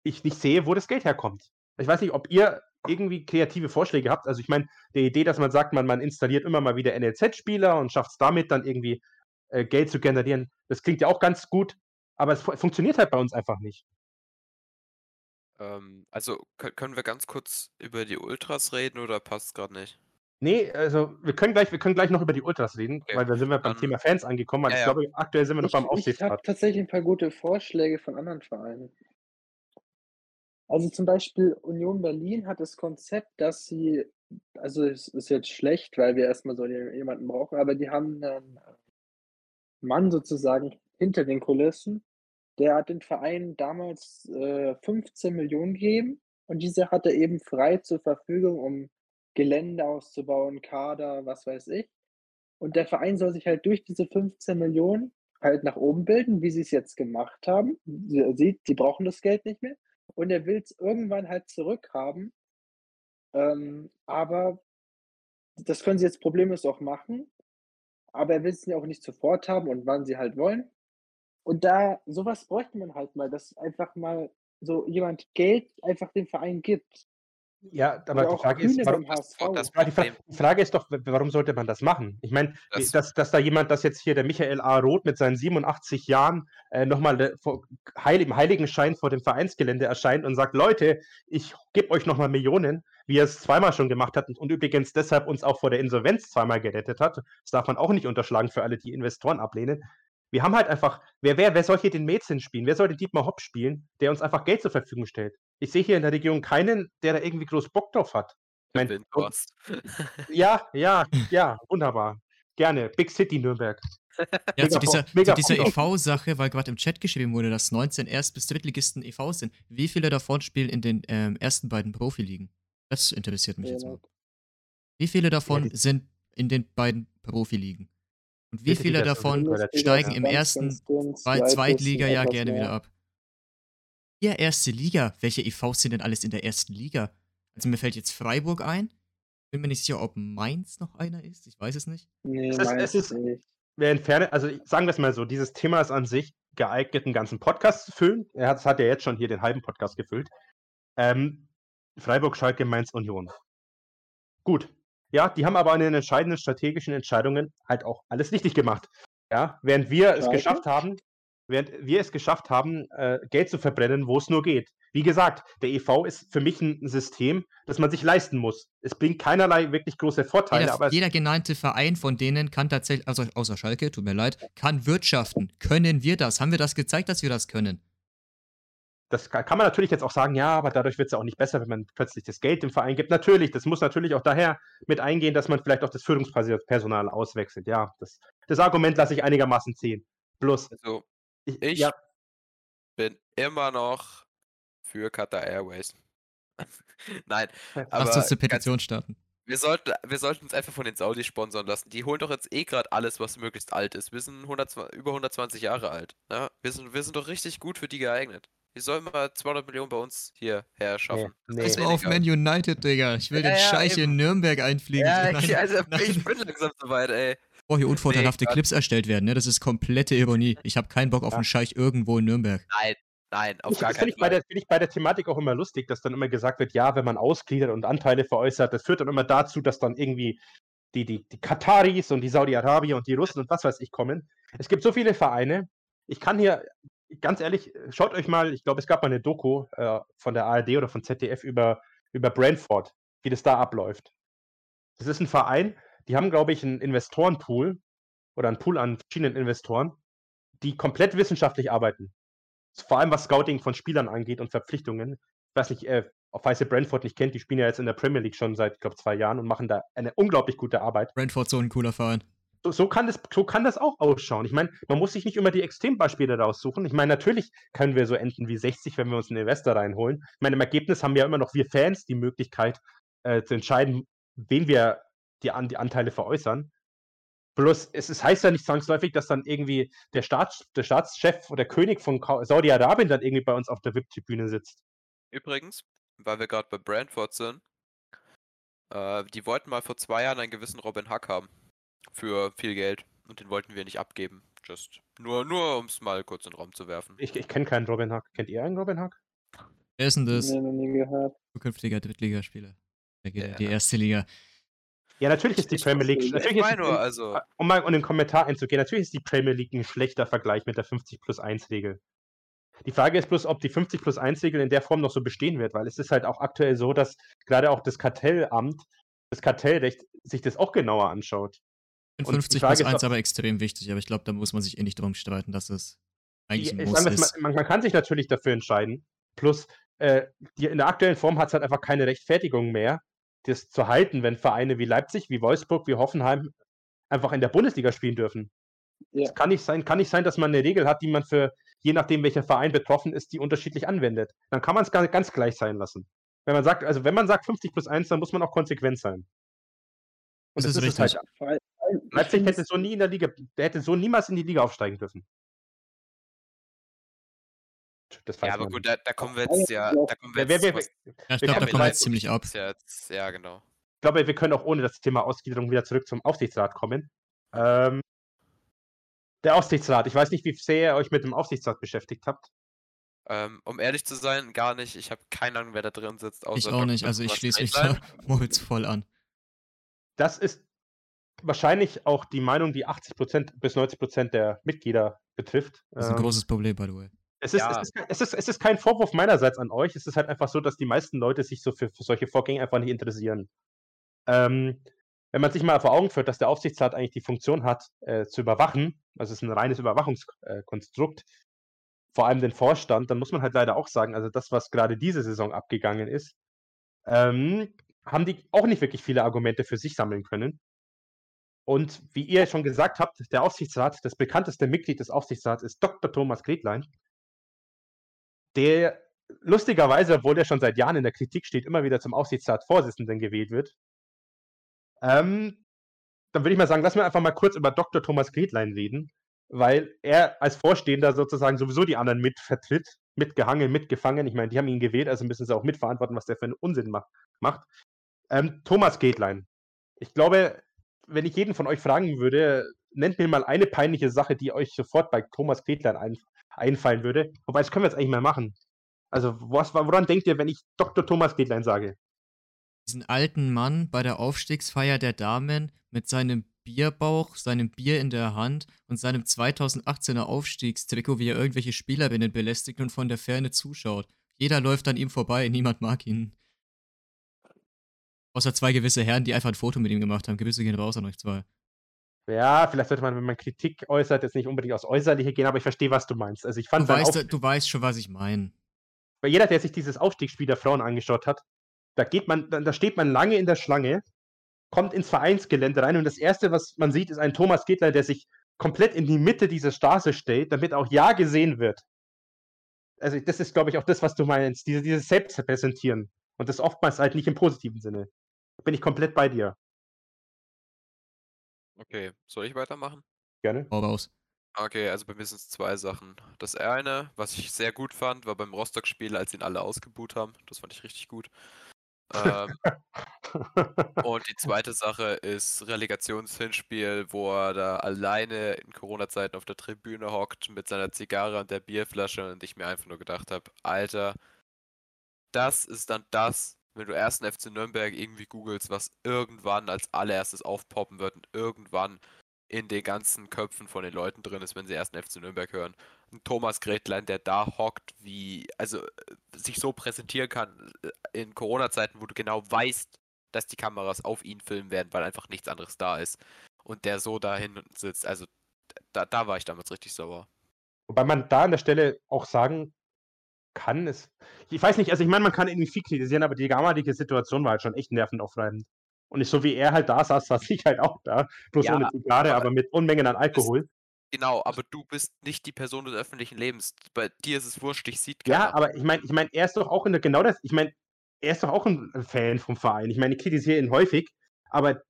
ich nicht sehe, wo das Geld herkommt. Ich weiß nicht, ob ihr irgendwie kreative Vorschläge habt. Also ich meine, die Idee, dass man sagt, man, man installiert immer mal wieder NLZ-Spieler und schafft es damit dann irgendwie äh, Geld zu generieren, das klingt ja auch ganz gut, aber es funktioniert halt bei uns einfach nicht. Ähm, also können wir ganz kurz über die Ultras reden oder passt gerade nicht? Nee, also wir können gleich, wir können gleich noch über die Ultras reden, okay. weil da sind wir beim um, Thema Fans angekommen. Ja, ich ja. glaube, aktuell sind wir noch beim Aufsichtsrat. Ich habe tatsächlich ein paar gute Vorschläge von anderen Vereinen. Also zum Beispiel Union Berlin hat das Konzept, dass sie, also es ist jetzt schlecht, weil wir erstmal so jemanden brauchen, aber die haben einen Mann sozusagen hinter den Kulissen, der hat den Verein damals äh, 15 Millionen gegeben und diese hat er eben frei zur Verfügung, um Gelände auszubauen, Kader, was weiß ich. Und der Verein soll sich halt durch diese 15 Millionen halt nach oben bilden, wie sie es jetzt gemacht haben. Sie sieht, sie brauchen das Geld nicht mehr. Und er will es irgendwann halt zurückhaben. Ähm, aber das können sie jetzt problemlos auch machen. Aber er will es ja auch nicht sofort haben und wann sie halt wollen. Und da, sowas bräuchte man halt mal, dass einfach mal so jemand Geld einfach dem Verein gibt. Ja, aber die Frage, ist, warum, das, das die, Frage, die, Frage, ist doch, warum sollte man das machen? Ich meine, das, dass, dass da jemand, dass jetzt hier der Michael A. Roth mit seinen 87 Jahren äh, nochmal äh, heil, im Heiligenschein vor dem Vereinsgelände erscheint und sagt, Leute, ich gebe euch nochmal Millionen, wie er es zweimal schon gemacht hat und übrigens deshalb uns auch vor der Insolvenz zweimal gerettet hat. Das darf man auch nicht unterschlagen für alle, die Investoren ablehnen. Wir haben halt einfach, wer, wer, wer soll hier den Mäzen spielen? Wer soll den Dietmar Hopp spielen, der uns einfach Geld zur Verfügung stellt? Ich sehe hier in der Region keinen, der da irgendwie groß Bock drauf hat. Ich mein, ja, ja, ja, wunderbar. Gerne. Big City Nürnberg. Ja, zu dieser, zu dieser EV-Sache, weil gerade im Chat geschrieben wurde, dass 19 Erst- bis Drittligisten EV sind. Wie viele davon spielen in den ähm, ersten beiden Profiligen? Das interessiert mich ja, jetzt mal. Wie viele davon ja, sind in den beiden Profiligen? Und wie viele davon steigen im ersten Zweitliga-Jahr gerne wieder ab? Ihr erste Liga. Welche EVs sind denn alles in der ersten Liga? Also mir fällt jetzt Freiburg ein. Bin mir nicht sicher, ob Mainz noch einer ist. Ich weiß es nicht. Nee, es ist, es ist nicht. Wer entferne, also sagen wir es mal so, dieses Thema ist an sich geeignet, einen ganzen Podcast zu füllen. Er hat, hat ja jetzt schon hier den halben Podcast gefüllt. Ähm, Freiburg, Schalke, Mainz, Union. Gut, ja, die haben aber in den entscheidenden strategischen Entscheidungen halt auch alles richtig gemacht. Ja, während wir es geschafft haben, während wir es geschafft haben, äh, Geld zu verbrennen, wo es nur geht. Wie gesagt, der EV ist für mich ein System, das man sich leisten muss. Es bringt keinerlei wirklich große Vorteile. Jeder, aber jeder genannte Verein von denen kann tatsächlich, also außer Schalke, tut mir leid, kann wirtschaften. Können wir das? Haben wir das gezeigt, dass wir das können? Das kann man natürlich jetzt auch sagen, ja, aber dadurch wird es ja auch nicht besser, wenn man plötzlich das Geld dem Verein gibt. Natürlich, das muss natürlich auch daher mit eingehen, dass man vielleicht auch das Führungspersonal auswechselt. Ja, das, das Argument lasse ich einigermaßen ziehen. Plus, also, ich, ich ja. bin immer noch für Qatar Airways. Nein, Lass aber uns eine Petition starten. wir, sollten, wir sollten uns einfach von den Saudis sponsern lassen. Die holen doch jetzt eh gerade alles, was möglichst alt ist. Wir sind 100, über 120 Jahre alt. Ne? Wir, sind, wir sind doch richtig gut für die geeignet. Die sollen mal 200 Millionen bei uns hierher schaffen. nee. Pass Nee. mal auf Man United, Digga. Ich will Ja, den ja, Scheich in eben. Nürnberg einfliegen. Ja, Nein, ich, also, nein. ich bin langsam soweit, ey. Oh, hier unvorteilhafte Nee, Clips erstellt werden, ne? Das ist komplette Ironie. Ich habe keinen Bock auf Ja. einen Scheich irgendwo in Nürnberg. Nein, nein, auf Ich, gar das finde keinen ich, bei Fall. der- finde ich bei der Thematik auch immer lustig, dass dann immer gesagt wird, ja, wenn man ausgliedert und Anteile veräußert, das führt dann immer dazu, dass dann irgendwie die, die, die Kataris und die Saudi-Arabier und die Russen und was weiß ich kommen. Es gibt so viele Vereine. Ich kann hier, ganz ehrlich, schaut euch mal, ich glaube, es gab mal eine Doku äh, von der ARD oder von ZDF über, über Brentford, wie das da abläuft. Das ist ein Verein, die haben, glaube ich, einen Investorenpool oder einen Pool an verschiedenen Investoren, die komplett wissenschaftlich arbeiten vor allem was Scouting von Spielern angeht und Verpflichtungen. Ich weiß nicht, äh, falls ihr Brentford nicht kennt, die spielen ja jetzt in der Premier League schon seit, ich glaube, zwei Jahren und machen da eine unglaublich gute Arbeit. Brentford so ein cooler Verein. So, so, kann, das, so kann das auch ausschauen. Ich meine, man muss sich nicht immer die Extrembeispiele raussuchen. Ich meine, natürlich können wir so enden wie 60, wenn wir uns einen Investor reinholen. Ich meine, im Ergebnis haben ja immer noch wir Fans die Möglichkeit äh, zu entscheiden, wen wir die, an, die Anteile veräußern. Bloß, es ist, heißt ja nicht zwangsläufig, dass dann irgendwie der, Staats, der Staatschef oder König von Saudi-Arabien dann irgendwie bei uns auf der VIP-Tribüne sitzt. Übrigens, weil wir gerade bei Brentford sind, äh, die wollten mal vor zwei Jahren einen gewissen Robin Huck haben. Für viel Geld. Und den wollten wir nicht abgeben. Just. Nur, nur um es mal kurz in den Raum zu werfen. Ich, ich kenne keinen Robin Huck. Kennt ihr einen Robin Huck? Wer ist denn das? Nee, noch nie gehört. Zukünftiger Drittligaspieler. Der geht in Ja. die erste Liga. Ja, natürlich ist die Ich Premier League. Ich Natürlich meine nur, also. um mal in den Kommentar einzugehen, natürlich ist die Premier League ein schlechter Vergleich mit der 50 plus 1 Regel. Die Frage ist bloß, ob die 50 plus 1 Regel in der Form noch so bestehen wird, weil es ist halt auch aktuell so, dass gerade auch das Kartellamt, das Kartellrecht, sich das auch genauer anschaut. 50 Frage plus ist, 1 ob- aber extrem wichtig, aber ich glaube, da muss man sich eh nicht drum streiten, dass es eigentlich ein ich Muss ist. man, man kann sich natürlich dafür entscheiden. Plus, äh, die, in der aktuellen Form hat es halt einfach keine Rechtfertigung mehr, das zu halten, wenn Vereine wie Leipzig, wie Wolfsburg, wie Hoffenheim einfach in der Bundesliga spielen dürfen. Ja. Es kann nicht sein, kann nicht sein, dass man eine Regel hat, die man für, je nachdem, welcher Verein betroffen ist, die unterschiedlich anwendet. Dann kann man es ganz, gleich sein lassen. Wenn man sagt, also wenn man sagt 50 plus 1, dann muss man auch konsequent sein. Und Das ist es halt. richtig. Ich Leipzig hätte so nie in der Liga, der hätte so niemals in die Liga aufsteigen dürfen. Ja, aber gut, da, da kommen wir Ja, jetzt ja. ja. Da kommen wir jetzt. wer- was- Ja, ich wir glaube, da kommen wir jetzt ziemlich ab. ja, jetzt, ja, genau. Ich glaube, wir können auch ohne das Thema Ausgliederung wieder zurück zum Aufsichtsrat kommen. Ähm, der Aufsichtsrat, ich weiß nicht, wie sehr ihr euch mit dem Aufsichtsrat beschäftigt habt. Ähm, um ehrlich zu sein, gar nicht. Ich habe keine Ahnung, wer da drin sitzt. Außer Ich auch nicht, also ich schließe mich da Moritz voll an. Das ist wahrscheinlich auch die Meinung, die 80% bis 90% der Mitglieder betrifft. Das ist ein Ähm, großes Problem, by the way. Es ist, Ja. es, ist, es, ist, es ist kein Vorwurf meinerseits an euch. Es ist halt einfach so, dass die meisten Leute sich so für, für solche Vorgänge einfach nicht interessieren. Ähm, wenn man sich mal vor Augen führt, dass der Aufsichtsrat eigentlich die Funktion hat, äh, zu überwachen, also es ist ein reines Überwachungskonstrukt, vor allem den Vorstand, dann muss man halt leider auch sagen, also das, was gerade diese Saison abgegangen ist, ähm, haben die auch nicht wirklich viele Argumente für sich sammeln können. Und wie ihr schon gesagt habt, der Aufsichtsrat, das bekannteste Mitglied des Aufsichtsrats ist Dr. Thomas Gretlein, der lustigerweise, obwohl der schon seit Jahren in der Kritik steht, immer wieder zum Aufsichtsratsvorsitzenden gewählt wird. Ähm, dann würde ich mal sagen, lassen wir einfach mal kurz über Dr. Thomas Gretlein reden, weil er als Vorstehender sozusagen sowieso die anderen mitvertritt, mitgehangen, mitgefangen. Ich meine, die haben ihn gewählt, also müssen sie auch mitverantworten, was der für einen Unsinn ma macht. Ähm, Thomas Gretlein. Ich glaube, wenn ich jeden von euch fragen würde, nennt mir mal eine peinliche Sache, die euch sofort bei Thomas Gretlein ein, einfallen würde. Wobei, das können wir jetzt eigentlich mal machen. Also, was, woran denkt ihr, wenn ich Dr. Thomas Gretlein sage? Diesen alten Mann bei der Aufstiegsfeier der Damen mit seinem Bierbauch, seinem Bier in der Hand und seinem 2018er Aufstiegstrikot, wie er irgendwelche Spielerinnen belästigt und von der Ferne zuschaut. Jeder läuft an ihm vorbei, niemand mag ihn. Außer zwei gewisse Herren, die einfach ein Foto mit ihm gemacht haben. Grüße gehen raus an euch zwei. Ja, vielleicht sollte man, wenn man Kritik äußert, jetzt nicht unbedingt aus Äußerliche gehen, aber ich verstehe, was du meinst. Also ich fand Du weißt, Auf- du weißt schon, was ich meine. weil jeder, der sich dieses Aufstiegsspiel der Frauen angeschaut hat, da geht man, da, steht man lange in der Schlange, kommt ins Vereinsgelände rein und das erste, was man sieht, ist ein Thomas Gedler, der sich komplett in die Mitte dieser Straße stellt, damit auch ja gesehen wird. Also das ist, glaube ich, auch das, was du meinst, diese, dieses Selbstpräsentieren. Und das oftmals halt nicht im positiven Sinne. Bin ich komplett bei dir. Okay, soll ich weitermachen? Gerne. Hau raus. Okay, also bei mir sind es zwei Sachen. Das eine, was ich sehr gut fand, war beim Rostock-Spiel, als ihn alle ausgebuht haben. Das fand ich richtig gut. Ähm, und die zweite Sache ist Relegationshinspiel, wo er da alleine in Corona-Zeiten auf der Tribüne hockt mit seiner Zigarre und der Bierflasche und ich mir einfach nur gedacht habe, Alter, das ist dann das, wenn du erst einen FC Nürnberg irgendwie googelst, was irgendwann als allererstes aufpoppen wird und irgendwann in den ganzen Köpfen von den Leuten drin ist, wenn sie erst einen FC Nürnberg hören. Ein Thomas Gretlein, der da hockt, wie, also äh, sich so präsentieren kann äh, in Corona-Zeiten, wo du genau weißt, dass die Kameras auf ihn filmen werden, weil einfach nichts anderes da ist. Und der so dahin sitzt, also da, da war ich damals richtig sauer. Wobei man da an der Stelle auch sagen kann, es. Ich weiß nicht, also ich meine, man kann irgendwie viel kritisieren, aber die damalige Situation war halt schon echt nervenaufreibend. Und nicht so wie er halt da saß, saß ich halt auch da. Bloß Ja, ohne Zigarre, aber aber mit Unmengen an Alkohol. Genau, aber du bist nicht die Person des öffentlichen Lebens. Bei dir ist es wurscht, dich sieht Ja, keiner. aber ich meine, ich meine, er ist doch auch in der, genau das, ich meine, er ist doch auch ein Fan vom Verein. Ich meine, ich kritisiere ihn häufig, aber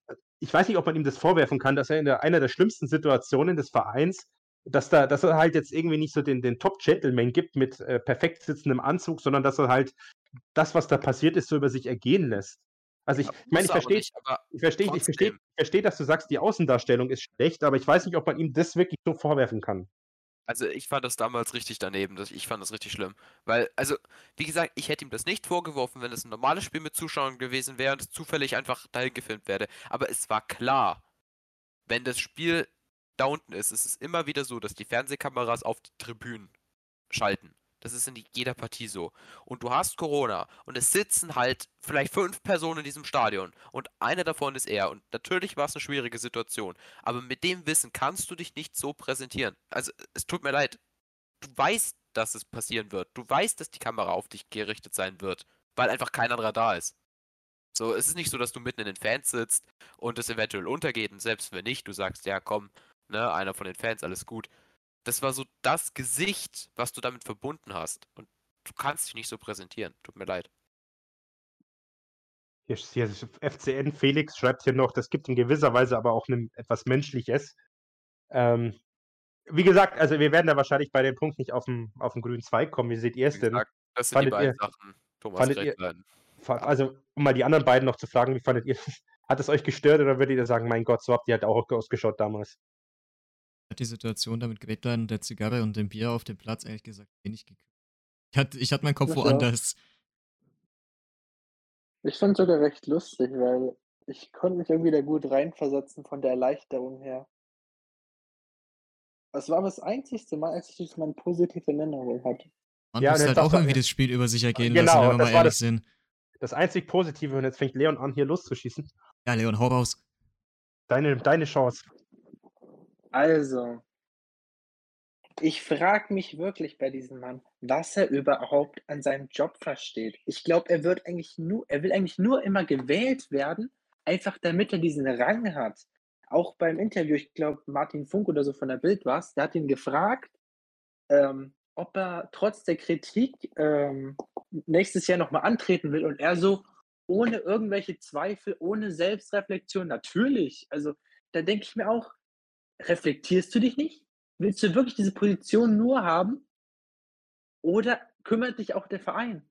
ich weiß nicht, ob man ihm das vorwerfen kann, dass er in der, einer der schlimmsten Situationen des Vereins, dass, da, dass er halt jetzt irgendwie nicht so den, den Top-Gentleman gibt mit äh, perfekt sitzendem Anzug, sondern dass er halt das, was da passiert ist, so über sich ergehen lässt. Also ich, Ja, ich meine, ich er verstehe, nicht, ich verstehe, ich verstehe, ich verstehe, dass du sagst, die Außendarstellung ist schlecht, aber ich weiß nicht, ob man ihm das wirklich so vorwerfen kann. Also ich fand das damals richtig daneben. Ich fand das richtig schlimm. Weil, also, wie gesagt, ich hätte ihm das nicht vorgeworfen, wenn es ein normales Spiel mit Zuschauern gewesen wäre und es zufällig einfach dahin gefilmt werde. Aber es war klar, wenn das Spiel da unten ist, ist es immer wieder so, dass die Fernsehkameras auf die Tribünen schalten. Das ist in jeder Partie so. Und du hast Corona und es sitzen halt vielleicht fünf Personen in diesem Stadion und eine davon ist er. Und natürlich war es eine schwierige Situation. Aber mit dem Wissen kannst du dich nicht so präsentieren. Also es tut mir leid. Du weißt, dass es passieren wird. Du weißt, dass die Kamera auf dich gerichtet sein wird, weil einfach kein anderer da ist. So, es ist nicht so, dass du mitten in den Fans sitzt und es eventuell untergeht und selbst wenn nicht, du sagst, ja komm, ne, einer von den Fans, alles gut. Das war so das Gesicht, was du damit verbunden hast. Und du kannst dich nicht so präsentieren. Tut mir leid. Hier, hier FCN Felix schreibt hier noch, das gibt in gewisser Weise aber auch ein, etwas Menschliches. Ähm, wie gesagt, also wir werden da wahrscheinlich bei dem Punkt nicht auf den, auf den grünen Zweig kommen. Wie seht ihr es denn? gesagt, das sind die fandet beiden ihr- Sachen. Thomas. Fa- Also, um mal die anderen beiden noch zu fragen, wie fandet ihr Hat es euch gestört oder würdet ihr sagen, mein Gott, so habt ihr halt auch ausgeschaut damals? Hat die Situation da mit Gretlein, der Zigarre und dem Bier auf dem Platz ehrlich gesagt wenig gekümmert. Ich hatte, ich hatte meinen Kopf Ja. woanders. Ich fand sogar recht lustig, weil ich konnte mich irgendwie da gut reinversetzen von der Erleichterung her. Es war aber das einzigste Mal, als ich das mal positive Erinnerung hatte. Man Ja, muss und halt jetzt auch irgendwie das Spiel über sich ergehen Genau, lassen, wenn wir mal ehrlich das- sind. Das einzig Positive, und jetzt fängt Leon an, hier loszuschießen. Ja, Leon, hau raus. Deine, deine Chance. Also, ich frage mich wirklich bei diesem Mann, was er überhaupt an seinem Job versteht. Ich glaube, er wird eigentlich nur, er will eigentlich nur immer gewählt werden, einfach damit er diesen Rang hat. Auch beim Interview, ich glaube, Martin Funk oder so von der Bild war der hat ihn gefragt, ähm, ob er trotz der Kritik ähm, nächstes Jahr nochmal antreten will. Und er so, ohne irgendwelche Zweifel, ohne Selbstreflexion, natürlich. Also, da denke ich mir auch, reflektierst du dich nicht? Willst du wirklich diese Position nur haben? Oder kümmert dich auch der Verein?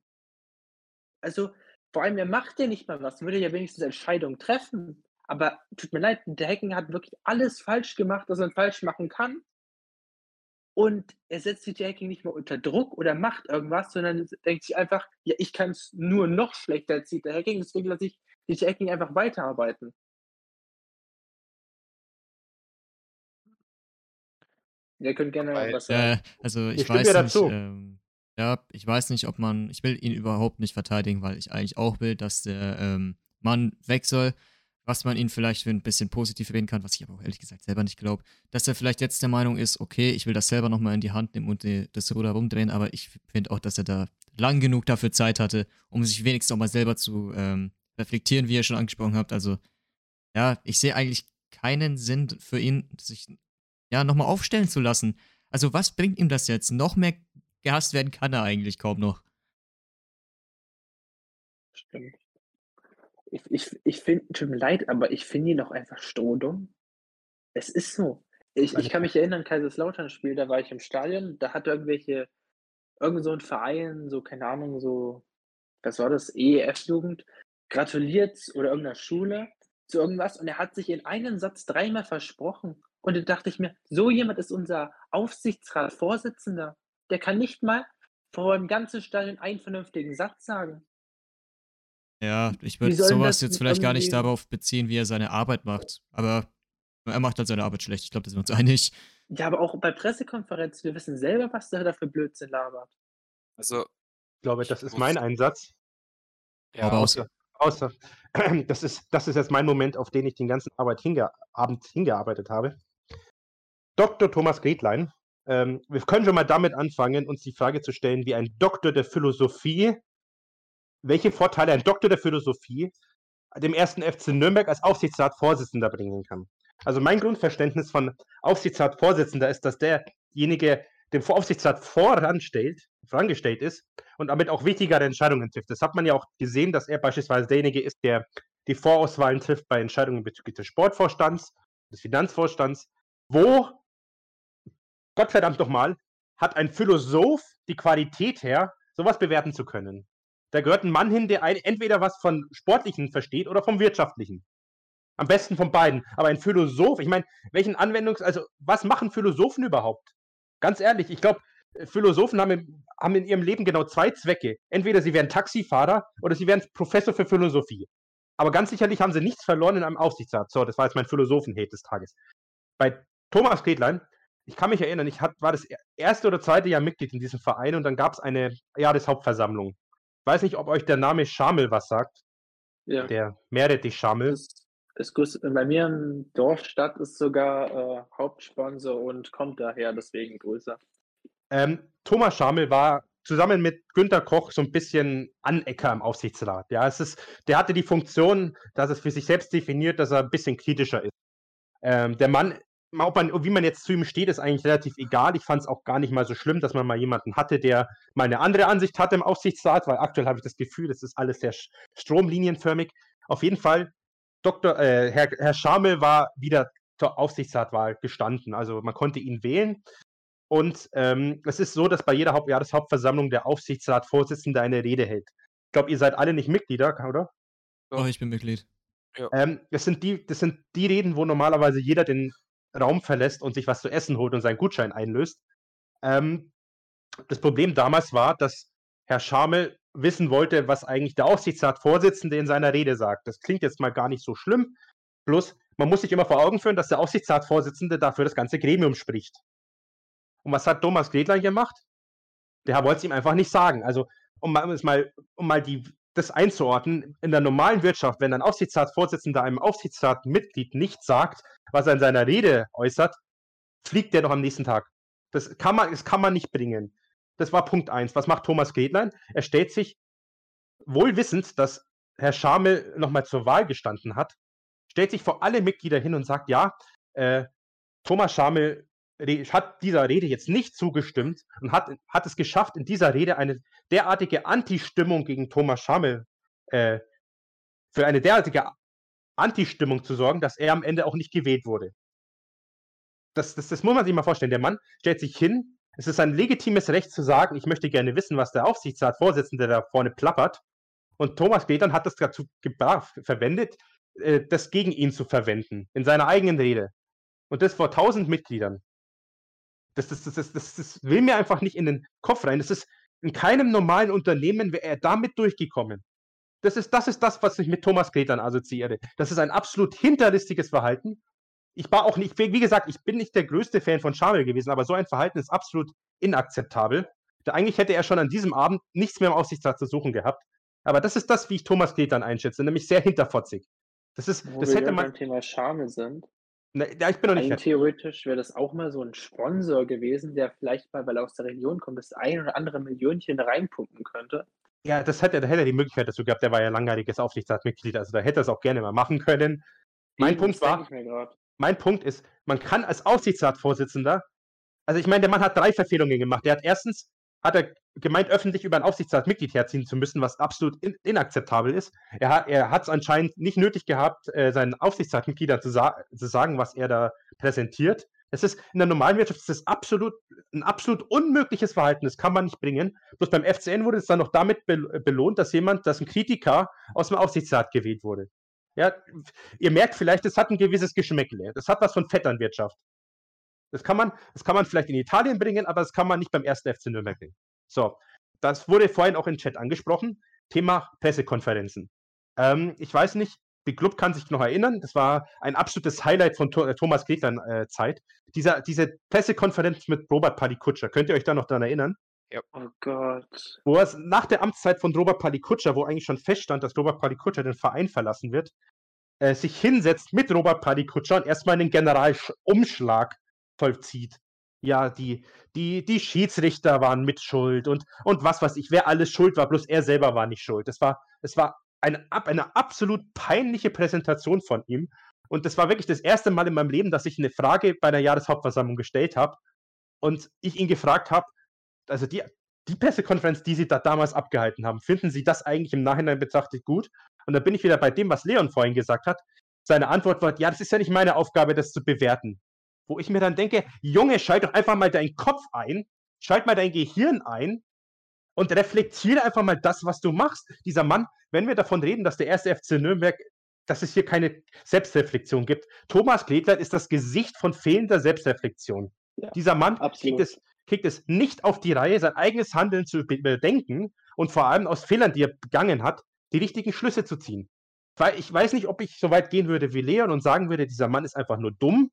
Also, vor allem, er macht ja nicht mal was, würde ja wenigstens Entscheidungen treffen. Aber tut mir leid, der Hacking hat wirklich alles falsch gemacht, was man falsch machen kann. Und er setzt sich der Hacking nicht mehr unter Druck oder macht irgendwas, sondern denkt sich einfach, ja, ich kann es nur noch schlechter als der Hacking, deswegen lasse ich die Hacking einfach weiterarbeiten. Ihr könnt gerne Weil- was sagen. Äh, also ich, Ich weiß nicht, dazu. ähm, ja, ich weiß nicht, ob man, ich will ihn überhaupt nicht verteidigen, weil ich eigentlich auch will, dass der ähm, Mann weg soll, was man ihn vielleicht für ein bisschen positiv reden kann, was ich aber auch ehrlich gesagt selber nicht glaube, dass er vielleicht jetzt der Meinung ist, okay, ich will das selber nochmal in die Hand nehmen und das Ruder rumdrehen, aber ich finde auch, dass er da lang genug dafür Zeit hatte, um sich wenigstens auch mal selber zu ähm, reflektieren, wie ihr schon angesprochen habt. Also, ja, ich sehe eigentlich keinen Sinn für ihn, sich ja nochmal aufstellen zu lassen. Also, was bringt ihm das jetzt? Noch mehr gehasst werden kann er eigentlich kaum noch. stimmt. Ich, ich, ich finde, tut mir leid, aber ich finde ihn doch einfach strohdumm. Es ist so. Ich, ich kann mich erinnern, Kaiserslautern-Spiel, da war ich im Stadion, da hat irgendwelche, irgend so ein Verein, so, keine Ahnung, so, was war das, EEF-Jugend, gratuliert oder irgendeiner Schule zu irgendwas und er hat sich in einem Satz dreimal versprochen. Und da dachte ich mir, so jemand ist unser Aufsichtsratsvorsitzender. Der kann nicht mal vor dem ganzen Stadion einen vernünftigen Satz sagen. Ja, ich würde sowas jetzt vielleicht gar nicht darauf beziehen, wie er seine Arbeit macht. Aber er macht halt seine Arbeit schlecht. Ich glaube, da sind wir uns einig. Ja, aber auch bei Pressekonferenzen, wir wissen selber, was der da für Blödsinn labert. Also, ich glaube, das ist mein Einsatz. Ja, aber außer, außer das, ist, das ist jetzt mein Moment, auf den ich den ganzen Arbeit hinge Abend hingearbeitet habe. Dr. Thomas Gretlein, ähm, wir können schon mal damit anfangen, uns die Frage zu stellen, wie ein Doktor der Philosophie, welche Vorteile ein Doktor der Philosophie dem ersten FC Nürnberg als Aufsichtsratsvorsitzender bringen kann. Also mein Grundverständnis von Aufsichtsratsvorsitzender ist, dass derjenige dem Aufsichtsrat voranstellt, vorangestellt ist und damit auch wichtigere Entscheidungen trifft. Das hat man ja auch gesehen, dass er beispielsweise derjenige ist, der die Vorauswahlen trifft bei Entscheidungen bezüglich des Sportvorstands, des Finanzvorstands, wo, Gottverdammt nochmal, hat ein Philosoph die Qualität her, sowas bewerten zu können. Da gehört ein Mann hin, der entweder was von Sportlichen versteht oder vom Wirtschaftlichen. Am besten von beiden. Aber ein Philosoph, ich meine, welchen Anwendungs-, also was machen Philosophen überhaupt? Ganz ehrlich, ich glaube, Philosophen haben, haben in ihrem Leben genau zwei Zwecke. Entweder sie werden Taxifahrer oder sie werden Professor für Philosophie. Aber ganz sicherlich haben sie nichts verloren in einem Aufsichtsrat. So, das war jetzt mein Philosophen-Hate des Tages. Bei Thomas Gretlein, ich kann mich erinnern, ich war das erste oder zweite Jahr Mitglied in diesem Verein und dann gab es eine Jahreshauptversammlung. Ich weiß nicht, ob euch der Name Schamel was sagt. Ja. Der Meredith Schamel. Ist gut. Bei mir im Dorf, Stadt ist sogar äh, Hauptsponsor und kommt daher deswegen größer. Ähm, Thomas Schamel war zusammen mit Günter Koch so ein bisschen Anecker im Aufsichtsrat. Ja, es ist, der hatte die Funktion, dass es für sich selbst definiert, dass er ein bisschen kritischer ist. Ähm, der Mann, ob man, wie man jetzt zu ihm steht, ist eigentlich relativ egal. Ich fand es auch gar nicht mal so schlimm, dass man mal jemanden hatte, der mal eine andere Ansicht hatte im Aufsichtsrat, weil aktuell habe ich das Gefühl, das ist alles sehr stromlinienförmig. Auf jeden Fall Dr. Äh, Herr, Herr Schamel war wieder zur Aufsichtsratwahl gestanden. Also man konnte ihn wählen. Und ähm, es ist so, dass bei jeder Haupt Jahreshauptversammlung der Aufsichtsratsvorsitzende eine Rede hält. Ich glaube, ihr seid alle nicht Mitglieder, oder? Oh, ich bin Mitglied. Ja. Ähm, das, sind die, das sind die Reden, wo normalerweise jeder den Raum verlässt und sich was zu essen holt und seinen Gutschein einlöst. Ähm, das Problem damals war, dass Herr Schamel wissen wollte, was eigentlich der Aufsichtsratsvorsitzende in seiner Rede sagt. Das klingt jetzt mal gar nicht so schlimm. Bloß, man muss sich immer vor Augen führen, dass der Aufsichtsratsvorsitzende dafür das ganze Gremium spricht. Und was hat Thomas Gledlein gemacht? Der wollte es ihm einfach nicht sagen. Also, um mal, um mal die, das einzuordnen, in der normalen Wirtschaft, wenn ein Aufsichtsratsvorsitzender einem Aufsichtsratmitglied nicht sagt, was er in seiner Rede äußert, fliegt der noch am nächsten Tag. Das kann man, das kann man nicht bringen. Das war Punkt 1. Was macht Thomas Gretlein? Er stellt sich, wohl wissend, dass Herr Schamel nochmal zur Wahl gestanden hat, stellt sich vor alle Mitglieder hin und sagt, ja, äh, Thomas Schamel hat dieser Rede jetzt nicht zugestimmt und hat, hat es geschafft, in dieser Rede eine derartige Anti-Stimmung gegen Thomas Schamel, äh, für eine derartige Anti-Stimmung zu sorgen, dass er am Ende auch nicht gewählt wurde. Das, das, das muss man sich mal vorstellen. Der Mann stellt sich hin, es ist ein legitimes Recht zu sagen, ich möchte gerne wissen, was der Aufsichtsratsvorsitzende da vorne plappert. Und Thomas Gledern hat das dazu verwendet, äh, das gegen ihn zu verwenden, in seiner eigenen Rede. Und das vor tausend Mitgliedern. Das, das, das, das, das, will mir einfach nicht in den Kopf rein. Das ist in keinem normalen Unternehmen wäre er damit durchgekommen. Das ist, das ist das, was ich mit Thomas Gretern assoziiere. Das ist ein absolut hinterlistiges Verhalten ich war auch nicht, wie gesagt, ich bin nicht der größte Fan von Schamel gewesen, aber so ein Verhalten ist absolut inakzeptabel. Da eigentlich hätte er schon an diesem Abend nichts mehr im Aufsichtsrat zu suchen gehabt. Aber das ist das, wie ich Thomas Kletern einschätze, nämlich sehr hinterfotzig. Das ist, Wo das wir hätte man. beim Thema Schamel sind. Na, ja, ich bin noch nicht Rein theoretisch wäre das auch mal so ein Sponsor gewesen, der vielleicht mal, weil er aus der Region kommt, das ein oder andere Millionchen reinpumpen könnte. Ja, das hätte, da hätte er die Möglichkeit dazu gehabt. Der war ja langjähriges Aufsichtsratsmitglied, also da hätte er es auch gerne mal machen können. Mein Eben, Punkt war, ich mein Punkt ist, man kann als Aufsichtsratsvorsitzender, also ich meine, der Mann hat drei Verfehlungen gemacht. Der hat erstens, hat er gemeint, öffentlich über ein Aufsichtsratsmitglied herziehen zu müssen, was absolut in, inakzeptabel ist. Er hat er es anscheinend nicht nötig gehabt, äh, seinen Aufsichtsratsmitgliedern zu, sa zu sagen, was er da präsentiert. Es ist in der normalen Wirtschaft ist das absolut ein absolut unmögliches Verhalten. Das kann man nicht bringen. Bloß beim FCN wurde es dann noch damit be belohnt, dass jemand, dass ein Kritiker aus dem Aufsichtsrat gewählt wurde. Ja, ihr merkt vielleicht, es hat ein gewisses Geschmäckle. Das hat was von Vetternwirtschaft. Das kann man, das kann man vielleicht in Italien bringen, aber das kann man nicht beim ersten FC Nürnberg bringen. So, das wurde vorhin auch im Chat angesprochen. Thema Pressekonferenzen. Ähm, ich weiß nicht, die Club kann sich noch erinnern, das war ein absolutes Highlight von äh, Thomas Gretlan äh, Zeit. Dieser, diese Pressekonferenz mit Robert Palikutscher, könnt ihr euch da noch daran erinnern? Ja. Oh Gott. Wo es nach der Amtszeit von Robert Palikutscher, wo eigentlich schon feststand, dass Robert Palikutscher den Verein verlassen wird, äh, sich hinsetzt mit Robert Palikutscher und erstmal einen Generalumschlag vollzieht. Ja, die, die, die Schiedsrichter waren mit schuld und, und was weiß ich, wer alles schuld war, bloß er selber war nicht schuld. Es war, es war eine, eine absolut peinliche Präsentation von ihm. Und das war wirklich das erste Mal in meinem Leben, dass ich eine Frage bei der Jahreshauptversammlung gestellt habe und ich ihn gefragt habe, also die, die Pressekonferenz, die Sie da damals abgehalten haben, finden Sie das eigentlich im Nachhinein betrachtet gut? Und da bin ich wieder bei dem, was Leon vorhin gesagt hat. Seine Antwort war, ja, das ist ja nicht meine Aufgabe, das zu bewerten. Wo ich mir dann denke, Junge, schalt doch einfach mal deinen Kopf ein, schalt mal dein Gehirn ein und reflektiere einfach mal das, was du machst. Dieser Mann, wenn wir davon reden, dass der erste FC Nürnberg, dass es hier keine Selbstreflexion gibt. Thomas Gledler ist das Gesicht von fehlender Selbstreflexion. Ja, Dieser Mann kriegt es, kriegt es nicht auf die Reihe, sein eigenes Handeln zu bedenken und vor allem aus Fehlern, die er begangen hat, die richtigen Schlüsse zu ziehen. Weil ich weiß nicht, ob ich so weit gehen würde wie Leon und sagen würde, dieser Mann ist einfach nur dumm.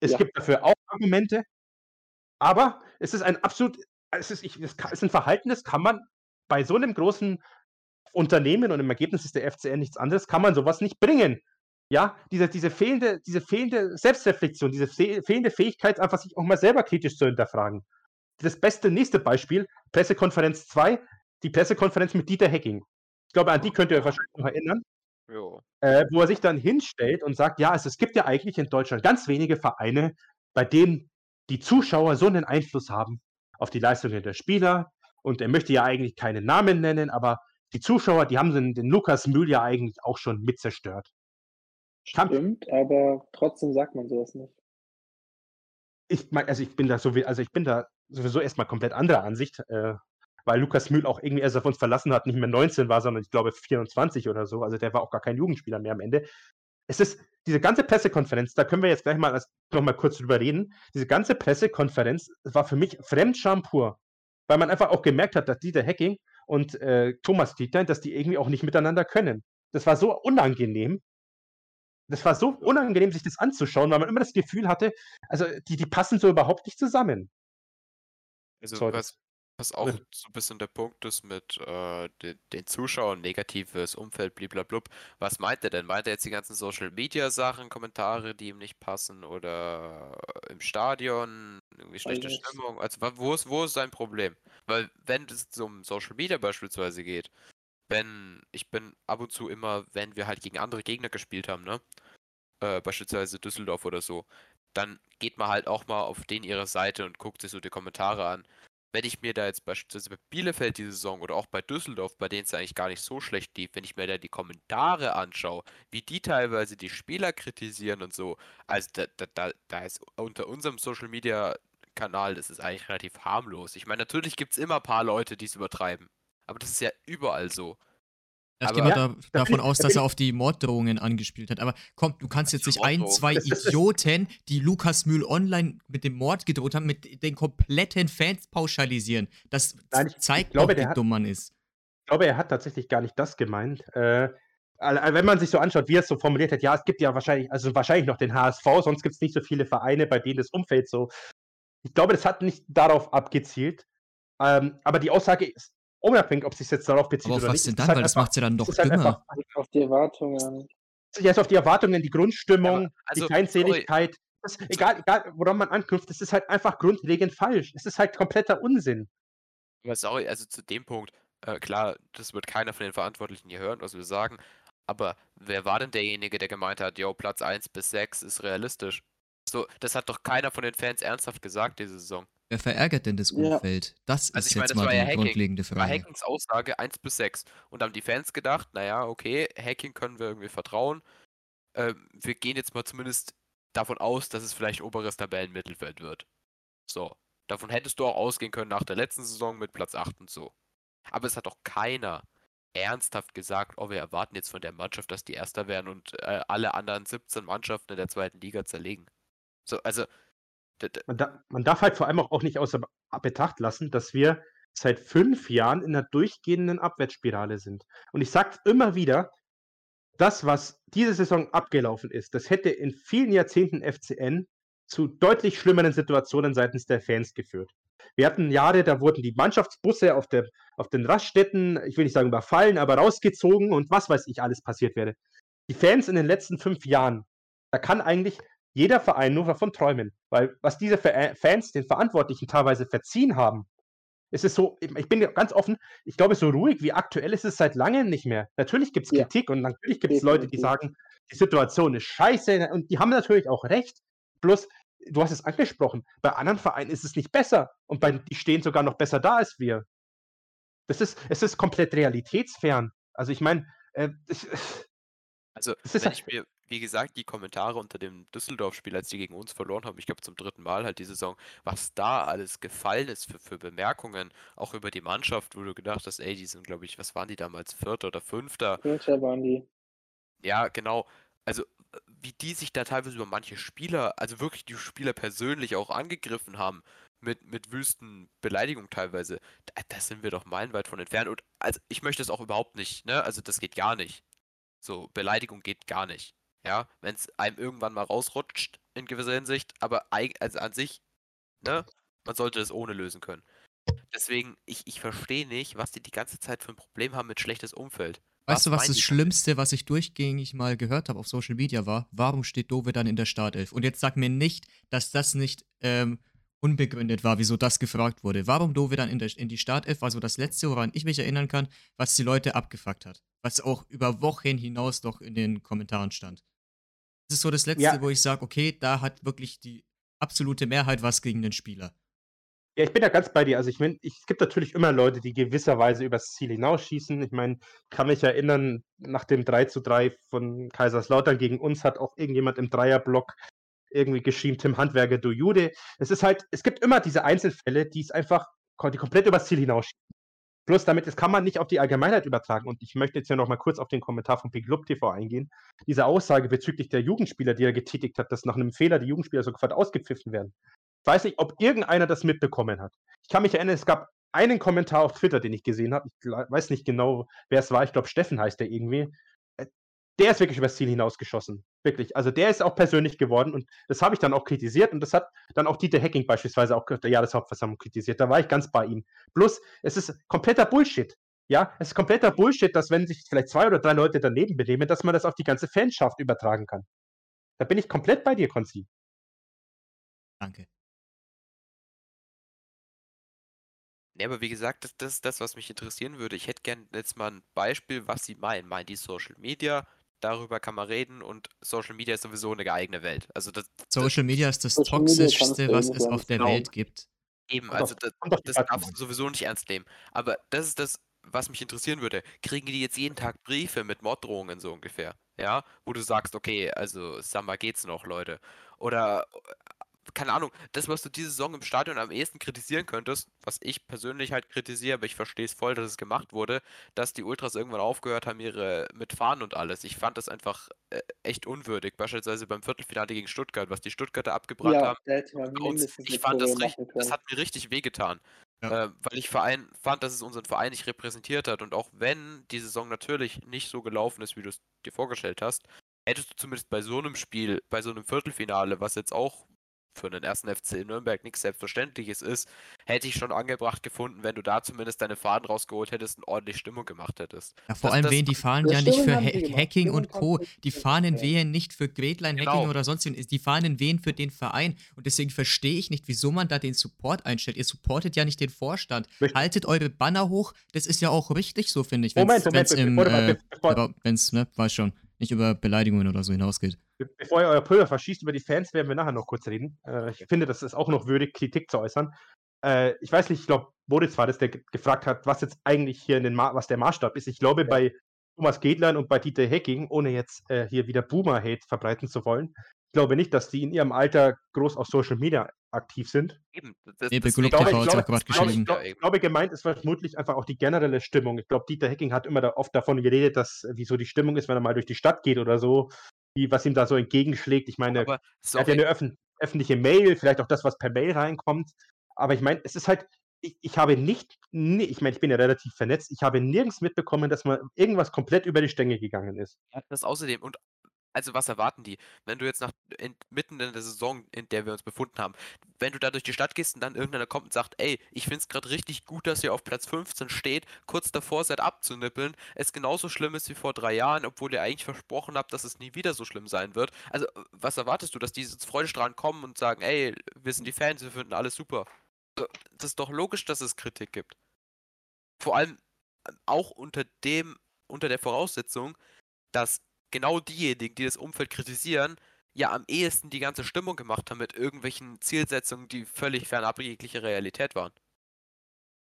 Es ja. gibt dafür auch Argumente, aber es ist ein absolut es ist, ich, es ist ein Verhalten, das kann man bei so einem großen Unternehmen und im Ergebnis ist der FCN nichts anderes, kann man sowas nicht bringen. Ja, diese, diese, fehlende, diese fehlende Selbstreflexion, diese fehlende Fähigkeit, einfach sich auch mal selber kritisch zu hinterfragen. Das beste nächste Beispiel, Pressekonferenz 2, die Pressekonferenz mit Dieter Hecking. Ich glaube, an die könnt ihr euch wahrscheinlich noch erinnern. Äh, wo er sich dann hinstellt und sagt, ja, also es gibt ja eigentlich in Deutschland ganz wenige Vereine, bei denen die Zuschauer so einen Einfluss haben auf die Leistungen der Spieler. Und er möchte ja eigentlich keinen Namen nennen, aber die Zuschauer, die haben den, den Lukas Mühl ja eigentlich auch schon mit zerstört. Stimmt, aber trotzdem sagt man sowas nicht. Ich mein, also ich bin da so also ich bin da sowieso erstmal komplett anderer Ansicht, äh, weil Lukas Mühl auch irgendwie, als er uns verlassen hat, nicht mehr 19 war, sondern ich glaube 24 oder so. Also der war auch gar kein Jugendspieler mehr am Ende. Es ist diese ganze Pressekonferenz, da können wir jetzt gleich mal noch mal kurz drüber reden. Diese ganze Pressekonferenz war für mich Fremdscham pur, weil man einfach auch gemerkt hat, dass Dieter Hecking und äh, Thomas Dieter, dass die irgendwie auch nicht miteinander können. Das war so unangenehm. Das war so unangenehm, sich das anzuschauen, weil man immer das Gefühl hatte, also die, die passen so überhaupt nicht zusammen. Also so, was, was auch so ein bisschen der Punkt ist mit äh, den, den Zuschauern, negatives Umfeld, blablabla. Was meint er denn? Meint er jetzt die ganzen Social Media Sachen, Kommentare, die ihm nicht passen oder im Stadion, irgendwie schlechte. Stimmung? Also wo ist, wo ist sein Problem? Weil wenn es um Social Media beispielsweise geht, wenn, ich bin ab und zu immer, wenn wir halt gegen andere Gegner gespielt haben, ne? Äh, beispielsweise Düsseldorf oder so, dann geht man halt auch mal auf den ihre Seite und guckt sich so die Kommentare an wenn ich mir da jetzt beispielsweise bei Bielefeld diese Saison oder auch bei Düsseldorf, bei denen es eigentlich gar nicht so schlecht lief, wenn ich mir da die Kommentare anschaue, wie die teilweise die Spieler kritisieren und so, also da, da, da, da ist unter unserem Social Media Kanal, das ist eigentlich relativ harmlos. Ich meine, natürlich gibt es immer ein paar Leute, die es übertreiben. Aber das ist ja überall so. Ich gehe mal da, davon aus, dass er auf die Morddrohungen angespielt hat. Aber komm, du kannst jetzt nicht ein, zwei Idioten, die Lukas Mühl online mit dem Mord gedroht haben, mit den kompletten Fans pauschalisieren. Das Nein, ich, zeigt ich glaube, auch, wie dumm man ist. Ich glaube, er hat tatsächlich gar nicht das gemeint. Äh, wenn man sich so anschaut, wie er es so formuliert hat, ja, es gibt ja wahrscheinlich, also wahrscheinlich noch den HSV, sonst gibt es nicht so viele Vereine, bei denen das Umfeld so. Ich glaube, das hat nicht darauf abgezielt. Ähm, aber die Aussage ist unabhängig, ob es sich jetzt darauf bezieht Aber auf oder was nicht. denn dann? Halt Weil das macht es ja dann doch halt dümmer. Halt auf die Erwartungen. Ja, ist auf die Erwartungen, die Grundstimmung, also, die Feindseligkeit. Das, egal, egal, woran man anknüpft, das ist halt einfach grundlegend falsch. Es ist halt kompletter Unsinn. Aber sorry, also zu dem Punkt, äh, klar, das wird keiner von den Verantwortlichen hier hören, was wir sagen. Aber wer war denn derjenige, der gemeint hat, yo, Platz 1 bis 6 ist realistisch? So, das hat doch keiner von den Fans ernsthaft gesagt diese Saison. Wer verärgert denn das Ja. Umfeld? Das Also ist ich meine, jetzt das mal war die ja Hacking. grundlegende War Frage. Hackings Aussage 1 bis 6. Und haben die Fans gedacht, naja, okay, Hacking können wir irgendwie vertrauen. Ähm, wir gehen jetzt mal zumindest davon aus, dass es vielleicht oberes Tabellenmittelfeld wird. So. Davon hättest du auch ausgehen können nach der letzten Saison mit Platz 8 und so. Aber es hat doch keiner ernsthaft gesagt, oh, wir erwarten jetzt von der Mannschaft, dass die Erster werden und äh, alle anderen 17 Mannschaften in der zweiten Liga zerlegen. So, also, Man, da, man darf halt vor allem auch, nicht außer Betracht lassen, dass wir seit fünf Jahren in einer durchgehenden Abwärtsspirale sind. Und ich sage immer wieder, das, was diese Saison abgelaufen ist, das hätte in vielen Jahrzehnten FCN zu deutlich schlimmeren Situationen seitens der Fans geführt. Wir hatten Jahre, da wurden die Mannschaftsbusse auf, der, auf den Raststätten, ich will nicht sagen überfallen, aber rausgezogen und was weiß ich alles passiert wäre. Die Fans in den letzten fünf Jahren, da kann eigentlich jeder Verein nur davon träumen. Weil was diese Ver Fans den Verantwortlichen teilweise verziehen haben, es ist so, ich bin ganz offen, ich glaube, so ruhig wie aktuell ist es seit langem nicht mehr. Natürlich gibt es Ja. Kritik und natürlich gibt es Leute, die sagen, die Situation ist scheiße und die haben natürlich auch recht. Bloß, du hast es angesprochen, bei anderen Vereinen ist es nicht besser und bei, die stehen sogar noch besser da als wir. Das ist, es ist komplett realitätsfern. Also ich meine, äh, Also, Es ist wenn halt- ich mir, wie gesagt, die Kommentare unter dem Düsseldorf-Spiel, als die gegen uns verloren haben, ich glaube zum dritten Mal halt die Saison, was da alles gefallen ist für, für Bemerkungen, auch über die Mannschaft, wo du gedacht hast, ey, die sind, glaube ich, was waren die damals, Vierter oder Fünfter? Vierter waren die. Ja, genau. Also, äh, wie die sich da teilweise über manche Spieler, also wirklich die Spieler persönlich auch angegriffen haben, mit, mit wüsten Beleidigungen teilweise, da, da sind wir doch meilenweit von entfernt. Und also ich möchte es auch überhaupt nicht, ne? Also das geht gar nicht. So, Beleidigung geht gar nicht. Ja, wenn es einem irgendwann mal rausrutscht, in gewisser Hinsicht, aber also an sich, ne, man sollte es ohne lösen können. Deswegen, ich, ich verstehe nicht, was die die ganze Zeit für ein Problem haben mit schlechtes Umfeld. Weißt du, was das? Schlimmste, was ich durchgängig mal gehört habe auf Social Media war? Warum steht Dove dann in der Startelf? Und jetzt sag mir nicht, dass das nicht ähm, unbegründet war, wieso das gefragt wurde. Warum Dove dann in, der, in die Startelf war so das Letzte, woran ich mich erinnern kann, was die Leute abgefuckt hat. Was auch über Wochen hinaus noch in den Kommentaren stand. Das ist so das Letzte, Ja. wo ich sage, okay, da hat wirklich die absolute Mehrheit was gegen den Spieler. Ja, ich bin da ganz bei dir. Also ich meine, es gibt natürlich immer Leute, die gewisserweise übers Ziel hinausschießen. Ich meine, kann mich erinnern, nach dem 3 zu 3 von Kaiserslautern gegen uns hat auch irgendjemand im Dreierblock irgendwie geschrieben, Tim Handwerker, du Jude. Es ist halt, es gibt immer diese Einzelfälle, die es einfach, die komplett übers Ziel hinausschießen. Bloß damit, das kann man nicht auf die Allgemeinheit übertragen. Und ich möchte jetzt ja noch mal kurz auf den Kommentar von Picklub TV eingehen. Diese Aussage bezüglich der Jugendspieler, die er getätigt hat, dass nach einem Fehler die Jugendspieler sofort ausgepfiffen werden. Ich weiß nicht, ob irgendeiner das mitbekommen hat. Ich kann mich erinnern, es gab einen Kommentar auf Twitter, den ich gesehen habe. Ich weiß nicht genau, wer es war. Ich glaube, Steffen heißt der irgendwie. Der ist wirklich übers Ziel hinausgeschossen. Wirklich. Also der ist auch persönlich geworden und das habe ich dann auch kritisiert und das hat dann auch Dieter Hecking beispielsweise auch der Jahreshauptversammlung kritisiert. Da war ich ganz bei ihm. Plus, es ist kompletter Bullshit. Ja, es ist kompletter Bullshit, dass wenn sich vielleicht zwei oder drei Leute daneben benehmen, dass man das auf die ganze Fanschaft übertragen kann. Da bin ich komplett bei dir, Konzi. Danke. Ne, aber wie gesagt, das, das ist das, was mich interessieren würde. Ich hätte gern jetzt mal ein Beispiel, was Sie meinen. Meinen die Social Media? Darüber kann man reden und Social Media ist sowieso eine eigene Welt. Also das, das Social Media ist das Social Toxischste, was es auf der. Welt gibt. eben, also das, das darfst du sowieso nicht ernst nehmen. Aber das ist das, was mich interessieren würde. Kriegen die jetzt jeden Tag Briefe mit Morddrohungen so ungefähr? Ja, wo du sagst, okay, also Summer geht's noch, Leute. Oder keine Ahnung, das, was du diese Saison im Stadion am ehesten kritisieren könntest, was ich persönlich halt kritisiere, aber ich verstehe es voll, dass es gemacht wurde, dass die Ultras irgendwann aufgehört haben, ihre mit Fahnen und alles. Ich fand das einfach äh, echt unwürdig. Beispielsweise beim Viertelfinale gegen Stuttgart, was die Stuttgarter abgebrannt Ja, haben. Ich fand das, richtig, das hat mir richtig wehgetan. Ja. Äh, weil ich Verein, fand, dass es unseren Verein nicht repräsentiert hat. Und auch wenn die Saison natürlich nicht so gelaufen ist, wie du es dir vorgestellt hast, hättest du zumindest bei so einem Spiel, bei so einem Viertelfinale, was jetzt auch für den ersten FC Nürnberg nichts Selbstverständliches ist, hätte ich schon angebracht gefunden, wenn du da zumindest deine Fahnen rausgeholt hättest und ordentlich Stimmung gemacht hättest. Ja, vor Das- allem das- wehen die Fahnen Ja, nicht für Ha-. Hacking und Co. Die Fahnen wehen nicht für Gretlein Genau. Hacking oder sonst wen. Die Fahnen wehen für den Verein. Und deswegen verstehe ich nicht, wieso man da den Support einstellt. Ihr supportet ja nicht den Vorstand. Möcht- Haltet eure Banner hoch. Das ist ja auch richtig so, finde ich. Wenn's, Moment, Moment, wenn's im, bevor, du- äh, wenn's, ne, weiß schon, nicht über Beleidigungen oder so hinausgeht. Be- Bevor ihr euer Pulver verschießt über die Fans, werden wir nachher noch kurz reden. Äh, ich finde, das ist auch noch würdig, Kritik zu äußern. äh, ich weiß nicht, ich glaube, Moritz war das, der gefragt hat, was jetzt eigentlich hier in den Ma was der Maßstab ist. Ich glaube, ja. bei Thomas Gedlein und bei Dieter Hecking, ohne jetzt äh, hier wieder Boomer-Hate verbreiten zu wollen, ich glaube nicht, dass die in ihrem Alter groß auf Social Media aktiv sind. Eben, das, nee, das, ich, glaube, ich, glaube, ich, glaube, ich glaube, gemeint ist vermutlich einfach auch die generelle Stimmung. Ich glaube, Dieter Hecking hat immer da oft davon geredet, dass wie so die Stimmung ist, wenn er mal durch die Stadt geht oder so, wie, was ihm da so entgegenschlägt. Ich meine, er hat ja eine öffn öffentliche Mail, vielleicht auch das, was per Mail reinkommt. Aber ich meine, es ist halt, ich, ich habe nicht, nee, ich meine, ich bin ja relativ vernetzt, ich habe nirgends mitbekommen, dass mal irgendwas komplett über die Stänge gegangen ist. Das außerdem, und also was erwarten die? Wenn du jetzt nach in, mitten in der Saison, in der wir uns befunden haben, wenn du da durch die Stadt gehst und dann irgendeiner kommt und sagt, ey, ich finde es gerade richtig gut, dass ihr auf Platz 15 steht, kurz davor seid abzunippeln, es genauso schlimm ist wie vor drei Jahren, obwohl ihr eigentlich versprochen habt, dass es nie wieder so schlimm sein wird. Also, was erwartest du, dass diese Freudestrahlen kommen und sagen, ey, wir sind die Fans, wir finden alles super? Das ist doch logisch, dass es Kritik gibt. Vor allem ähm, auch unter dem, unter der Voraussetzung, dass genau diejenigen, die das Umfeld kritisieren, ja am ehesten die ganze Stimmung gemacht haben mit irgendwelchen Zielsetzungen, die völlig fernab jeglicher Realität waren.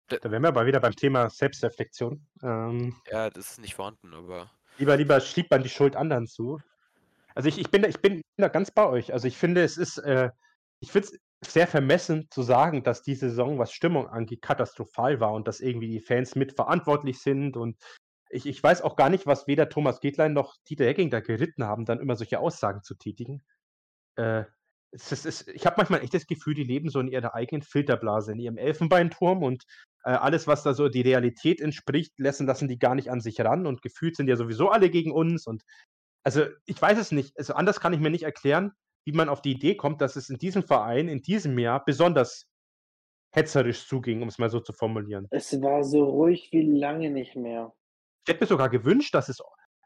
Da, da wären wir aber wieder beim Thema Selbstreflexion. Ähm, ja, das ist nicht vorhanden, aber. Lieber, lieber schiebt man die Schuld anderen zu. Also ich, ich, bin, da, ich bin da ganz bei euch. Also ich finde, es ist, äh, ich finde es sehr vermessen zu sagen, dass die Saison, was Stimmung angeht, katastrophal war und dass irgendwie die Fans mitverantwortlich sind und ich, ich weiß auch gar nicht, was weder Thomas Gedlein noch Dieter Hecking da geritten haben, dann immer solche Aussagen zu tätigen. Äh, es ist, es, ich habe manchmal echt das Gefühl, die leben so in ihrer eigenen Filterblase, in ihrem Elfenbeinturm und äh, alles, was da so die Realität entspricht, lassen, lassen die gar nicht an sich ran und gefühlt sind ja sowieso alle gegen uns und also ich weiß es nicht. Also anders kann ich mir nicht erklären, wie man auf die Idee kommt, dass es in diesem Verein in diesem Jahr besonders hetzerisch zuging, um es mal so zu formulieren. Es war so ruhig wie lange nicht mehr. Ich hätte mir sogar gewünscht, dass es,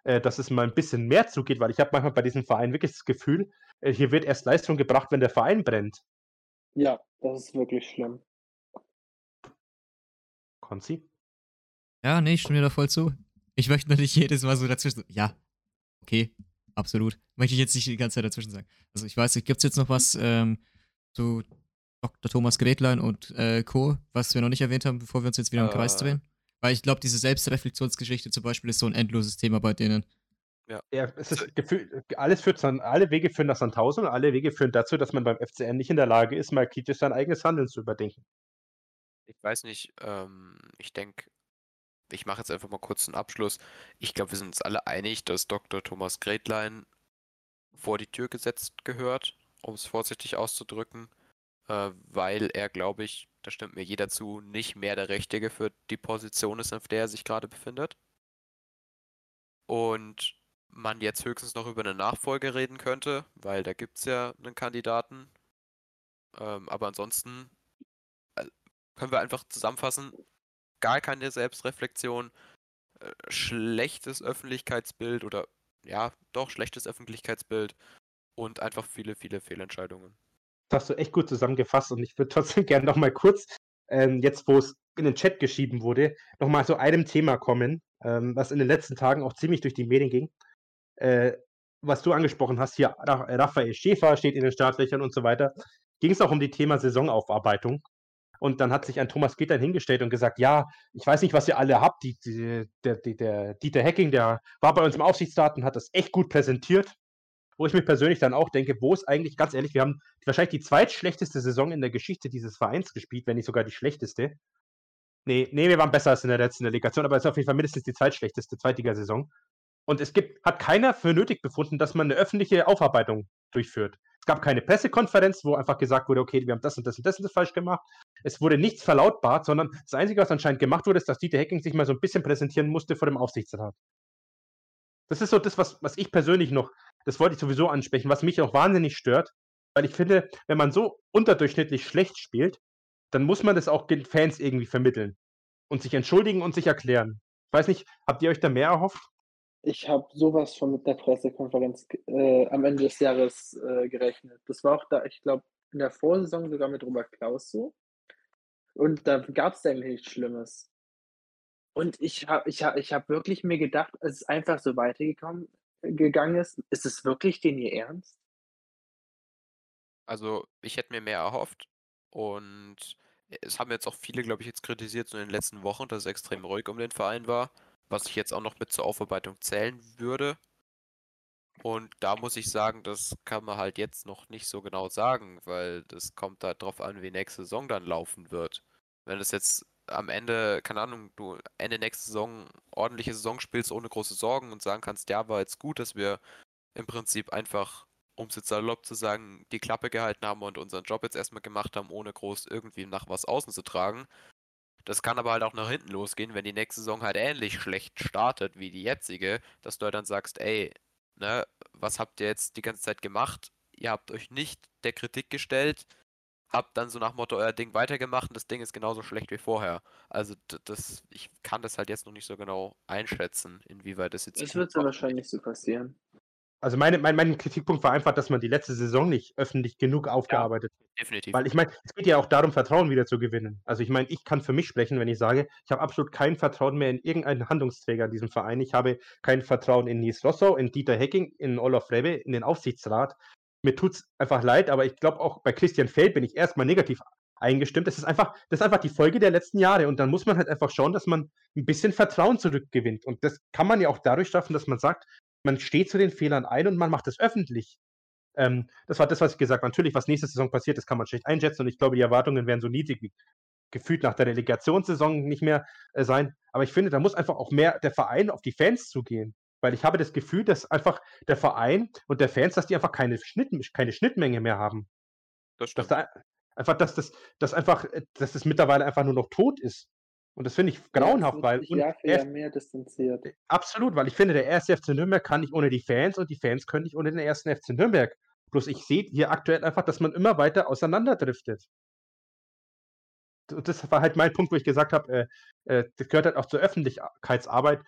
äh, dass es mal ein bisschen mehr zugeht, weil ich habe manchmal bei diesem Verein wirklich das Gefühl, äh, hier wird erst Leistung gebracht, wenn der Verein brennt. Ja, das ist wirklich schlimm. Konzi? Ja, nee, ich stimme dir da voll zu. Ich möchte nur nicht jedes Mal so dazwischen. Ja, okay, absolut. Möchte ich jetzt nicht die ganze Zeit dazwischen sagen. Also ich weiß nicht, gibt es jetzt noch was ähm, zu Dr. Thomas Gretlein und äh, Co., was wir noch nicht erwähnt haben, bevor wir uns jetzt wieder im Kreis äh, drehen? Weil ich glaube, diese Selbstreflexionsgeschichte zum Beispiel ist so ein endloses Thema bei denen. Ja, ja es ist Gefühl, alles führt dann, alle Wege führen nach Sandhausen und alle Wege führen dazu, dass man beim FCN nicht in der Lage ist, mal kritisch sein eigenes Handeln zu überdenken. Ich weiß nicht, ähm, ich denke, ich mache jetzt einfach mal kurz einen Abschluss. Ich glaube, wir sind uns alle einig, dass Dr. Thomas Gretlein vor die Tür gesetzt gehört, um es vorsichtig auszudrücken, äh, weil er, glaube ich, da stimmt mir jeder zu, nicht mehr der Richtige für die Position ist, auf der er sich gerade befindet. Und man jetzt höchstens noch über eine Nachfolge reden könnte, weil da gibt es ja einen Kandidaten. Ähm, aber ansonsten äh, können wir einfach zusammenfassen, gar keine Selbstreflexion, äh, schlechtes Öffentlichkeitsbild oder ja, doch schlechtes Öffentlichkeitsbild und einfach viele, viele Fehlentscheidungen. Das hast du echt gut zusammengefasst und ich würde trotzdem gerne noch mal kurz, ähm, jetzt wo es in den Chat geschrieben wurde, noch mal zu einem Thema kommen, ähm, was in den letzten Tagen auch ziemlich durch die Medien ging. Äh, was du angesprochen hast, hier Raphael Schäfer steht in den Startlöchern und so weiter, ging es auch um die Thema Saisonaufarbeitung. Und dann hat sich ein Thomas Gittern hingestellt und gesagt, ja, ich weiß nicht, was ihr alle habt. Die, die, der, der, Dieter Hecking, der war bei uns im Aufsichtsrat und hat das echt gut präsentiert wo ich mir persönlich dann auch denke, wo ist eigentlich, ganz ehrlich, wir haben wahrscheinlich die zweitschlechteste Saison in der Geschichte dieses Vereins gespielt, wenn nicht sogar die schlechteste. Nee, nee, wir waren besser als in der letzten Delegation, aber es ist auf jeden Fall mindestens die zweitschlechteste Zweitligasaison. Und es gibt, hat keiner für nötig befunden, dass man eine öffentliche Aufarbeitung durchführt. Es gab keine Pressekonferenz, wo einfach gesagt wurde, okay, wir haben das und das und das und das falsch gemacht. Es wurde nichts verlautbart, sondern das Einzige, was anscheinend gemacht wurde, ist, dass Dieter Hecking sich mal so ein bisschen präsentieren musste vor dem Aufsichtsrat. Das ist so das, was, was ich persönlich noch das wollte ich sowieso ansprechen, was mich auch wahnsinnig stört, weil ich finde, wenn man so unterdurchschnittlich schlecht spielt, dann muss man das auch den Fans irgendwie vermitteln und sich entschuldigen und sich erklären. Ich weiß nicht, habt ihr euch da mehr erhofft? Ich habe sowas schon mit der Pressekonferenz äh, am Ende des Jahres äh, gerechnet. Das war auch da, ich glaube, in der Vorsaison sogar mit Robert Klaus so. Und da gab es eigentlich nichts Schlimmes. Und ich habe ich hab, ich hab wirklich mir gedacht, es ist einfach so weitergekommen gegangen ist. Ist es wirklich den ihr Ernst? Also, ich hätte mir mehr erhofft und es haben jetzt auch viele, glaube ich, jetzt kritisiert, so in den letzten Wochen, dass es extrem ruhig um den Verein war, was ich jetzt auch noch mit zur Aufarbeitung zählen würde. Und da muss ich sagen, das kann man halt jetzt noch nicht so genau sagen, weil das kommt halt drauf an, wie nächste Saison dann laufen wird. Wenn es jetzt am Ende, keine Ahnung, du Ende nächste Saison ordentliche Saison spielst ohne große Sorgen und sagen kannst, ja, war jetzt gut, dass wir im Prinzip einfach, um es jetzt salopp zu sagen, die Klappe gehalten haben und unseren Job jetzt erstmal gemacht haben, ohne groß irgendwie nach was außen zu tragen. Das kann aber halt auch nach hinten losgehen, wenn die nächste Saison halt ähnlich schlecht startet wie die jetzige, dass du halt dann sagst, ey, ne, was habt ihr jetzt die ganze Zeit gemacht? Ihr habt euch nicht der Kritik gestellt, habt dann so nach Motto euer Ding weitergemacht und das Ding ist genauso schlecht wie vorher. Also das, ich kann das halt jetzt noch nicht so genau einschätzen, inwieweit das jetzt. Es wird so wahrscheinlich so passieren. Also meine, mein, mein Kritikpunkt war einfach, dass man die letzte Saison nicht öffentlich genug aufgearbeitet hat. Ja, definitiv. Weil ich meine, es geht ja auch darum, Vertrauen wieder zu gewinnen. Also ich meine, ich kann für mich sprechen, wenn ich sage, ich habe absolut kein Vertrauen mehr in irgendeinen Handlungsträger in diesem Verein. Ich habe kein Vertrauen in Nies Rosso, in Dieter Hecking, in Olaf Rebe, in den Aufsichtsrat. Mir tut es einfach leid, aber ich glaube auch bei Christian Feld bin ich erstmal negativ eingestimmt. Das ist einfach, das ist einfach die Folge der letzten Jahre. Und dann muss man halt einfach schauen, dass man ein bisschen Vertrauen zurückgewinnt. Und das kann man ja auch dadurch schaffen, dass man sagt, man steht zu den Fehlern ein und man macht es öffentlich. Ähm, das war das, was ich gesagt habe. Natürlich, was nächste Saison passiert, das kann man schlecht einschätzen und ich glaube, die Erwartungen werden so niedrig wie gefühlt nach der Relegationssaison nicht mehr äh, sein. Aber ich finde, da muss einfach auch mehr der Verein auf die Fans zugehen. Weil ich habe das Gefühl, dass einfach der Verein und der Fans, dass die einfach keine, Schnitt, keine Schnittmenge mehr haben. Das Dass stimmt. da einfach, dass das, dass einfach, äh, dass das mittlerweile einfach nur noch tot ist. Und das finde ich grauenhaft, weil sich und mehr distanziert. Absolut, weil ich finde, der erste FC Nürnberg kann nicht ohne die Fans und die Fans können nicht ohne den ersten FC Nürnberg. Bloß ich sehe hier aktuell einfach, dass man immer weiter auseinanderdriftet. Und das war halt mein Punkt, wo ich gesagt habe, äh, äh, das gehört halt auch zur Öffentlichkeitsarbeit.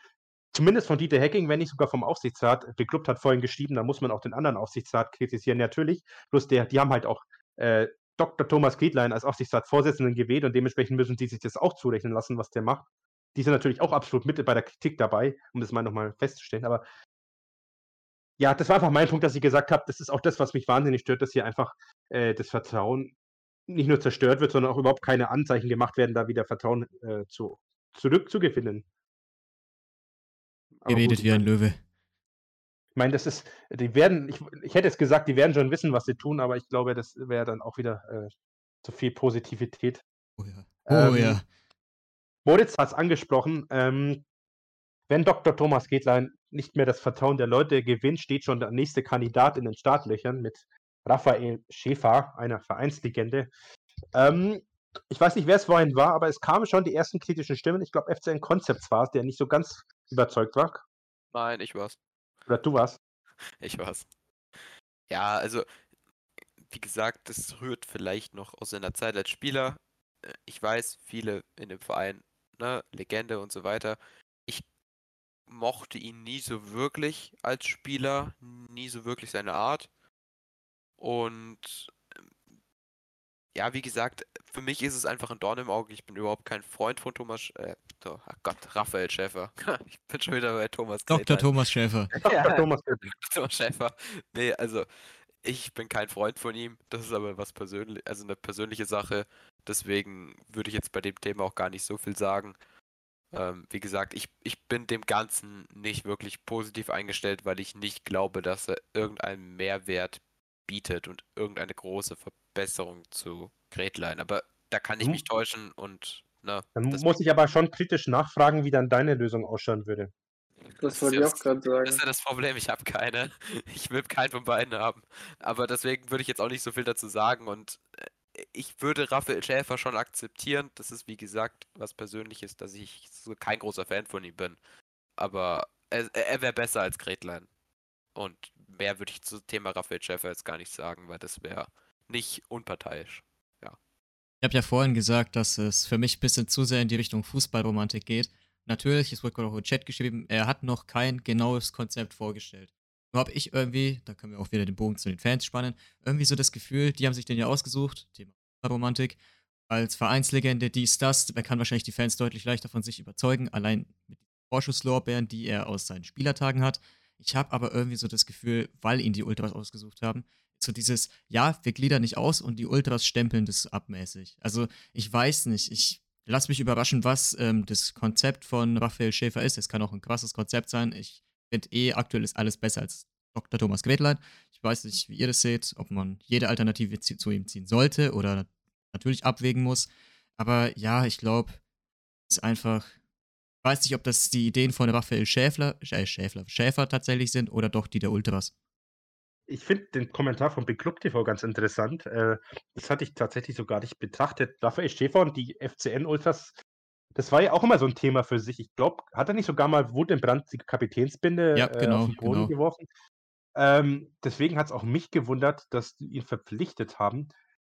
Zumindest von Dieter Hecking, wenn nicht sogar vom Aufsichtsrat. Der Club hat vorhin geschrieben, da muss man auch den anderen Aufsichtsrat kritisieren, natürlich. Bloß der, die haben halt auch äh, Dr. Thomas Griedlein als Aufsichtsratsvorsitzenden gewählt und dementsprechend müssen die sich das auch zurechnen lassen, was der macht. Die sind natürlich auch absolut mit bei der Kritik dabei, um das mal nochmal festzustellen. Aber ja, das war einfach mein Punkt, dass ich gesagt habe, das ist auch das, was mich wahnsinnig stört, dass hier einfach äh, das Vertrauen nicht nur zerstört wird, sondern auch überhaupt keine Anzeichen gemacht werden, da wieder Vertrauen äh, zu, zurückzugewinnen. Ihr redet wie ein Löwe. Ich meine, das ist, die werden, ich, ich hätte jetzt gesagt, die werden schon wissen, was sie tun, aber ich glaube, das wäre dann auch wieder äh, zu viel Positivität. Oh ja. Oh Ähm, ja. Moritz hat es angesprochen, ähm, wenn Dr. Thomas Gedlein nicht mehr das Vertrauen der Leute gewinnt, steht schon der nächste Kandidat in den Startlöchern mit Raphael Schäfer, einer Vereinslegende. Ähm, ich weiß nicht, wer es vorhin war, aber es kamen schon die ersten kritischen Stimmen. Ich glaube, FCN Concepts war es, der nicht so ganz überzeugt war. Nein, ich war's. Oder du warst. Ich war's. Ja, also, wie gesagt, das rührt vielleicht noch aus seiner Zeit als Spieler. Äh, Ich weiß, viele in dem Verein, ne, Legende und so weiter. Ich mochte ihn nie so wirklich als Spieler, nie so wirklich seine Art. Und ja, wie gesagt, für mich ist es einfach ein Dorn im Auge. Ich bin überhaupt kein Freund von Thomas, Sch- äh, oh Gott, Raphael Schäfer. Ich bin schon wieder bei Thomas Dr. Gretlein. Thomas Schäfer. Dr. Thomas Schäfer. Nee, also ich bin kein Freund von ihm. Das ist aber was persönlich, also eine persönliche Sache. Deswegen würde ich jetzt bei dem Thema auch gar nicht so viel sagen. Ähm, wie gesagt, ich, ich bin dem Ganzen nicht wirklich positiv eingestellt, weil ich nicht glaube, dass er irgendeinen Mehrwert bietet und irgendeine große Verbesserung zu Gretlein. Aber da kann ich Hm. mich täuschen und ne, Dann das, muss ich aber schon kritisch nachfragen, wie dann deine Lösung ausschauen würde. Das ist wollte ich ja auch gerade Das sagen. ist ja das Problem, ich habe keine. Ich will keinen von beiden haben. Aber deswegen würde ich jetzt auch nicht so viel dazu sagen und äh, ich würde Raphael Schäfer schon akzeptieren. Das ist wie gesagt was Persönliches, dass ich so kein großer Fan von ihm bin. Aber er, er wäre besser als Gretlein. Und mehr würde ich zum Thema Raphael Schäfer jetzt gar nicht sagen, weil das wäre nicht unparteiisch. Ich habe ja vorhin gesagt, dass es für mich ein bisschen zu sehr in die Richtung Fußballromantik geht. Natürlich, es wurde gerade auch im Chat geschrieben, er hat noch kein genaues Konzept vorgestellt. Nur habe ich irgendwie, da können wir auch wieder den Bogen zu den Fans spannen, irgendwie so das Gefühl, die haben sich den ja ausgesucht, Thema Fußballromantik, als Vereinslegende, dies, das, er kann wahrscheinlich die Fans deutlich leichter von sich überzeugen, allein mit den Vorschusslorbeeren, die er aus seinen Spielertagen hat. Ich habe aber irgendwie so das Gefühl, weil ihn die Ultras ausgesucht haben, so dieses, ja, wir gliedern nicht aus und die Ultras stempeln das abmäßig. Also ich weiß nicht, ich lasse mich überraschen, was ähm, das Konzept von Raphael Schäfer ist. Es kann auch ein krasses Konzept sein. Ich finde eh, aktuell ist alles besser als Dr. Thomas Gretlein. Ich weiß nicht, wie ihr das seht, ob man jede Alternative zu ihm ziehen sollte oder natürlich abwägen muss. Aber ja, ich glaube, es ist einfach. Ich weiß nicht, ob das die Ideen von Raphael Schäfler, äh, Schäfler, Schäfer tatsächlich sind oder doch die der Ultras. Ich finde den Kommentar von Big Club TV ganz interessant. Äh, das hatte ich tatsächlich so gar nicht betrachtet. Raphael Schäfer und die FCN-Ultras, das war ja auch immer so ein Thema für sich. Ich glaube, hat er nicht sogar mal Wut im Brand die Kapitänsbinde ja, äh, genau, auf den Boden genau. geworfen? Ähm, deswegen hat es auch mich gewundert, dass die ihn verpflichtet haben.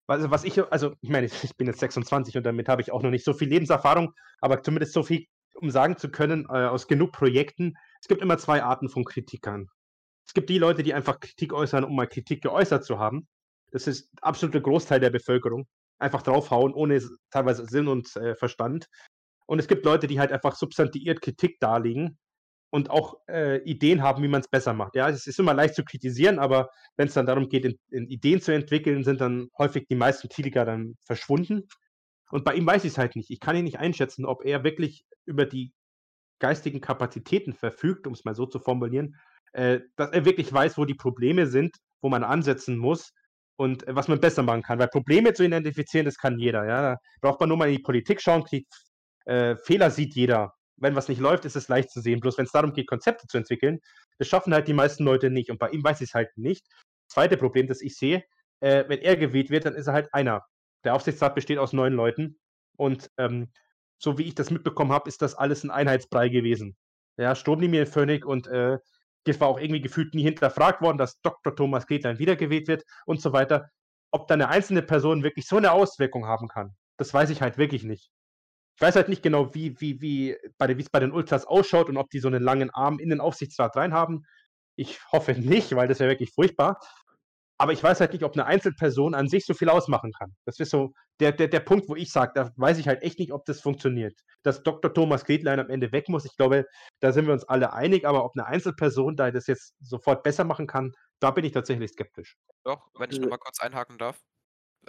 Also, was ich, also, ich meine, ich bin jetzt 26 und damit habe ich auch noch nicht so viel Lebenserfahrung, aber zumindest so viel, um sagen zu können, äh, aus genug Projekten. Es gibt immer zwei Arten von Kritikern. Es gibt die Leute, die einfach Kritik äußern, um mal Kritik geäußert zu haben. Das ist der absolute Großteil der Bevölkerung. Einfach draufhauen, ohne teilweise Sinn und äh, Verstand. Und es gibt Leute, die halt einfach substantiiert Kritik darlegen und auch äh, Ideen haben, wie man es besser macht. Ja, es ist immer leicht zu kritisieren, aber wenn es dann darum geht, in, in Ideen zu entwickeln, sind dann häufig die meisten Kritiker dann verschwunden. Und bei ihm weiß ich es halt nicht. Ich kann ihn nicht einschätzen, ob er wirklich über die geistigen Kapazitäten verfügt, um es mal so zu formulieren, äh, dass er wirklich weiß, wo die Probleme sind, wo man ansetzen muss und äh, was man besser machen kann. Weil Probleme zu identifizieren, das kann jeder. Ja? Da braucht man nur mal in die Politik schauen, kriegt, äh, Fehler sieht jeder. Wenn was nicht läuft, ist es leicht zu sehen. Bloß wenn es darum geht, Konzepte zu entwickeln, das schaffen halt die meisten Leute nicht. Und bei ihm weiß ich es halt nicht. Zweite Problem, das ich sehe, äh, wenn er gewählt wird, dann ist er halt einer. Der Aufsichtsrat besteht aus neun Leuten. Und ähm, so wie ich das mitbekommen habe, ist das alles ein Einheitsbrei gewesen. Ja, Sturmlinie Föhnig und äh, das war auch irgendwie gefühlt nie hinterfragt worden, dass Dr. Thomas Gretlein wiedergewählt wird und so weiter. Ob da eine einzelne Person wirklich so eine Auswirkung haben kann, das weiß ich halt wirklich nicht. Ich weiß halt nicht genau, wie, wie, wie bei es bei den Ultras ausschaut und ob die so einen langen Arm in den Aufsichtsrat rein haben. Ich hoffe nicht, weil das wäre wirklich furchtbar. Aber ich weiß halt nicht, ob eine Einzelperson an sich so viel ausmachen kann. Das ist so der, der, der Punkt, wo ich sage, da weiß ich halt echt nicht, ob das funktioniert. Dass Dr. Thomas Gretlein am Ende weg muss, ich glaube, da sind wir uns alle einig, aber ob eine Einzelperson da das jetzt sofort besser machen kann, da bin ich tatsächlich skeptisch. Doch, wenn ich nochmal kurz einhaken darf.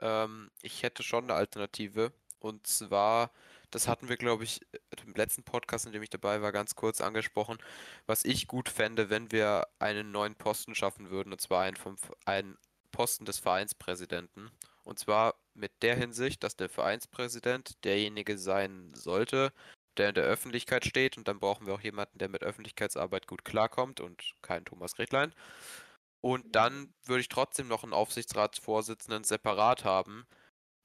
Ähm, ich hätte schon eine Alternative. Und zwar, das hatten wir, glaube ich, im letzten Podcast, in dem ich dabei war, ganz kurz angesprochen, was ich gut fände, wenn wir einen neuen Posten schaffen würden, und zwar einen, vom, einen Posten des Vereinspräsidenten. Und zwar mit der Hinsicht, dass der Vereinspräsident derjenige sein sollte, der in der Öffentlichkeit steht. Und dann brauchen wir auch jemanden, der mit Öffentlichkeitsarbeit gut klarkommt und kein Thomas Gretlein. Und dann würde ich trotzdem noch einen Aufsichtsratsvorsitzenden separat haben,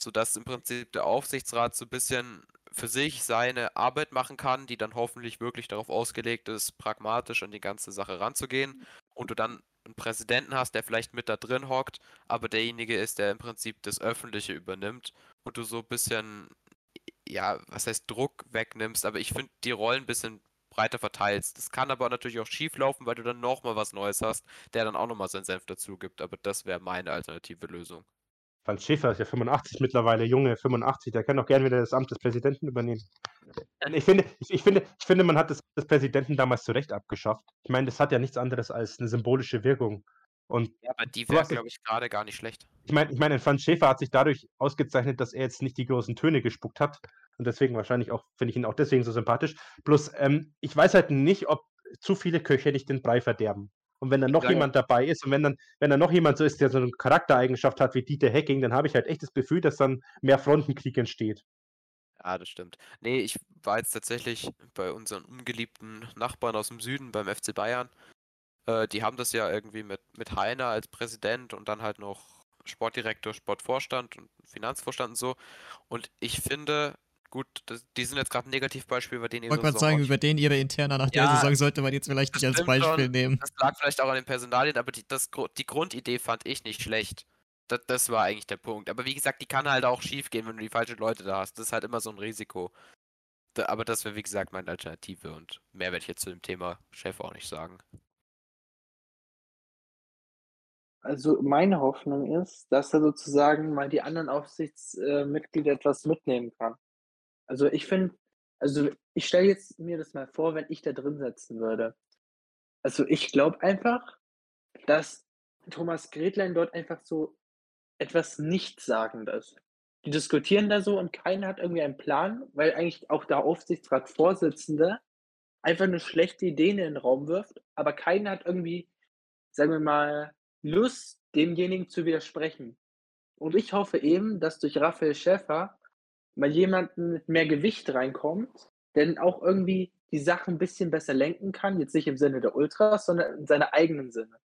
sodass im Prinzip der Aufsichtsrat so ein bisschen für sich seine Arbeit machen kann, die dann hoffentlich wirklich darauf ausgelegt ist, pragmatisch an die ganze Sache ranzugehen. Und du dann einen Präsidenten hast, der vielleicht mit da drin hockt, aber derjenige ist, der im Prinzip das Öffentliche übernimmt und du so ein bisschen, ja, was heißt Druck wegnimmst, aber ich finde die Rollen ein bisschen breiter verteilst. Das kann aber natürlich auch schief laufen, weil du dann nochmal was Neues hast, der dann auch nochmal seinen Senf dazu gibt, aber das wäre meine alternative Lösung. Franz Schäfer ist ja 85 mittlerweile, junge 85, der kann doch gerne wieder das Amt des Präsidenten übernehmen. Ich finde, ich, ich finde, ich finde man hat das, das Präsidenten damals zu Recht abgeschafft. Ich meine, das hat ja nichts anderes als eine symbolische Wirkung. Und ja, aber die wäre, glaube ich, gerade gar nicht schlecht. Ich meine, ich meine, Franz Schäfer hat sich dadurch ausgezeichnet, dass er jetzt nicht die großen Töne gespuckt hat. Und deswegen wahrscheinlich auch, finde ich ihn auch deswegen so sympathisch. Bloß, ähm, ich weiß halt nicht, ob zu viele Köche nicht den Brei verderben. Und wenn dann noch ja, jemand dabei ist und wenn dann, wenn dann noch jemand so ist, der so eine Charaktereigenschaft hat wie Dieter Hacking, dann habe ich halt echt das Gefühl, dass dann mehr Frontenkrieg entsteht. Ja, das stimmt. Nee, ich war jetzt tatsächlich bei unseren ungeliebten Nachbarn aus dem Süden beim FC Bayern. Äh, die haben das ja irgendwie mit, mit Heiner als Präsident und dann halt noch Sportdirektor, Sportvorstand und Finanzvorstand und so. Und ich finde, Gut, das, die sind jetzt gerade ein Negativbeispiel, bei denen ihr Ich wollte gerade sagen, über den ihre interner nach ja, der Saison sollte man jetzt vielleicht nicht als Beispiel schon, nehmen. Das lag vielleicht auch an den Personalien, aber die, das, die Grundidee fand ich nicht schlecht. Das, das war eigentlich der Punkt. Aber wie gesagt, die kann halt auch schief gehen, wenn du die falschen Leute da hast. Das ist halt immer so ein Risiko. Da, aber das wäre, wie gesagt, meine Alternative und mehr werde ich jetzt zu dem Thema Chef auch nicht sagen. Also meine Hoffnung ist, dass er sozusagen mal die anderen Aufsichtsmitglieder etwas mitnehmen kann. Also ich finde, also ich stelle jetzt mir das mal vor, wenn ich da drin sitzen würde. Also ich glaube einfach, dass Thomas Gretlein dort einfach so etwas Nichtssagendes. Die diskutieren da so und keiner hat irgendwie einen Plan, weil eigentlich auch der Aufsichtsratsvorsitzende einfach eine schlechte Idee in den Raum wirft, aber keiner hat irgendwie, sagen wir mal, Lust, demjenigen zu widersprechen. Und ich hoffe eben, dass durch Raphael Schäfer mal jemanden mit mehr Gewicht reinkommt, der auch irgendwie die Sachen ein bisschen besser lenken kann, jetzt nicht im Sinne der Ultras, sondern in seiner eigenen Sinne.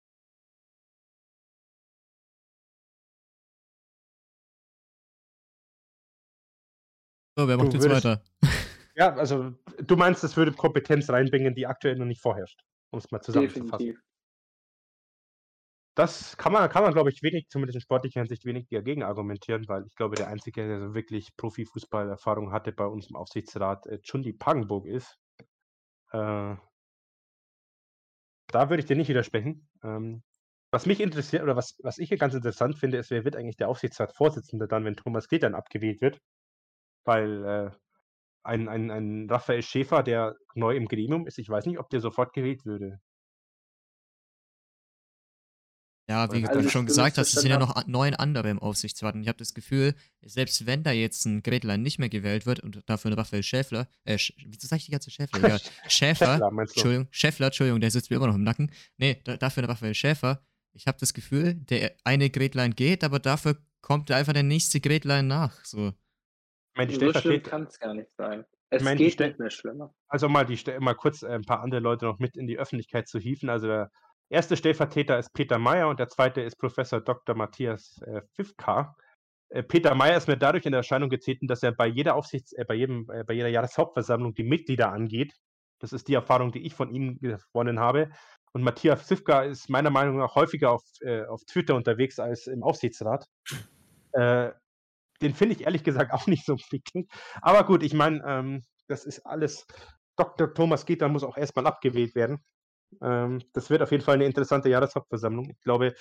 So, wer macht Du jetzt würdest- weiter? Ja, also du meinst, es würde Kompetenz reinbringen, die aktuell noch nicht vorherrscht, um es mal zusammenzufassen. Definitiv. Das kann man, kann man, glaube ich, wenig, zumindest in sportlicher Hinsicht, wenig dagegen argumentieren, weil ich glaube, der Einzige, der so wirklich Profifußballerfahrung hatte bei uns im Aufsichtsrat, äh, Chundi Pagenburg ist. Äh, da würde ich dir nicht widersprechen. Ähm, was mich interessiert, oder was, was ich hier ganz interessant finde, ist, wer wird eigentlich der Aufsichtsratsvorsitzende dann, wenn Thomas Klettern abgewählt wird? Weil äh, ein, ein, ein Raphael Schäfer, der neu im Gremium ist, ich weiß nicht, ob der sofort gewählt würde. Ja, wie Also du ich- schon gesagt hast, es sind ja noch neun andere im Aufsichtsrat. Und ich habe das Gefühl, selbst wenn da jetzt ein Gretlein nicht mehr gewählt wird und dafür ein Raphael Schäfler, äh, Sch wieso sag ich die ganze Schäfler? Egal. Schäfer, Schäffler? Entschuldigung, Schäffler, Entschuldigung, der sitzt mir immer noch im Nacken. Nee, da, dafür ein Raphael Schäfer. Ich habe das Gefühl, der eine Gretlein geht, aber dafür kommt einfach der nächste Gretlein nach. So. Ich meine, die So schlimm kann es gar nicht sein. Es meine, die geht nicht mehr schlimmer. also mal, die, mal kurz äh, ein paar andere Leute noch mit in die Öffentlichkeit zu hieven. Also der erste Stellvertreter ist Peter Meyer und der zweite ist Professor Dr. Matthias äh, Fifka. Äh, Peter Meyer ist mir dadurch in Erscheinung getreten, dass er bei jeder Aufsichts-, äh, bei jedem, äh, bei jeder Jahreshauptversammlung die Mitglieder angeht. Das ist die Erfahrung, die ich von ihm gewonnen habe. Und Matthias Fifka ist meiner Meinung nach häufiger auf, äh, auf Twitter unterwegs als im Aufsichtsrat. Äh, den finde ich ehrlich gesagt auch nicht so prickelnd. Aber gut, ich meine, ähm, das ist alles. Dr. Thomas Gitter muss auch erstmal abgewählt werden. Ähm, das wird auf jeden Fall eine interessante Jahreshauptversammlung. Ich glaube,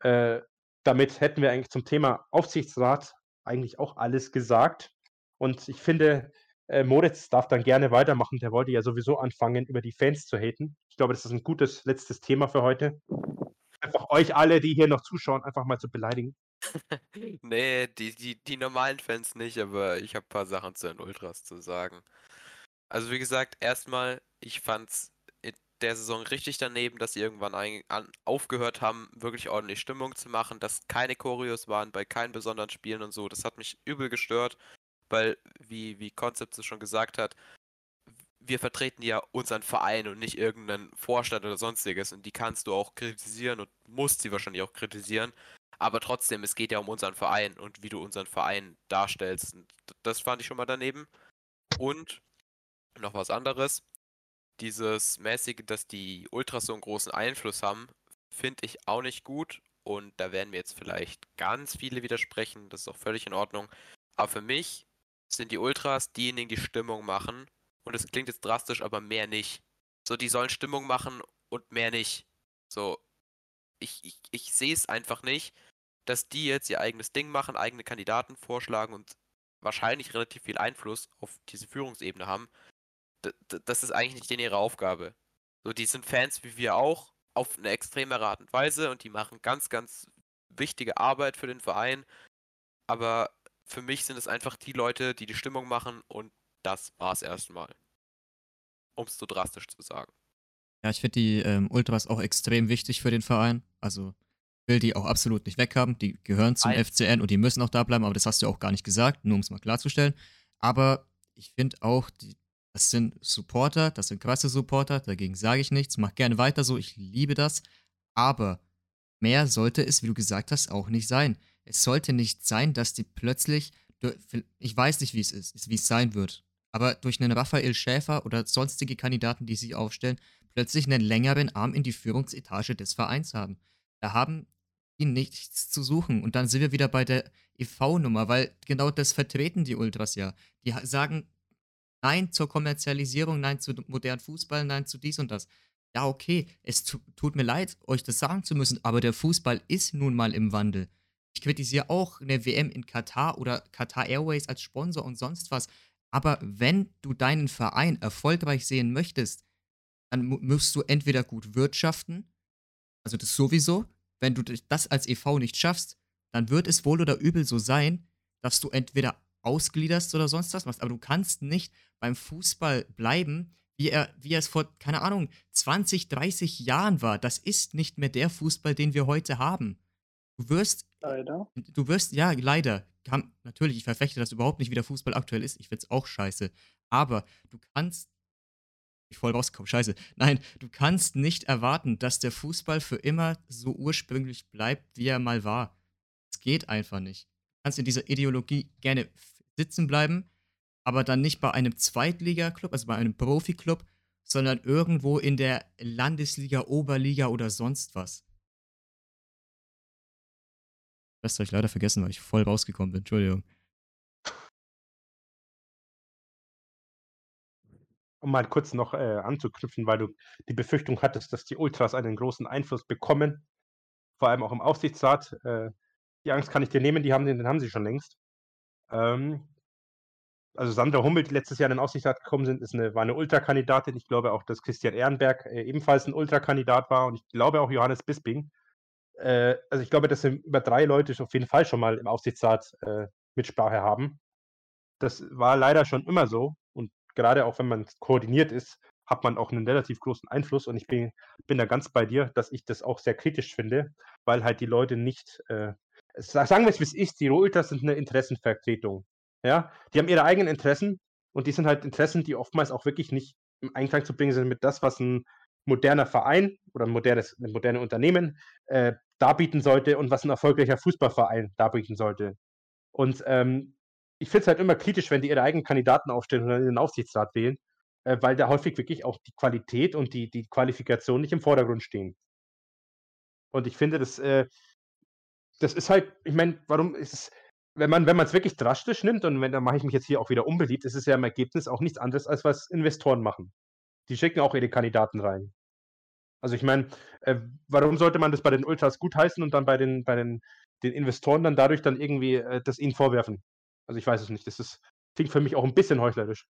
äh, damit hätten wir eigentlich zum Thema Aufsichtsrat eigentlich auch alles gesagt. Und ich finde, äh, Moritz darf dann gerne weitermachen. Der wollte ja sowieso anfangen, über die Fans zu haten. Ich glaube, das ist ein gutes letztes Thema für heute. Einfach euch alle, die hier noch zuschauen, einfach mal zu beleidigen. Nee, die, die, die normalen Fans nicht, aber ich habe ein paar Sachen zu den Ultras zu sagen. Also wie gesagt, erstmal, ich fand's der Saison richtig daneben, dass sie irgendwann ein, an, aufgehört haben, wirklich ordentlich Stimmung zu machen, dass keine Choreos waren bei keinen besonderen Spielen und so. Das hat mich übel gestört, weil, wie, wie Concept es schon gesagt hat, wir vertreten ja unseren Verein und nicht irgendeinen Vorstand oder sonstiges. Und die kannst du auch kritisieren und musst sie wahrscheinlich auch kritisieren. Aber trotzdem, es geht ja um unseren Verein und wie du unseren Verein darstellst. Und das fand ich schon mal daneben. Und noch was anderes. Dieses mäßige, dass die Ultras so einen großen Einfluss haben, finde ich auch nicht gut. Und da werden mir jetzt vielleicht ganz viele widersprechen. Das ist auch völlig in Ordnung. Aber für mich sind die Ultras diejenigen, die Stimmung machen. Und es klingt jetzt drastisch, aber mehr nicht. So, die sollen Stimmung machen und mehr nicht. So, ich, ich, ich sehe es einfach nicht, dass die jetzt ihr eigenes Ding machen, eigene Kandidaten vorschlagen und wahrscheinlich relativ viel Einfluss auf diese Führungsebene haben. Das ist eigentlich nicht in ihre Aufgabe. So, die sind Fans wie wir auch, auf eine extremere Art und Weise und die machen ganz, ganz wichtige Arbeit für den Verein. Aber für mich sind es einfach die Leute, die die Stimmung machen und das war's erstmal. Um es so drastisch zu sagen. Ja, ich finde die ähm, Ultras auch extrem wichtig für den Verein. Also will die auch absolut nicht weghaben. Die gehören zum Nein. FCN und die müssen auch da bleiben, aber das hast du auch gar nicht gesagt, nur um es mal klarzustellen. Aber ich finde auch, die, das sind Supporter, das sind krasse Supporter, dagegen sage ich nichts. Mach gerne weiter so, ich liebe das. Aber mehr sollte es, wie du gesagt hast, auch nicht sein. Es sollte nicht sein, dass die plötzlich, ich weiß nicht, wie es ist, wie es sein wird, aber durch einen Raphael Schäfer oder sonstige Kandidaten, die sie aufstellen, plötzlich einen längeren Arm in die Führungsetage des Vereins haben. Da haben die nichts zu suchen. Und dann sind wir wieder bei der EV-Nummer, weil genau das vertreten die Ultras ja. Die sagen Nein zur Kommerzialisierung, Nein zu modernen Fußball, Nein zu dies und das. Ja, okay, es tu tut mir leid, euch das sagen zu müssen, aber der Fußball ist nun mal im Wandel. Ich kritisiere auch eine WM in Katar oder Qatar Airways als Sponsor und sonst was. Aber wenn du deinen Verein erfolgreich sehen möchtest, dann mu- musst du entweder gut wirtschaften, also das sowieso, wenn du das als e.V. nicht schaffst, dann wird es wohl oder übel so sein, dass du entweder ausgliederst oder sonst was machst. Aber du kannst nicht beim Fußball bleiben, wie er, wie er es vor, keine Ahnung, 20, 30 Jahren war. Das ist nicht mehr der Fußball, den wir heute haben. Du wirst. Leider. Du wirst, ja, leider. Kann, natürlich, ich verfechte das überhaupt nicht, wie der Fußball aktuell ist. Ich find's auch scheiße. Aber du kannst. Ich voll rausgekommen, scheiße. Nein, du kannst nicht erwarten, dass der Fußball für immer so ursprünglich bleibt, wie er mal war. Es geht einfach nicht. Du kannst in dieser Ideologie gerne sitzen bleiben, aber dann nicht bei einem Zweitliga-Club, also bei einem Profi-Club, sondern irgendwo in der Landesliga, Oberliga oder sonst was. Das habe ich leider vergessen, weil ich voll rausgekommen bin. Entschuldigung. Um mal kurz noch äh, anzuknüpfen, weil du die Befürchtung hattest, dass die Ultras einen großen Einfluss bekommen, vor allem auch im Aufsichtsrat. Äh, die Angst kann ich dir nehmen, die haben, den haben sie schon längst. Ähm, also Sandra Hummel, die letztes Jahr in den Aufsichtsrat gekommen sind, ist eine, war eine Ultrakandidatin. Ich glaube auch, dass Christian Ehrenberg äh, ebenfalls ein Ultrakandidat war und ich glaube auch Johannes Bisping. Äh, also ich glaube, dass über drei Leute auf jeden Fall schon mal im Aufsichtsrat äh, Mitsprache haben. Das war leider schon immer so. Und gerade auch wenn man koordiniert ist, hat man auch einen relativ großen Einfluss. Und ich bin, bin da ganz bei dir, dass ich das auch sehr kritisch finde, weil halt die Leute nicht, äh, sagen wir es wie es ist, die Ultras sind eine Interessenvertretung. Ja, die haben ihre eigenen Interessen und die sind halt Interessen, die oftmals auch wirklich nicht im Einklang zu bringen sind mit das, was ein moderner Verein oder ein modernes, ein modernes Unternehmen äh, darbieten sollte und was ein erfolgreicher Fußballverein darbieten sollte. Und ähm, ich finde es halt immer kritisch, wenn die ihre eigenen Kandidaten aufstellen oder in den Aufsichtsrat wählen, äh, weil da häufig wirklich auch die Qualität und die, die Qualifikation nicht im Vordergrund stehen. Und ich finde, das, äh, das ist halt, ich meine, warum ist es, wenn man es wirklich drastisch nimmt und wenn dann mache ich mich jetzt hier auch wieder unbeliebt, ist es ja im Ergebnis auch nichts anderes, als was Investoren machen. Die schicken auch ihre Kandidaten rein. Also ich meine, äh, warum sollte man das bei den Ultras gutheißen und dann bei den, bei den, den Investoren dann dadurch dann irgendwie äh, das ihnen vorwerfen? Also ich weiß es nicht. Das ist, klingt für mich auch ein bisschen heuchlerisch.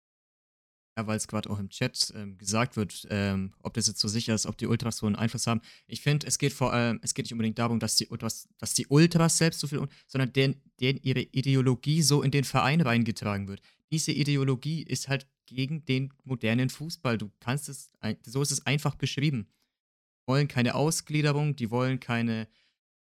Ja, weil es gerade auch im Chat ähm, gesagt wird, ähm, ob das jetzt so sicher ist, ob die Ultras so einen Einfluss haben. Ich finde, es geht vor allem, es geht nicht unbedingt darum, dass die Ultras, dass die Ultras selbst so viel, sondern deren, deren ihre Ideologie so in den Verein reingetragen wird. Diese Ideologie ist halt gegen den modernen Fußball. Du kannst es, so ist es einfach beschrieben wollen keine Ausgliederung, die wollen keine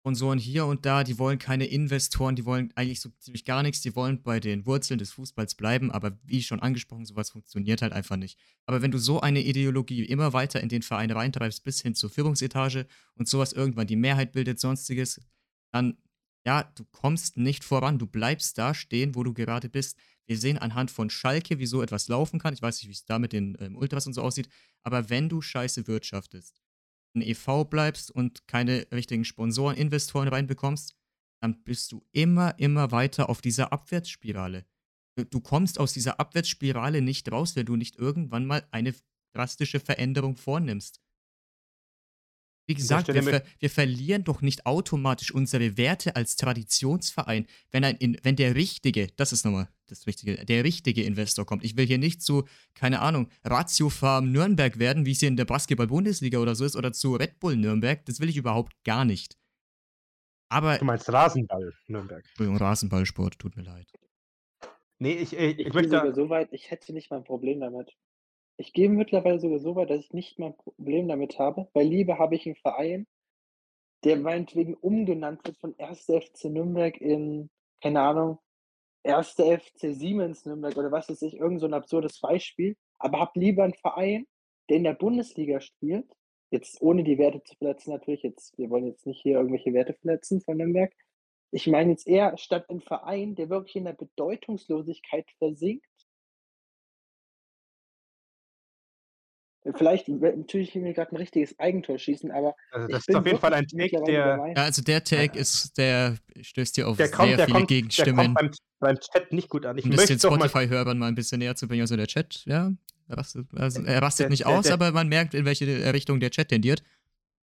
Sponsoren hier und da, die wollen keine Investoren, die wollen eigentlich so ziemlich gar nichts, die wollen bei den Wurzeln des Fußballs bleiben, aber wie schon angesprochen, sowas funktioniert halt einfach nicht. Aber wenn du so eine Ideologie immer weiter in den Verein reintreibst, bis hin zur Führungsetage und sowas irgendwann die Mehrheit bildet, sonstiges, dann, ja, du kommst nicht voran, du bleibst da stehen, wo du gerade bist. Wir sehen anhand von Schalke, wie so etwas laufen kann. Ich weiß nicht, wie es da mit den ähm, Ultras und so aussieht, aber wenn du scheiße wirtschaftest, ein EV bleibst und keine richtigen Sponsoren, Investoren reinbekommst, dann bist du immer, immer weiter auf dieser Abwärtsspirale. Du kommst aus dieser Abwärtsspirale nicht raus, wenn du nicht irgendwann mal eine drastische Veränderung vornimmst. Wie gesagt, wir, ver wir, verlieren doch nicht automatisch unsere Werte als Traditionsverein, wenn, ein, wenn der richtige, das ist nochmal das Richtige, der richtige Investor kommt. Ich will hier nicht zu, keine Ahnung, Ratio Farm Nürnberg werden, wie es hier in der Basketball-Bundesliga oder so ist, oder zu Red Bull Nürnberg. Das will ich überhaupt gar nicht. Aber. Du meinst Rasenball Nürnberg. Entschuldigung, Rasenballsport, tut mir leid. Nee, ich, ich, ich, ich möchte. So weit, ich hätte nicht mal ein Problem damit. Ich gehe mittlerweile sogar so weit, dass ich nicht mal ein Problem damit habe. Bei Liebe habe ich einen Verein, der meinetwegen umgenannt wird von 1. FC Nürnberg in, keine Ahnung, 1. FC Siemens Nürnberg oder was weiß ich, irgend so ein absurdes Beispiel. Aber habe lieber einen Verein, der in der Bundesliga spielt, jetzt ohne die Werte zu verletzen natürlich, jetzt, wir wollen jetzt nicht hier irgendwelche Werte verletzen von Nürnberg. Ich meine jetzt eher statt ein Verein, der wirklich in der Bedeutungslosigkeit versinkt, Vielleicht natürlich mir gerade ein richtiges Eigentor schießen, aber. Also das ist auf jeden Fall ein Take, der. Ja, also der Take ist, der stößt hier auf sehr kommt, viele kommt, Gegenstimmen. Der kommt beim, beim, Chat nicht gut an. Ich um das den Spotify-Hörern mal ein bisschen näher zu bringen. Also der Chat, ja, er rastet, also er rastet der, nicht der, aus, der, aber man merkt, in welche Richtung der Chat tendiert.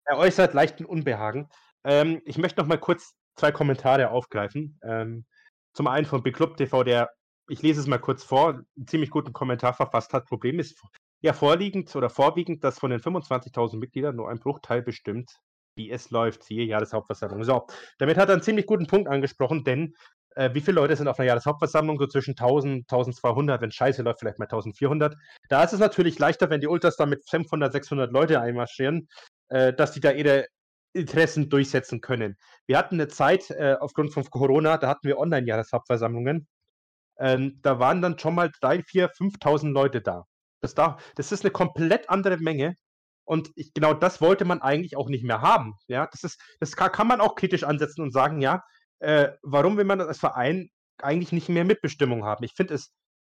Er äußert leichten Unbehagen. Ähm, ich möchte noch mal kurz zwei Kommentare aufgreifen. Ähm, zum einen von Beclub TV, der, ich lese es mal kurz vor, einen ziemlich guten Kommentar verfasst hat. Problem ist, ja vorliegend oder vorwiegend, dass von den 25.000 Mitgliedern nur ein Bruchteil bestimmt, wie es läuft, siehe Jahreshauptversammlung. So, damit hat er einen ziemlich guten Punkt angesprochen, denn äh, wie viele Leute sind auf einer Jahreshauptversammlung? So zwischen 1000, 1200, wenn Scheiße läuft, vielleicht mal 1400. Da ist es natürlich leichter, wenn die Ultras da mit 500, 600 Leute einmarschieren, äh, dass die da ihre Interessen durchsetzen können. Wir hatten eine Zeit äh, aufgrund von Corona, da hatten wir Online-Jahreshauptversammlungen. Ähm, da waren dann schon mal 3, 4, 5.000 Leute da. Das, da. das ist eine komplett andere Menge. Und ich, genau das wollte man eigentlich auch nicht mehr haben. Ja, das, ist, das kann, man auch kritisch ansetzen und sagen, ja, äh, warum will man als Verein eigentlich nicht mehr Mitbestimmung haben? Ich finde es,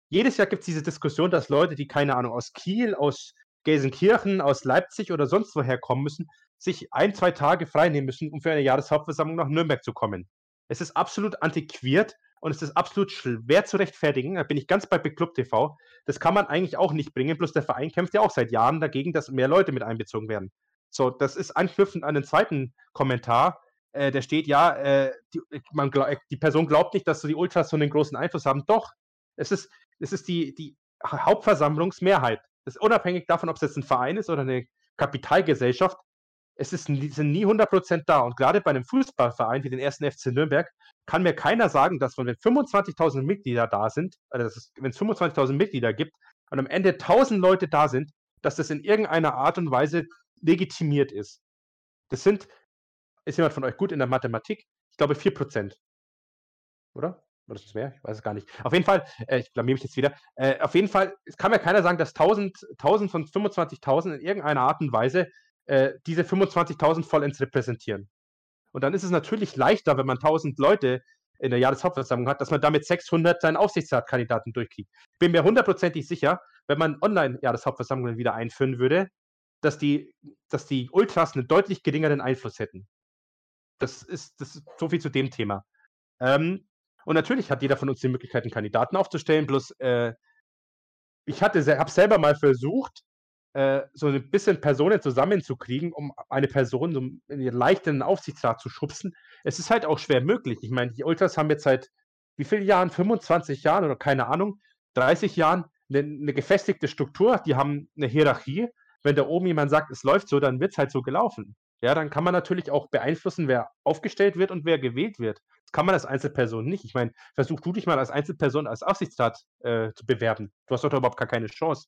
jedes Jahr gibt es diese Diskussion, dass Leute, die keine Ahnung aus Kiel, aus Gelsenkirchen, aus Leipzig oder sonst woher kommen müssen, sich ein, zwei Tage freinehmen müssen, um für eine Jahreshauptversammlung nach Nürnberg zu kommen. Es ist absolut antiquiert und es ist absolut schwer zu rechtfertigen. Da bin ich ganz bei Big Club TV. Das kann man eigentlich auch nicht bringen, bloß der Verein kämpft ja auch seit Jahren dagegen, dass mehr Leute mit einbezogen werden. So, das ist anknüpfend an den zweiten Kommentar. Äh, der steht ja, äh, die, man, die Person glaubt nicht, dass so die Ultras so einen großen Einfluss haben. Doch, es ist, es ist die, die Hauptversammlungsmehrheit. Das ist unabhängig davon, ob es jetzt ein Verein ist oder eine Kapitalgesellschaft es ist, sind nie 100% da. Und gerade bei einem Fußballverein wie den ersten FC Nürnberg kann mir keiner sagen, dass wenn 25.000 Mitglieder da sind, also wenn es 25.000 Mitglieder gibt und am Ende 1.000 Leute da sind, dass das in irgendeiner Art und Weise legitimiert ist. Das sind, ist jemand von euch gut in der Mathematik? Ich glaube 4%. Oder? Oder ist es mehr? Ich weiß es gar nicht. Auf jeden Fall, äh, ich blamier mich jetzt wieder. Äh, auf jeden Fall, es kann mir keiner sagen, dass 1000, 1000 von 25.000 in irgendeiner Art und Weise äh, diese 25.000 vollends repräsentieren. Und dann ist es natürlich leichter, wenn man 1000 Leute in der Jahreshauptversammlung hat, dass man damit 600 seinen Aufsichtsratkandidaten durchkriegt. Ich bin mir hundertprozentig sicher, wenn man Online-Jahreshauptversammlungen wieder einführen würde, dass die, dass die Ultras einen deutlich geringeren Einfluss hätten. Das ist, das ist so viel zu dem Thema. Ähm, und natürlich hat jeder von uns die Möglichkeit, einen Kandidaten aufzustellen, bloß äh, ich habe selber mal versucht, äh, so ein bisschen Personen zusammenzukriegen, um eine Person so in ihren leichten Aufsichtsrat zu schubsen. Es ist halt auch schwer möglich. Ich meine, die Ultras haben jetzt seit wie vielen Jahren? 25 Jahren oder keine Ahnung, 30 Jahren eine, eine gefestigte Struktur. Die haben eine Hierarchie. Wenn da oben jemand sagt, es läuft so, dann wird es halt so gelaufen. Ja, dann kann man natürlich auch beeinflussen, wer aufgestellt wird und wer gewählt wird. Das kann man als Einzelperson nicht. Ich meine, versuch du dich mal als Einzelperson als Aufsichtsrat äh, zu bewerben. Du hast doch überhaupt gar keine Chance.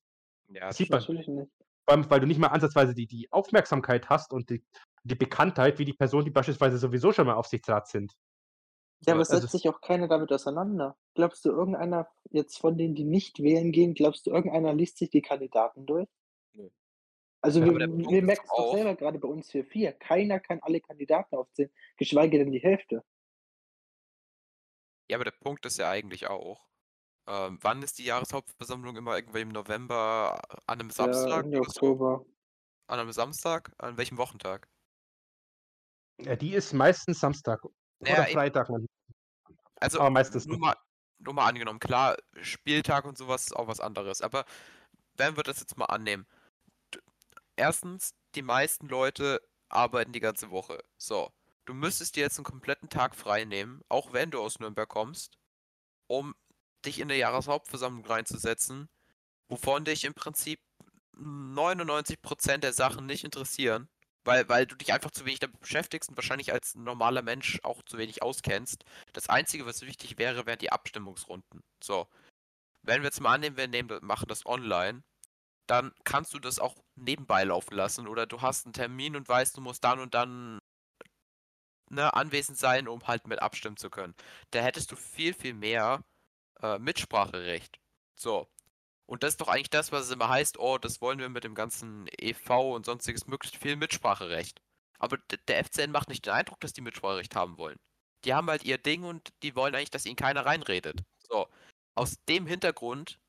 Ja, das sieht man. Natürlich nicht. Vor allem, weil du nicht mal ansatzweise die, die Aufmerksamkeit hast und die, die Bekanntheit wie die Personen, die beispielsweise sowieso schon mal Aufsichtsrat sind. Ja, aber es also setzt sich auch keiner damit auseinander. Glaubst du, irgendeiner jetzt von denen, die nicht wählen gehen, glaubst du, irgendeiner liest sich die Kandidaten durch? Nö. Also ja, wir, wir merken es doch selber gerade bei uns für vier. Keiner kann alle Kandidaten aufzählen, geschweige denn die Hälfte. Ja, aber der Punkt ist ja eigentlich auch, ähm, wann ist die Jahreshauptversammlung immer irgendwie im November an einem Samstag so? Oktober. An einem Samstag? An welchem Wochentag? Ja, die ist meistens Samstag Naja, oder Freitag. Also Aber meistens nur mal, nur mal angenommen, klar, Spieltag und sowas ist auch was anderes. Aber wenn wir das jetzt mal annehmen. Erstens, die meisten Leute arbeiten die ganze Woche. So, du müsstest dir jetzt einen kompletten Tag frei nehmen, auch wenn du aus Nürnberg kommst, um dich in der Jahreshauptversammlung reinzusetzen, wovon dich im Prinzip 99% der Sachen nicht interessieren, weil, weil du dich einfach zu wenig damit beschäftigst und wahrscheinlich als normaler Mensch auch zu wenig auskennst. Das Einzige, was wichtig wäre, wären die Abstimmungsrunden. So. Wenn wir jetzt mal annehmen, wir nehmen, machen das online, dann kannst du das auch nebenbei laufen lassen oder du hast einen Termin und weißt, du musst dann und dann ne, anwesend sein, um halt mit abstimmen zu können. Da hättest du viel, viel mehr äh, Mitspracherecht. So. Und das ist doch eigentlich das, was es immer heißt, oh, das wollen wir mit dem ganzen EV und sonstiges möglichst viel Mitspracherecht. Aber der FCN macht nicht den Eindruck, dass die Mitspracherecht haben wollen. Die haben halt ihr Ding und die wollen eigentlich, dass ihnen keiner reinredet. So. Aus dem Hintergrund,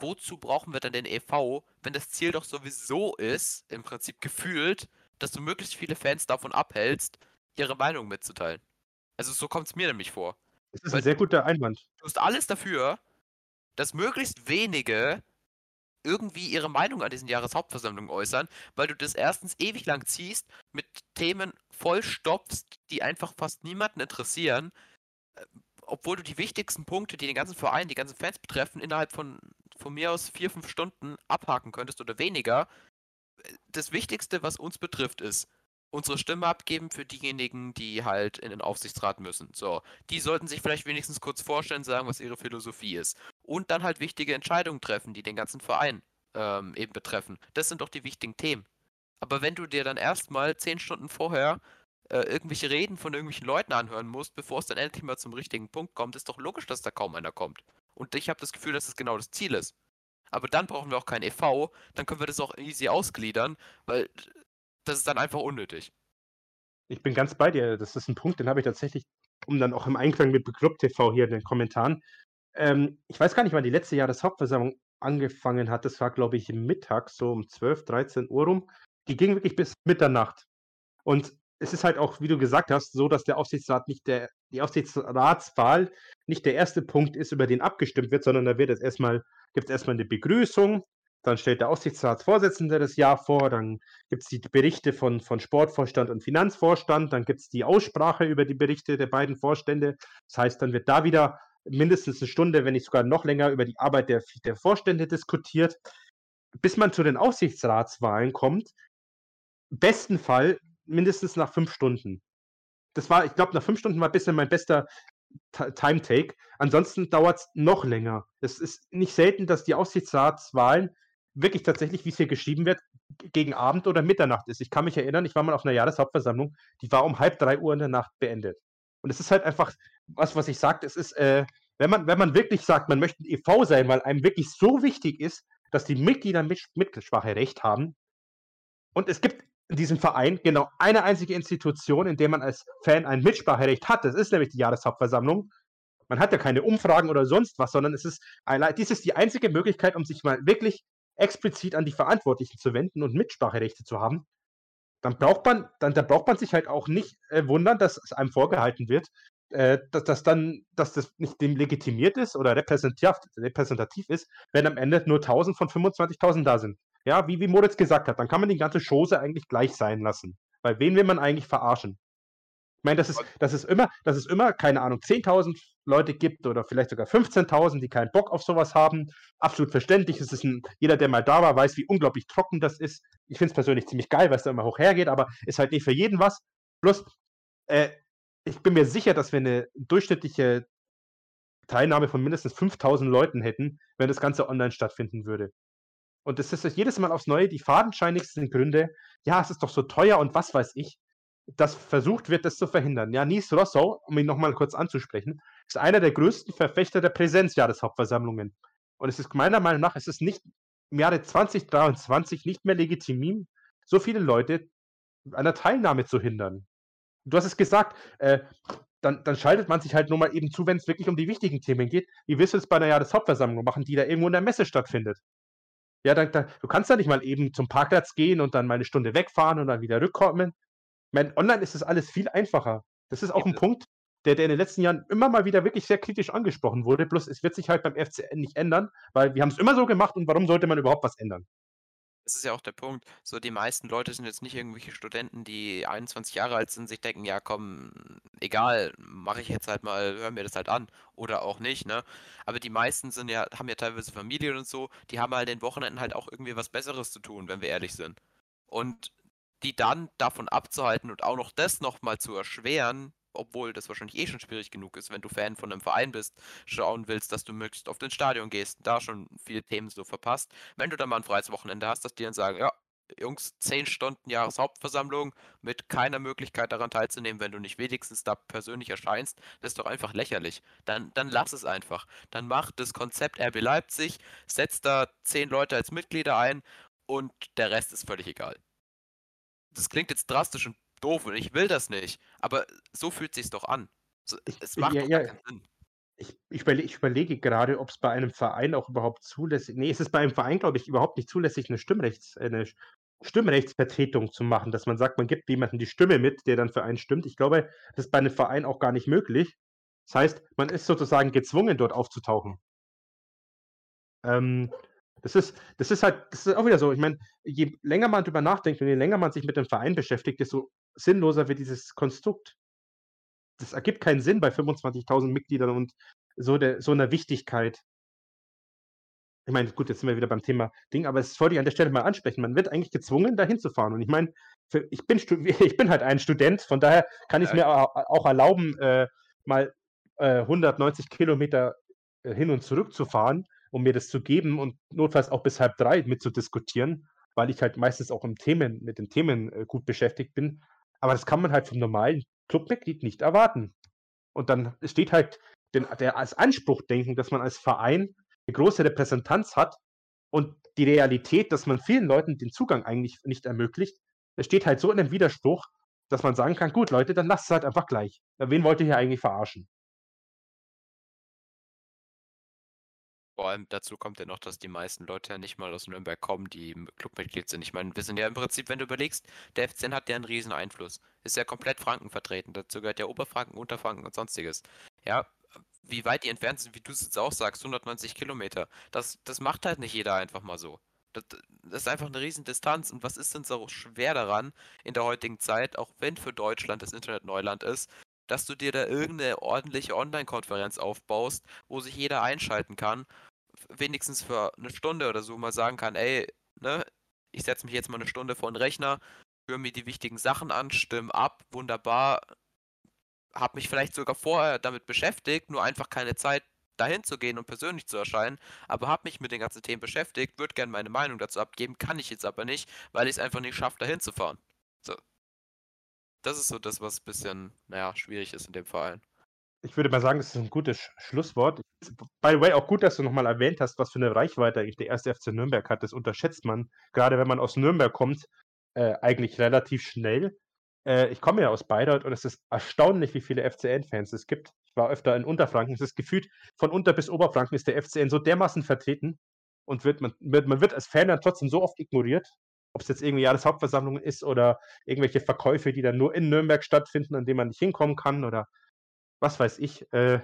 wozu brauchen wir dann den EV, wenn das Ziel doch sowieso ist, im Prinzip gefühlt, dass du möglichst viele Fans davon abhältst, ihre Meinung mitzuteilen. Also so kommt es mir nämlich vor. Das ist ein sehr guter Einwand. Du tust alles dafür, dass möglichst wenige irgendwie ihre Meinung an diesen Jahreshauptversammlungen äußern, weil du das erstens ewig lang ziehst, mit Themen vollstopfst, die einfach fast niemanden interessieren, äh, obwohl du die wichtigsten Punkte, die den ganzen Verein, die ganzen Fans betreffen, innerhalb von von mir aus vier, fünf Stunden abhaken könntest oder weniger. Das Wichtigste, was uns betrifft, ist, unsere Stimme abgeben für diejenigen, die halt in den Aufsichtsrat müssen. So, die sollten sich vielleicht wenigstens kurz vorstellen, sagen, was ihre Philosophie ist. Und dann halt wichtige Entscheidungen treffen, die den ganzen Verein ähm, eben betreffen. Das sind doch die wichtigen Themen. Aber wenn du dir dann erstmal zehn Stunden vorher äh, irgendwelche Reden von irgendwelchen Leuten anhören musst, bevor es dann endlich mal zum richtigen Punkt kommt, ist doch logisch, dass da kaum einer kommt. Und ich habe das Gefühl, dass das genau das Ziel ist. Aber dann brauchen wir auch kein EV, dann können wir das auch easy ausgliedern, weil das ist dann einfach unnötig. Ich bin ganz bei dir. Das ist ein Punkt, den habe ich tatsächlich, um dann auch im Einklang mit Club TV hier in den Kommentaren. Ähm, ich weiß gar nicht, wann die letzte Jahreshauptversammlung angefangen hat. Das war, glaube ich, Mittag, so um 12, 13 Uhr rum. Die ging wirklich bis Mitternacht. Und es ist halt auch, wie du gesagt hast, so, dass der Aufsichtsrat nicht der, die Aufsichtsratswahl nicht der erste Punkt ist, über den abgestimmt wird, sondern da wird es erstmal, gibt es erstmal eine Begrüßung, dann stellt der Aufsichtsratsvorsitzende das Jahr vor, dann gibt es die Berichte von, von Sportvorstand und Finanzvorstand, dann gibt es die Aussprache über die Berichte der beiden Vorstände. Das heißt, dann wird da wieder mindestens eine Stunde, wenn nicht sogar noch länger, über die Arbeit der, der Vorstände diskutiert. Bis man zu den Aufsichtsratswahlen kommt, besten Fall mindestens nach fünf Stunden. Das war, ich glaube, nach fünf Stunden war bisher mein bester Time-Take. Ansonsten dauert es noch länger. Es ist nicht selten, dass die Aufsichtsratswahlen wirklich tatsächlich, wie es hier geschrieben wird, gegen Abend oder Mitternacht ist. Ich kann mich erinnern, ich war mal auf einer Jahreshauptversammlung, die war um halb drei Uhr in der Nacht beendet. Und es ist halt einfach was, was ich sage, es ist, äh, wenn man, wenn man wirklich sagt, man möchte ein EV sein, weil einem wirklich so wichtig ist, dass die Mitglieder mit, Mitspracherecht haben. Und es gibt in diesem Verein genau eine einzige Institution, in der man als Fan ein Mitspracherecht hat. Das ist nämlich die Jahreshauptversammlung. Man hat ja keine Umfragen oder sonst was, sondern es ist, dies ist die einzige Möglichkeit, um sich mal wirklich explizit an die Verantwortlichen zu wenden und Mitspracherechte zu haben, dann braucht man, dann, dann braucht man sich halt auch nicht äh, wundern, dass es einem vorgehalten wird, äh, dass, dass dann, dass das nicht dem legitimiert ist oder repräsentativ, repräsentativ ist, wenn am Ende nur 1000 von 25.000 da sind. Ja, wie, wie Moritz gesagt hat, dann kann man die ganze Chose eigentlich gleich sein lassen. Weil wen will man eigentlich verarschen? Meine, dass es, dass es immer, dass es immer, keine Ahnung, 10.000 Leute gibt oder vielleicht sogar 15.000, die keinen Bock auf sowas haben. Absolut verständlich. Es ist ein, jeder, der mal da war, weiß, wie unglaublich trocken das ist. Ich finde es persönlich ziemlich geil, weil es da immer hoch hergeht, aber ist halt nicht für jeden was. Plus, äh, ich bin mir sicher, dass wir eine durchschnittliche Teilnahme von mindestens 5000 Leuten hätten, wenn das Ganze online stattfinden würde. Und das ist jedes Mal aufs Neue die fadenscheinigsten Gründe. Ja, es ist doch so teuer und was weiß ich dass versucht wird, das zu verhindern. Ja, Nies Rosso, um ihn nochmal kurz anzusprechen, ist einer der größten Verfechter der Präsenzjahreshauptversammlungen. Und es ist meiner Meinung nach, es ist nicht im Jahre 2023 nicht mehr legitim, so viele Leute an der Teilnahme zu hindern. Du hast es gesagt, äh, dann, dann, schaltet man sich halt nur mal eben zu, wenn es wirklich um die wichtigen Themen geht. Wie willst du es bei einer Jahreshauptversammlung machen, die da irgendwo in der Messe stattfindet? Ja, da, da, du kannst da nicht mal eben zum Parkplatz gehen und dann mal eine Stunde wegfahren und dann wieder rückkommen meine, online ist das alles viel einfacher. Das ist auch ein Punkt, der, der in den letzten Jahren immer mal wieder wirklich sehr kritisch angesprochen wurde. Bloß es wird sich halt beim FCN nicht ändern, weil wir haben es immer so gemacht und warum sollte man überhaupt was ändern? Das ist ja auch der Punkt. So, die meisten Leute sind jetzt nicht irgendwelche Studenten, die 21 Jahre alt sind, sich denken, ja komm, egal, mache ich jetzt halt mal, hören mir das halt an. Oder auch nicht, ne? Aber die meisten sind ja, haben ja teilweise Familien und so, die haben halt den Wochenenden halt auch irgendwie was Besseres zu tun, wenn wir ehrlich sind. Und die dann davon abzuhalten und auch noch das nochmal zu erschweren, obwohl das wahrscheinlich eh schon schwierig genug ist, wenn du Fan von einem Verein bist, schauen willst, dass du möglichst auf den Stadion gehst, da schon viele Themen so verpasst. Wenn du dann mal ein freies Wochenende hast, dass die dann sagen, ja, Jungs, 10 Stunden Jahreshauptversammlung mit keiner Möglichkeit daran teilzunehmen, wenn du nicht wenigstens da persönlich erscheinst, das ist doch einfach lächerlich. Dann, dann lass es einfach. Dann mach das Konzept RB Leipzig, setz da 10 Leute als Mitglieder ein und der Rest ist völlig egal das klingt jetzt drastisch und doof und ich will das nicht, aber so fühlt sich's doch an. So, es macht ja, doch ja. keinen Sinn. Ich, ich, überlege, ich überlege gerade, ob es bei einem Verein auch überhaupt zulässig Nee, es ist bei einem Verein, glaube ich, überhaupt nicht zulässig, eine, Stimmrechts, eine Stimmrechtsvertretung zu machen, dass man sagt, man gibt jemandem die Stimme mit, der dann für einen stimmt. Ich glaube, das ist bei einem Verein auch gar nicht möglich. Das heißt, man ist sozusagen gezwungen, dort aufzutauchen. Ähm, das ist, das ist halt, das ist auch wieder so. Ich meine, je länger man darüber nachdenkt und je länger man sich mit dem Verein beschäftigt, desto sinnloser wird dieses Konstrukt. Das ergibt keinen Sinn bei 25.000 Mitgliedern und so, der, so einer Wichtigkeit. Ich meine, gut, jetzt sind wir wieder beim Thema Ding, aber es wollte ich an der Stelle mal ansprechen. Man wird eigentlich gezwungen, da hinzufahren. Und ich meine, für, ich, bin ich bin halt ein Student, von daher kann ich es mir auch erlauben, äh, mal äh, 190 Kilometer äh, hin und zurück zu fahren, um mir das zu geben und notfalls auch bis halb drei mit zu diskutieren, weil ich halt meistens auch im Themen, mit den Themen äh, gut beschäftigt bin. Aber das kann man halt vom normalen Clubmitglied nicht erwarten. Und dann steht halt den, der als Anspruch denken, dass man als Verein eine große Repräsentanz hat und die Realität, dass man vielen Leuten den Zugang eigentlich nicht ermöglicht, das steht halt so in einem Widerspruch, dass man sagen kann, gut Leute, dann lasst es halt einfach gleich. Wen wollt ihr hier eigentlich verarschen? Vor allem dazu kommt ja noch, dass die meisten Leute ja nicht mal aus Nürnberg kommen, die Clubmitglied sind. Ich meine, wir sind ja im Prinzip, wenn du überlegst, der FCN hat ja einen riesen Einfluss. Ist ja komplett Franken vertreten. Dazu gehört ja Oberfranken, Unterfranken und sonstiges. Ja, wie weit die entfernt sind, wie du es jetzt auch sagst, 190 Kilometer. Das, das macht halt nicht jeder einfach mal so. Das, das ist einfach eine riesen Distanz. Und was ist denn so schwer daran in der heutigen Zeit, auch wenn für Deutschland das Internet Neuland ist, dass du dir da irgendeine ordentliche Online-Konferenz aufbaust, wo sich jeder einschalten kann, wenigstens für eine Stunde oder so mal sagen kann, ey, ne, ich setze mich jetzt mal eine Stunde vor den Rechner, höre mir die wichtigen Sachen an, stimme ab, wunderbar, habe mich vielleicht sogar vorher damit beschäftigt, nur einfach keine Zeit dahin zu gehen und persönlich zu erscheinen, aber habe mich mit den ganzen Themen beschäftigt, würde gerne meine Meinung dazu abgeben, kann ich jetzt aber nicht, weil ich es einfach nicht schaffe, dahin zu fahren. So, das ist so das, was ein bisschen, naja, schwierig ist in dem Verein. Ich würde mal sagen, das ist ein gutes Schlusswort. By the way, auch gut, dass du nochmal erwähnt hast, was für eine Reichweite eigentlich der erste FC Nürnberg hat. Das unterschätzt man, gerade wenn man aus Nürnberg kommt, äh, eigentlich relativ schnell. Äh, ich komme ja aus Bayreuth und es ist erstaunlich, wie viele FCN-Fans es gibt. Ich war öfter in Unterfranken. Es ist gefühlt von Unter- bis Oberfranken ist der FCN so dermaßen vertreten und wird, man, man wird als Fan dann trotzdem so oft ignoriert ob es jetzt irgendwie Jahreshauptversammlung ist oder irgendwelche Verkäufe, die dann nur in Nürnberg stattfinden, an denen man nicht hinkommen kann oder was weiß ich. Äh,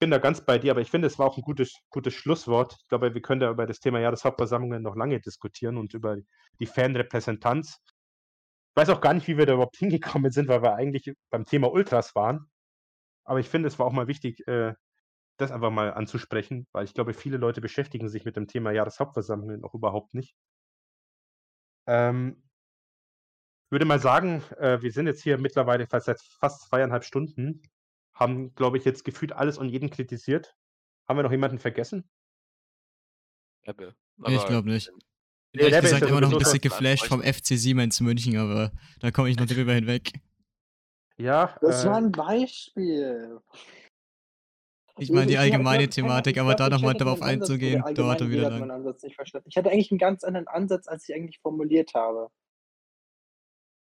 bin da ganz bei dir, aber ich finde, es war auch ein gutes, gutes Schlusswort. Ich glaube, wir können da über das Thema Jahreshauptversammlungen noch lange diskutieren und über die Fanrepräsentanz. Ich weiß auch gar nicht, wie wir da überhaupt hingekommen sind, weil wir eigentlich beim Thema Ultras waren. Aber ich finde, es war auch mal wichtig, äh, das einfach mal anzusprechen, weil ich glaube, viele Leute beschäftigen sich mit dem Thema Jahreshauptversammlungen auch überhaupt nicht. Ähm, würde mal sagen, äh, wir sind jetzt hier mittlerweile fast seit fast zweieinhalb Stunden, haben, glaube ich, jetzt gefühlt alles und jeden kritisiert. Haben wir noch jemanden vergessen? Ebbe. Nee, ich glaube nicht. Ich bin ehrlich gesagt immer noch ein bisschen geflasht vom FC Siemens München, aber da komme ich noch drüber hinweg. Ja. Das äh, war ein Beispiel. Ich meine die allgemeine Thematik, aber da nochmal darauf einzugehen, dauert wieder lang. Ich hatte eigentlich einen ganz anderen Ansatz, als ich eigentlich formuliert habe.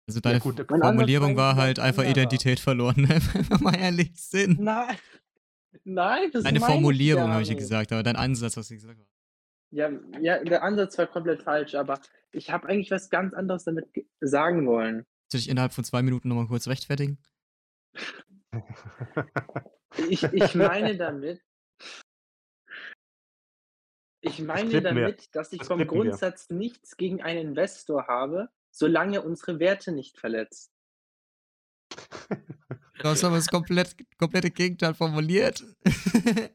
Also deine ja, gut, Formulierung war halt einfach Identität verloren, wenn wir mal ehrlich sind. Nein, nein, das Deine Formulierung habe ich ja gesagt, aber dein Ansatz, was du gesagt hast. Ja, ja, der Ansatz war komplett falsch, aber ich habe eigentlich was ganz anderes damit sagen wollen. Willst du dich innerhalb von zwei Minuten nochmal kurz rechtfertigen? Ich, ich meine damit, ich meine damit, dass ich vom Grundsatz wir. nichts gegen einen Investor habe, solange unsere Werte nicht verletzt. Du hast aber das komplett, komplette Gegenteil formuliert.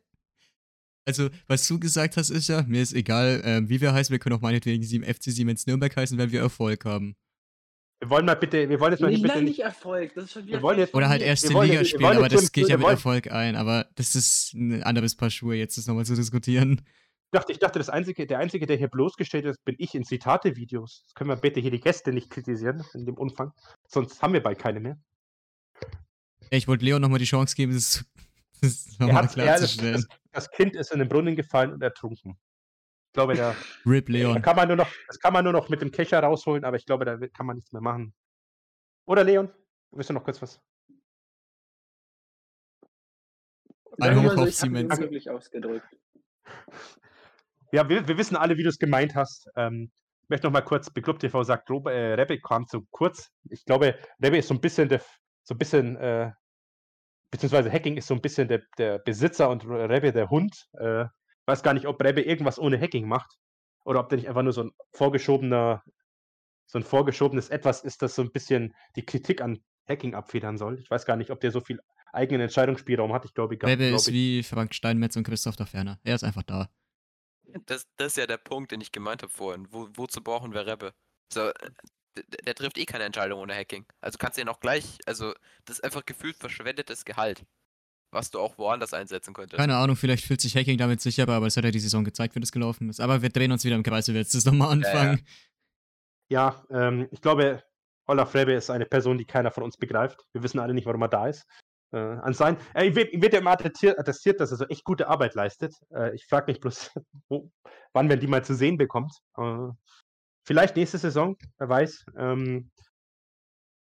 also, was du gesagt hast, ist ja, mir ist egal, äh, wie wir heißen, wir können auch meinetwegen FC Siemens Nürnberg heißen, wenn wir Erfolg haben. Wir wollen mal bitte, wir wollen jetzt mal nicht, bitte nicht Erfolg, das ist schon wieder wir wollen jetzt, Oder halt erste Liga spielen, aber das geht ja mit Erfolg ein, aber das ist ein anderes Paar Schuhe, jetzt das nochmal zu diskutieren. Ich dachte, ich dachte das einzige, der Einzige, der hier bloßgestellt ist, bin ich in Zitate-Videos. Das können wir bitte hier die Gäste nicht kritisieren in dem Umfang. Sonst haben wir bald keine mehr. Ich wollte Leon nochmal die Chance geben, das, das nochmal klarzustellen. Das, das, Kind ist in den Brunnen gefallen und ertrunken. Ich glaube, da, Rip Leon. Da kann man nur noch, das kann man nur noch mit dem Kescher rausholen, aber ich glaube, da kann man nichts mehr machen. Oder Leon? Willst du noch kurz was? Ein Hoch auf Siemens. wirklich ausgedrückt. Ja, wir, wir wissen alle, wie du es gemeint hast. Ähm, ich möchte noch mal kurz, Beklub TV sagt, äh, Rebbe kam zu kurz. Ich glaube, Rebbe ist so ein bisschen der, so ein bisschen, äh, beziehungsweise Hacking ist so ein bisschen der, der Besitzer und Rebbe der Hund. Äh, weiß gar nicht, ob Rebbe irgendwas ohne Hacking macht oder ob der nicht einfach nur so ein vorgeschobener, so ein vorgeschobenes Etwas ist, das so ein bisschen die Kritik an Hacking abfedern soll. Ich weiß gar nicht, ob der so viel eigenen Entscheidungsspielraum hat. Ich glaube, ich Rebbe ist wie Frank Steinmetz und Christoph der Ferner. Er ist einfach da. Das, das ist ja der Punkt, den ich gemeint habe vorhin. Wo, wozu brauchen wir Rebbe? So, der, der trifft eh keine Entscheidung ohne Hacking. Also kannst du ihn auch gleich, also das ist einfach gefühlt verschwendetes Gehalt, was du auch woanders einsetzen könntest. Keine Ahnung, vielleicht fühlt sich Hacking damit sicher, aber es hat ja die Saison gezeigt, wie das gelaufen ist. Aber wir drehen uns wieder im Kreis, wir werden jetzt nochmal anfangen. Ja, ja ähm, ich glaube, Olaf Rebe ist eine Person, die keiner von uns begreift. Wir wissen alle nicht, warum er da ist. Äh, an sein, äh, ihm wird, wird ja immer attestiert, dass er so echt gute Arbeit leistet. Äh, ich frage mich bloß, wo, wann wir die mal zu sehen bekommt. Äh, vielleicht nächste Saison, wer weiß. Ähm,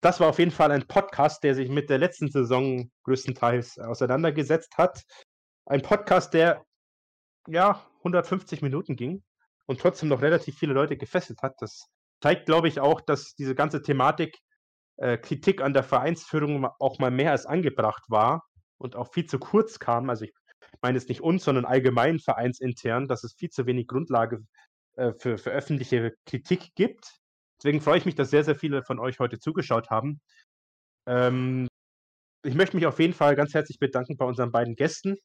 das war auf jeden Fall ein Podcast, der sich mit der letzten Saison größtenteils auseinandergesetzt hat. Ein Podcast, der ja 150 Minuten ging und trotzdem noch relativ viele Leute gefesselt hat. Das zeigt, glaube ich, auch, dass diese ganze Thematik äh, Kritik an der Vereinsführung auch mal mehr als angebracht war und auch viel zu kurz kam. Also ich meine es nicht uns, sondern allgemein vereinsintern, dass es viel zu wenig Grundlage äh, für, für öffentliche Kritik gibt. Deswegen freue ich mich, dass sehr, sehr viele von euch heute zugeschaut haben. Ähm, ich möchte mich auf jeden Fall ganz herzlich bedanken bei unseren beiden Gästen.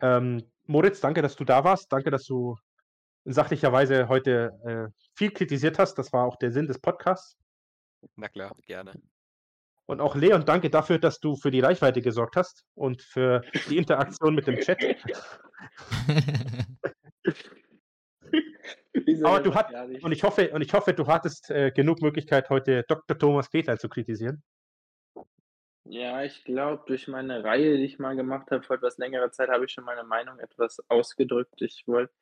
Ähm, Moritz, danke, dass du da warst. Danke, dass du in sachlicher Weise heute äh, viel kritisiert hast. Das war auch der Sinn des Podcasts. Na klar, gerne. Und auch Leon, danke dafür, dass du für die Reichweite gesorgt hast und für die Interaktion mit dem Chat. Aber du hast, und ich hoffe, und ich hoffe, du hattest äh, genug Möglichkeit, heute Dr. Thomas Kletein zu kritisieren. Ja, ich glaube, durch meine Reihe, die ich mal gemacht habe, vor etwas längerer Zeit, habe ich schon meine Meinung etwas ausgedrückt. Ich wollte,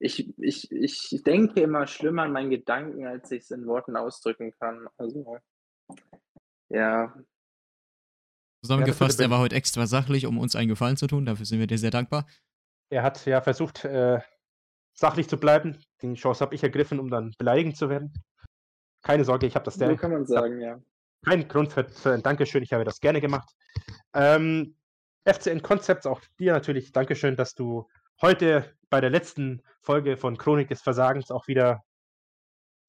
ich, ich, ich denke immer schlimmer an meinen Gedanken, als ich es in Worten ausdrücken kann. Also, ja. Zusammengefasst, er war heute extra sachlich, um uns einen Gefallen zu tun. Dafür sind wir dir sehr dankbar. Er hat ja versucht, äh, sachlich zu bleiben. Die Chance habe ich ergriffen, um dann beleidigend zu werden. Keine Sorge, ich habe das So kann man sagen, ja. Kein Grund für, für ein Dankeschön, ich habe das gerne gemacht. Ähm, FCN Concepts, auch dir natürlich Dankeschön, dass du heute bei der letzten Folge von Chronik des Versagens auch wieder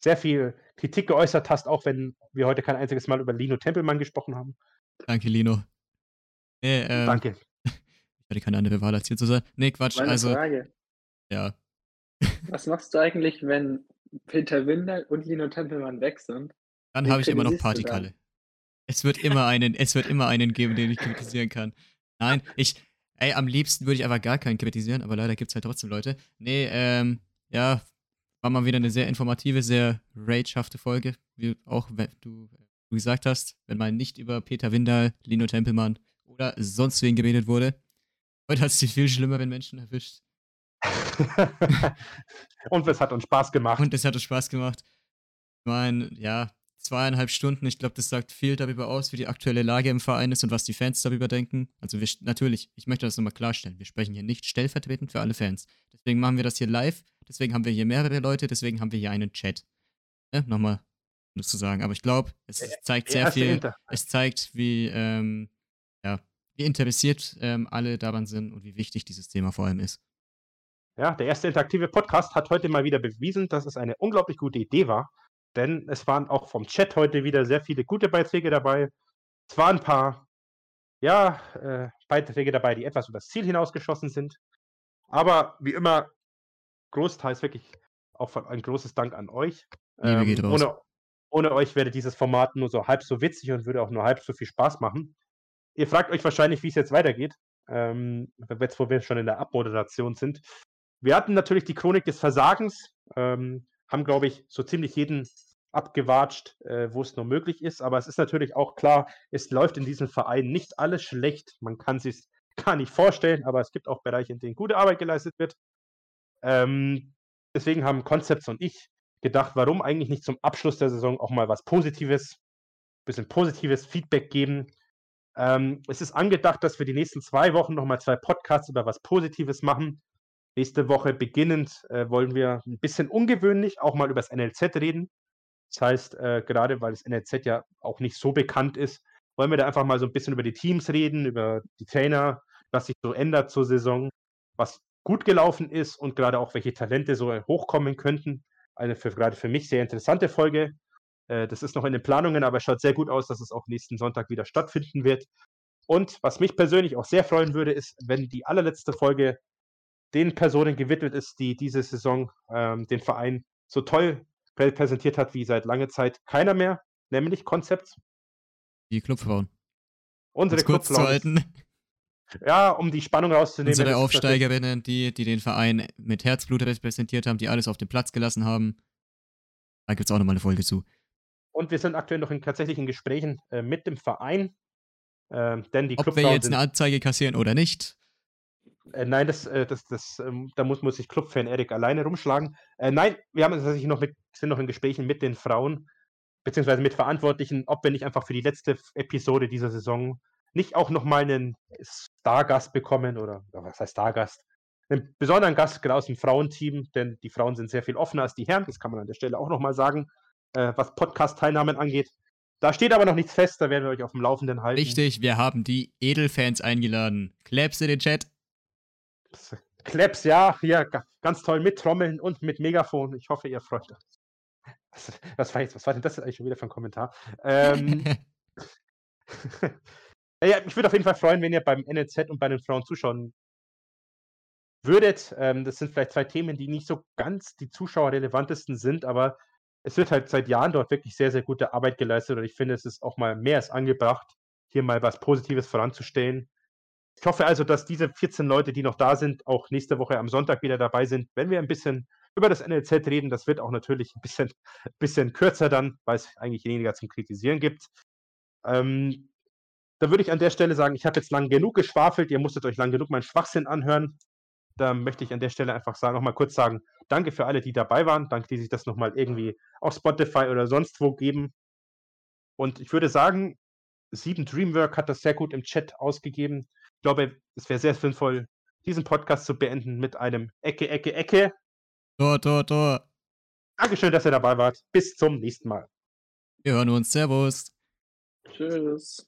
sehr viel Kritik geäußert hast, auch wenn wir heute kein einziges Mal über Lino Tempelmann gesprochen haben. Danke, Lino. Nee, ähm, Danke. Ich hatte keine andere Wahl, als hier zu sein. Nee, Quatsch. Meine also, Frage. Ja. Was machst du eigentlich, wenn Peter Winder und Lino Tempelmann weg sind? Dann habe ich immer noch Partykalle. Es wird immer einen, es wird immer einen geben, den ich kritisieren kann. Nein, ich, ey, am liebsten würde ich aber gar keinen kritisieren, aber leider gibt es halt trotzdem Leute. Nee, ähm, ja, war mal wieder eine sehr informative, sehr ragehafte Folge, wie auch wenn du, du gesagt hast, wenn mal nicht über Peter Windal, Lino Tempelmann oder sonst wen geredet wurde. Heute hat es die viel schlimmeren Menschen erwischt. Und es hat uns Spaß gemacht. Und es hat uns Spaß gemacht. Ich meine, ja, zweieinhalb Stunden, ich glaube, das sagt viel darüber aus, wie die aktuelle Lage im Verein ist und was die Fans darüber denken. Also wir, natürlich, ich möchte das nochmal klarstellen, wir sprechen hier nicht stellvertretend für alle Fans. Deswegen machen wir das hier live, deswegen haben wir hier mehrere Leute, deswegen haben wir hier einen Chat. Ja, nochmal, um das zu sagen. Aber ich glaube, es zeigt sehr viel, es zeigt, wie, ähm, ja, wie interessiert ähm, alle daran sind und wie wichtig dieses Thema vor allem ist. Ja, der erste interaktive Podcast hat heute mal wieder bewiesen, dass es eine unglaublich gute Idee war, denn es waren auch vom Chat heute wieder sehr viele gute Beiträge dabei. Es waren ein paar, ja, äh, Beiträge dabei, die etwas über das Ziel hinausgeschossen sind. Aber wie immer, großteils wirklich auch ein großes Dank an euch. Ähm, ohne, ohne euch wäre dieses Format nur so halb so witzig und würde auch nur halb so viel Spaß machen. Ihr fragt euch wahrscheinlich, wie es jetzt weitergeht, ähm, jetzt wo wir schon in der Abmoderation sind. Wir hatten natürlich die Chronik des Versagens, ähm, haben, glaube ich, so ziemlich jeden abgewatscht, äh, wo es nur möglich ist. Aber es ist natürlich auch klar, es läuft in diesem Verein nicht alles schlecht. Man kann sich gar nicht vorstellen, aber es gibt auch Bereiche, in denen gute Arbeit geleistet wird. Ähm, deswegen haben Concepts und ich gedacht, warum eigentlich nicht zum Abschluss der Saison auch mal was Positives, bisschen positives Feedback geben. Ähm, es ist angedacht, dass wir die nächsten zwei Wochen nochmal zwei Podcasts über was Positives machen. Nächste Woche beginnend äh, wollen wir ein bisschen ungewöhnlich auch mal über das NLZ reden. Das heißt, äh, gerade weil das NLZ ja auch nicht so bekannt ist, wollen wir da einfach mal so ein bisschen über die Teams reden, über die Trainer, was sich so ändert zur Saison, was gut gelaufen ist und gerade auch welche Talente so hochkommen könnten. Eine für, gerade für mich sehr interessante Folge. Äh, das ist noch in den Planungen, aber es schaut sehr gut aus, dass es auch nächsten Sonntag wieder stattfinden wird. Und was mich persönlich auch sehr freuen würde, ist, wenn die allerletzte Folge den Personen gewidmet ist, die diese Saison ähm, den Verein so toll präsentiert hat wie seit langer Zeit keiner mehr, nämlich Konzept. Die Clubfrauen. Unsere Uns kurz Clubfrauen. Ja, um die Spannung rauszunehmen. Unsere Aufsteigerinnen, die, die den Verein mit Herzblut repräsentiert haben, die alles auf den Platz gelassen haben. Da gibt es auch nochmal eine Folge zu. Und wir sind aktuell noch in tatsächlichen Gesprächen äh, mit dem Verein. Ähm, denn die Ob wir Clubfrauen jetzt sind, eine Anzeige kassieren oder nicht. Äh, nein, das, äh, das, das, ähm, da muss, muss sich Clubfan Erik alleine rumschlagen. Äh, nein, wir haben tatsächlich noch mit, sind noch in Gesprächen mit den Frauen, beziehungsweise mit Verantwortlichen, ob wir nicht einfach für die letzte Episode dieser Saison nicht auch nochmal einen Stargast bekommen oder, was heißt Stargast? Einen besonderen Gast gerade aus dem Frauenteam, denn die Frauen sind sehr viel offener als die Herren, das kann man an der Stelle auch nochmal sagen, äh, was Podcast-Teilnahmen angeht. Da steht aber noch nichts fest, da werden wir euch auf dem Laufenden halten. Richtig, wir haben die Edelfans eingeladen. Claps in den Chat. Claps, ja, hier ga- ganz toll mit Trommeln und mit Megafon. Ich hoffe, ihr freut euch. Was, was, war, jetzt, denn das eigentlich schon wieder für ein Kommentar? Ähm, ja, ich würde auf jeden Fall freuen, wenn ihr beim NLZ und bei den Frauen zuschauen würdet. Ähm, das sind vielleicht zwei Themen, die nicht so ganz die zuschauerrelevantesten sind, aber es wird halt seit Jahren dort wirklich sehr, sehr gute Arbeit geleistet und ich finde, es ist auch mal mehr als angebracht, hier mal was Positives voranzustellen. Ich hoffe also, dass diese 14 Leute, die noch da sind, auch nächste Woche am Sonntag wieder dabei sind, wenn wir ein bisschen über das NLZ reden. Das wird auch natürlich ein bisschen, bisschen kürzer dann, weil es eigentlich weniger zum Kritisieren gibt. Ähm, da würde ich an der Stelle sagen, ich habe jetzt lang genug geschwafelt, ihr musstet euch lang genug meinen Schwachsinn anhören. Da möchte ich an der Stelle einfach sagen, nochmal kurz sagen, danke für alle, die dabei waren, danke, die sich das nochmal irgendwie auf Spotify oder sonst wo geben. Und ich würde sagen, Sieben Dreamwork hat das sehr gut im Chat ausgegeben. Ich glaube, es wäre sehr sinnvoll, diesen Podcast zu beenden mit einem Ecke, Ecke, Ecke. Tor, Tor, Tor. Dankeschön, dass ihr dabei wart. Bis zum nächsten Mal. Wir hören uns. Servus. Tschüss.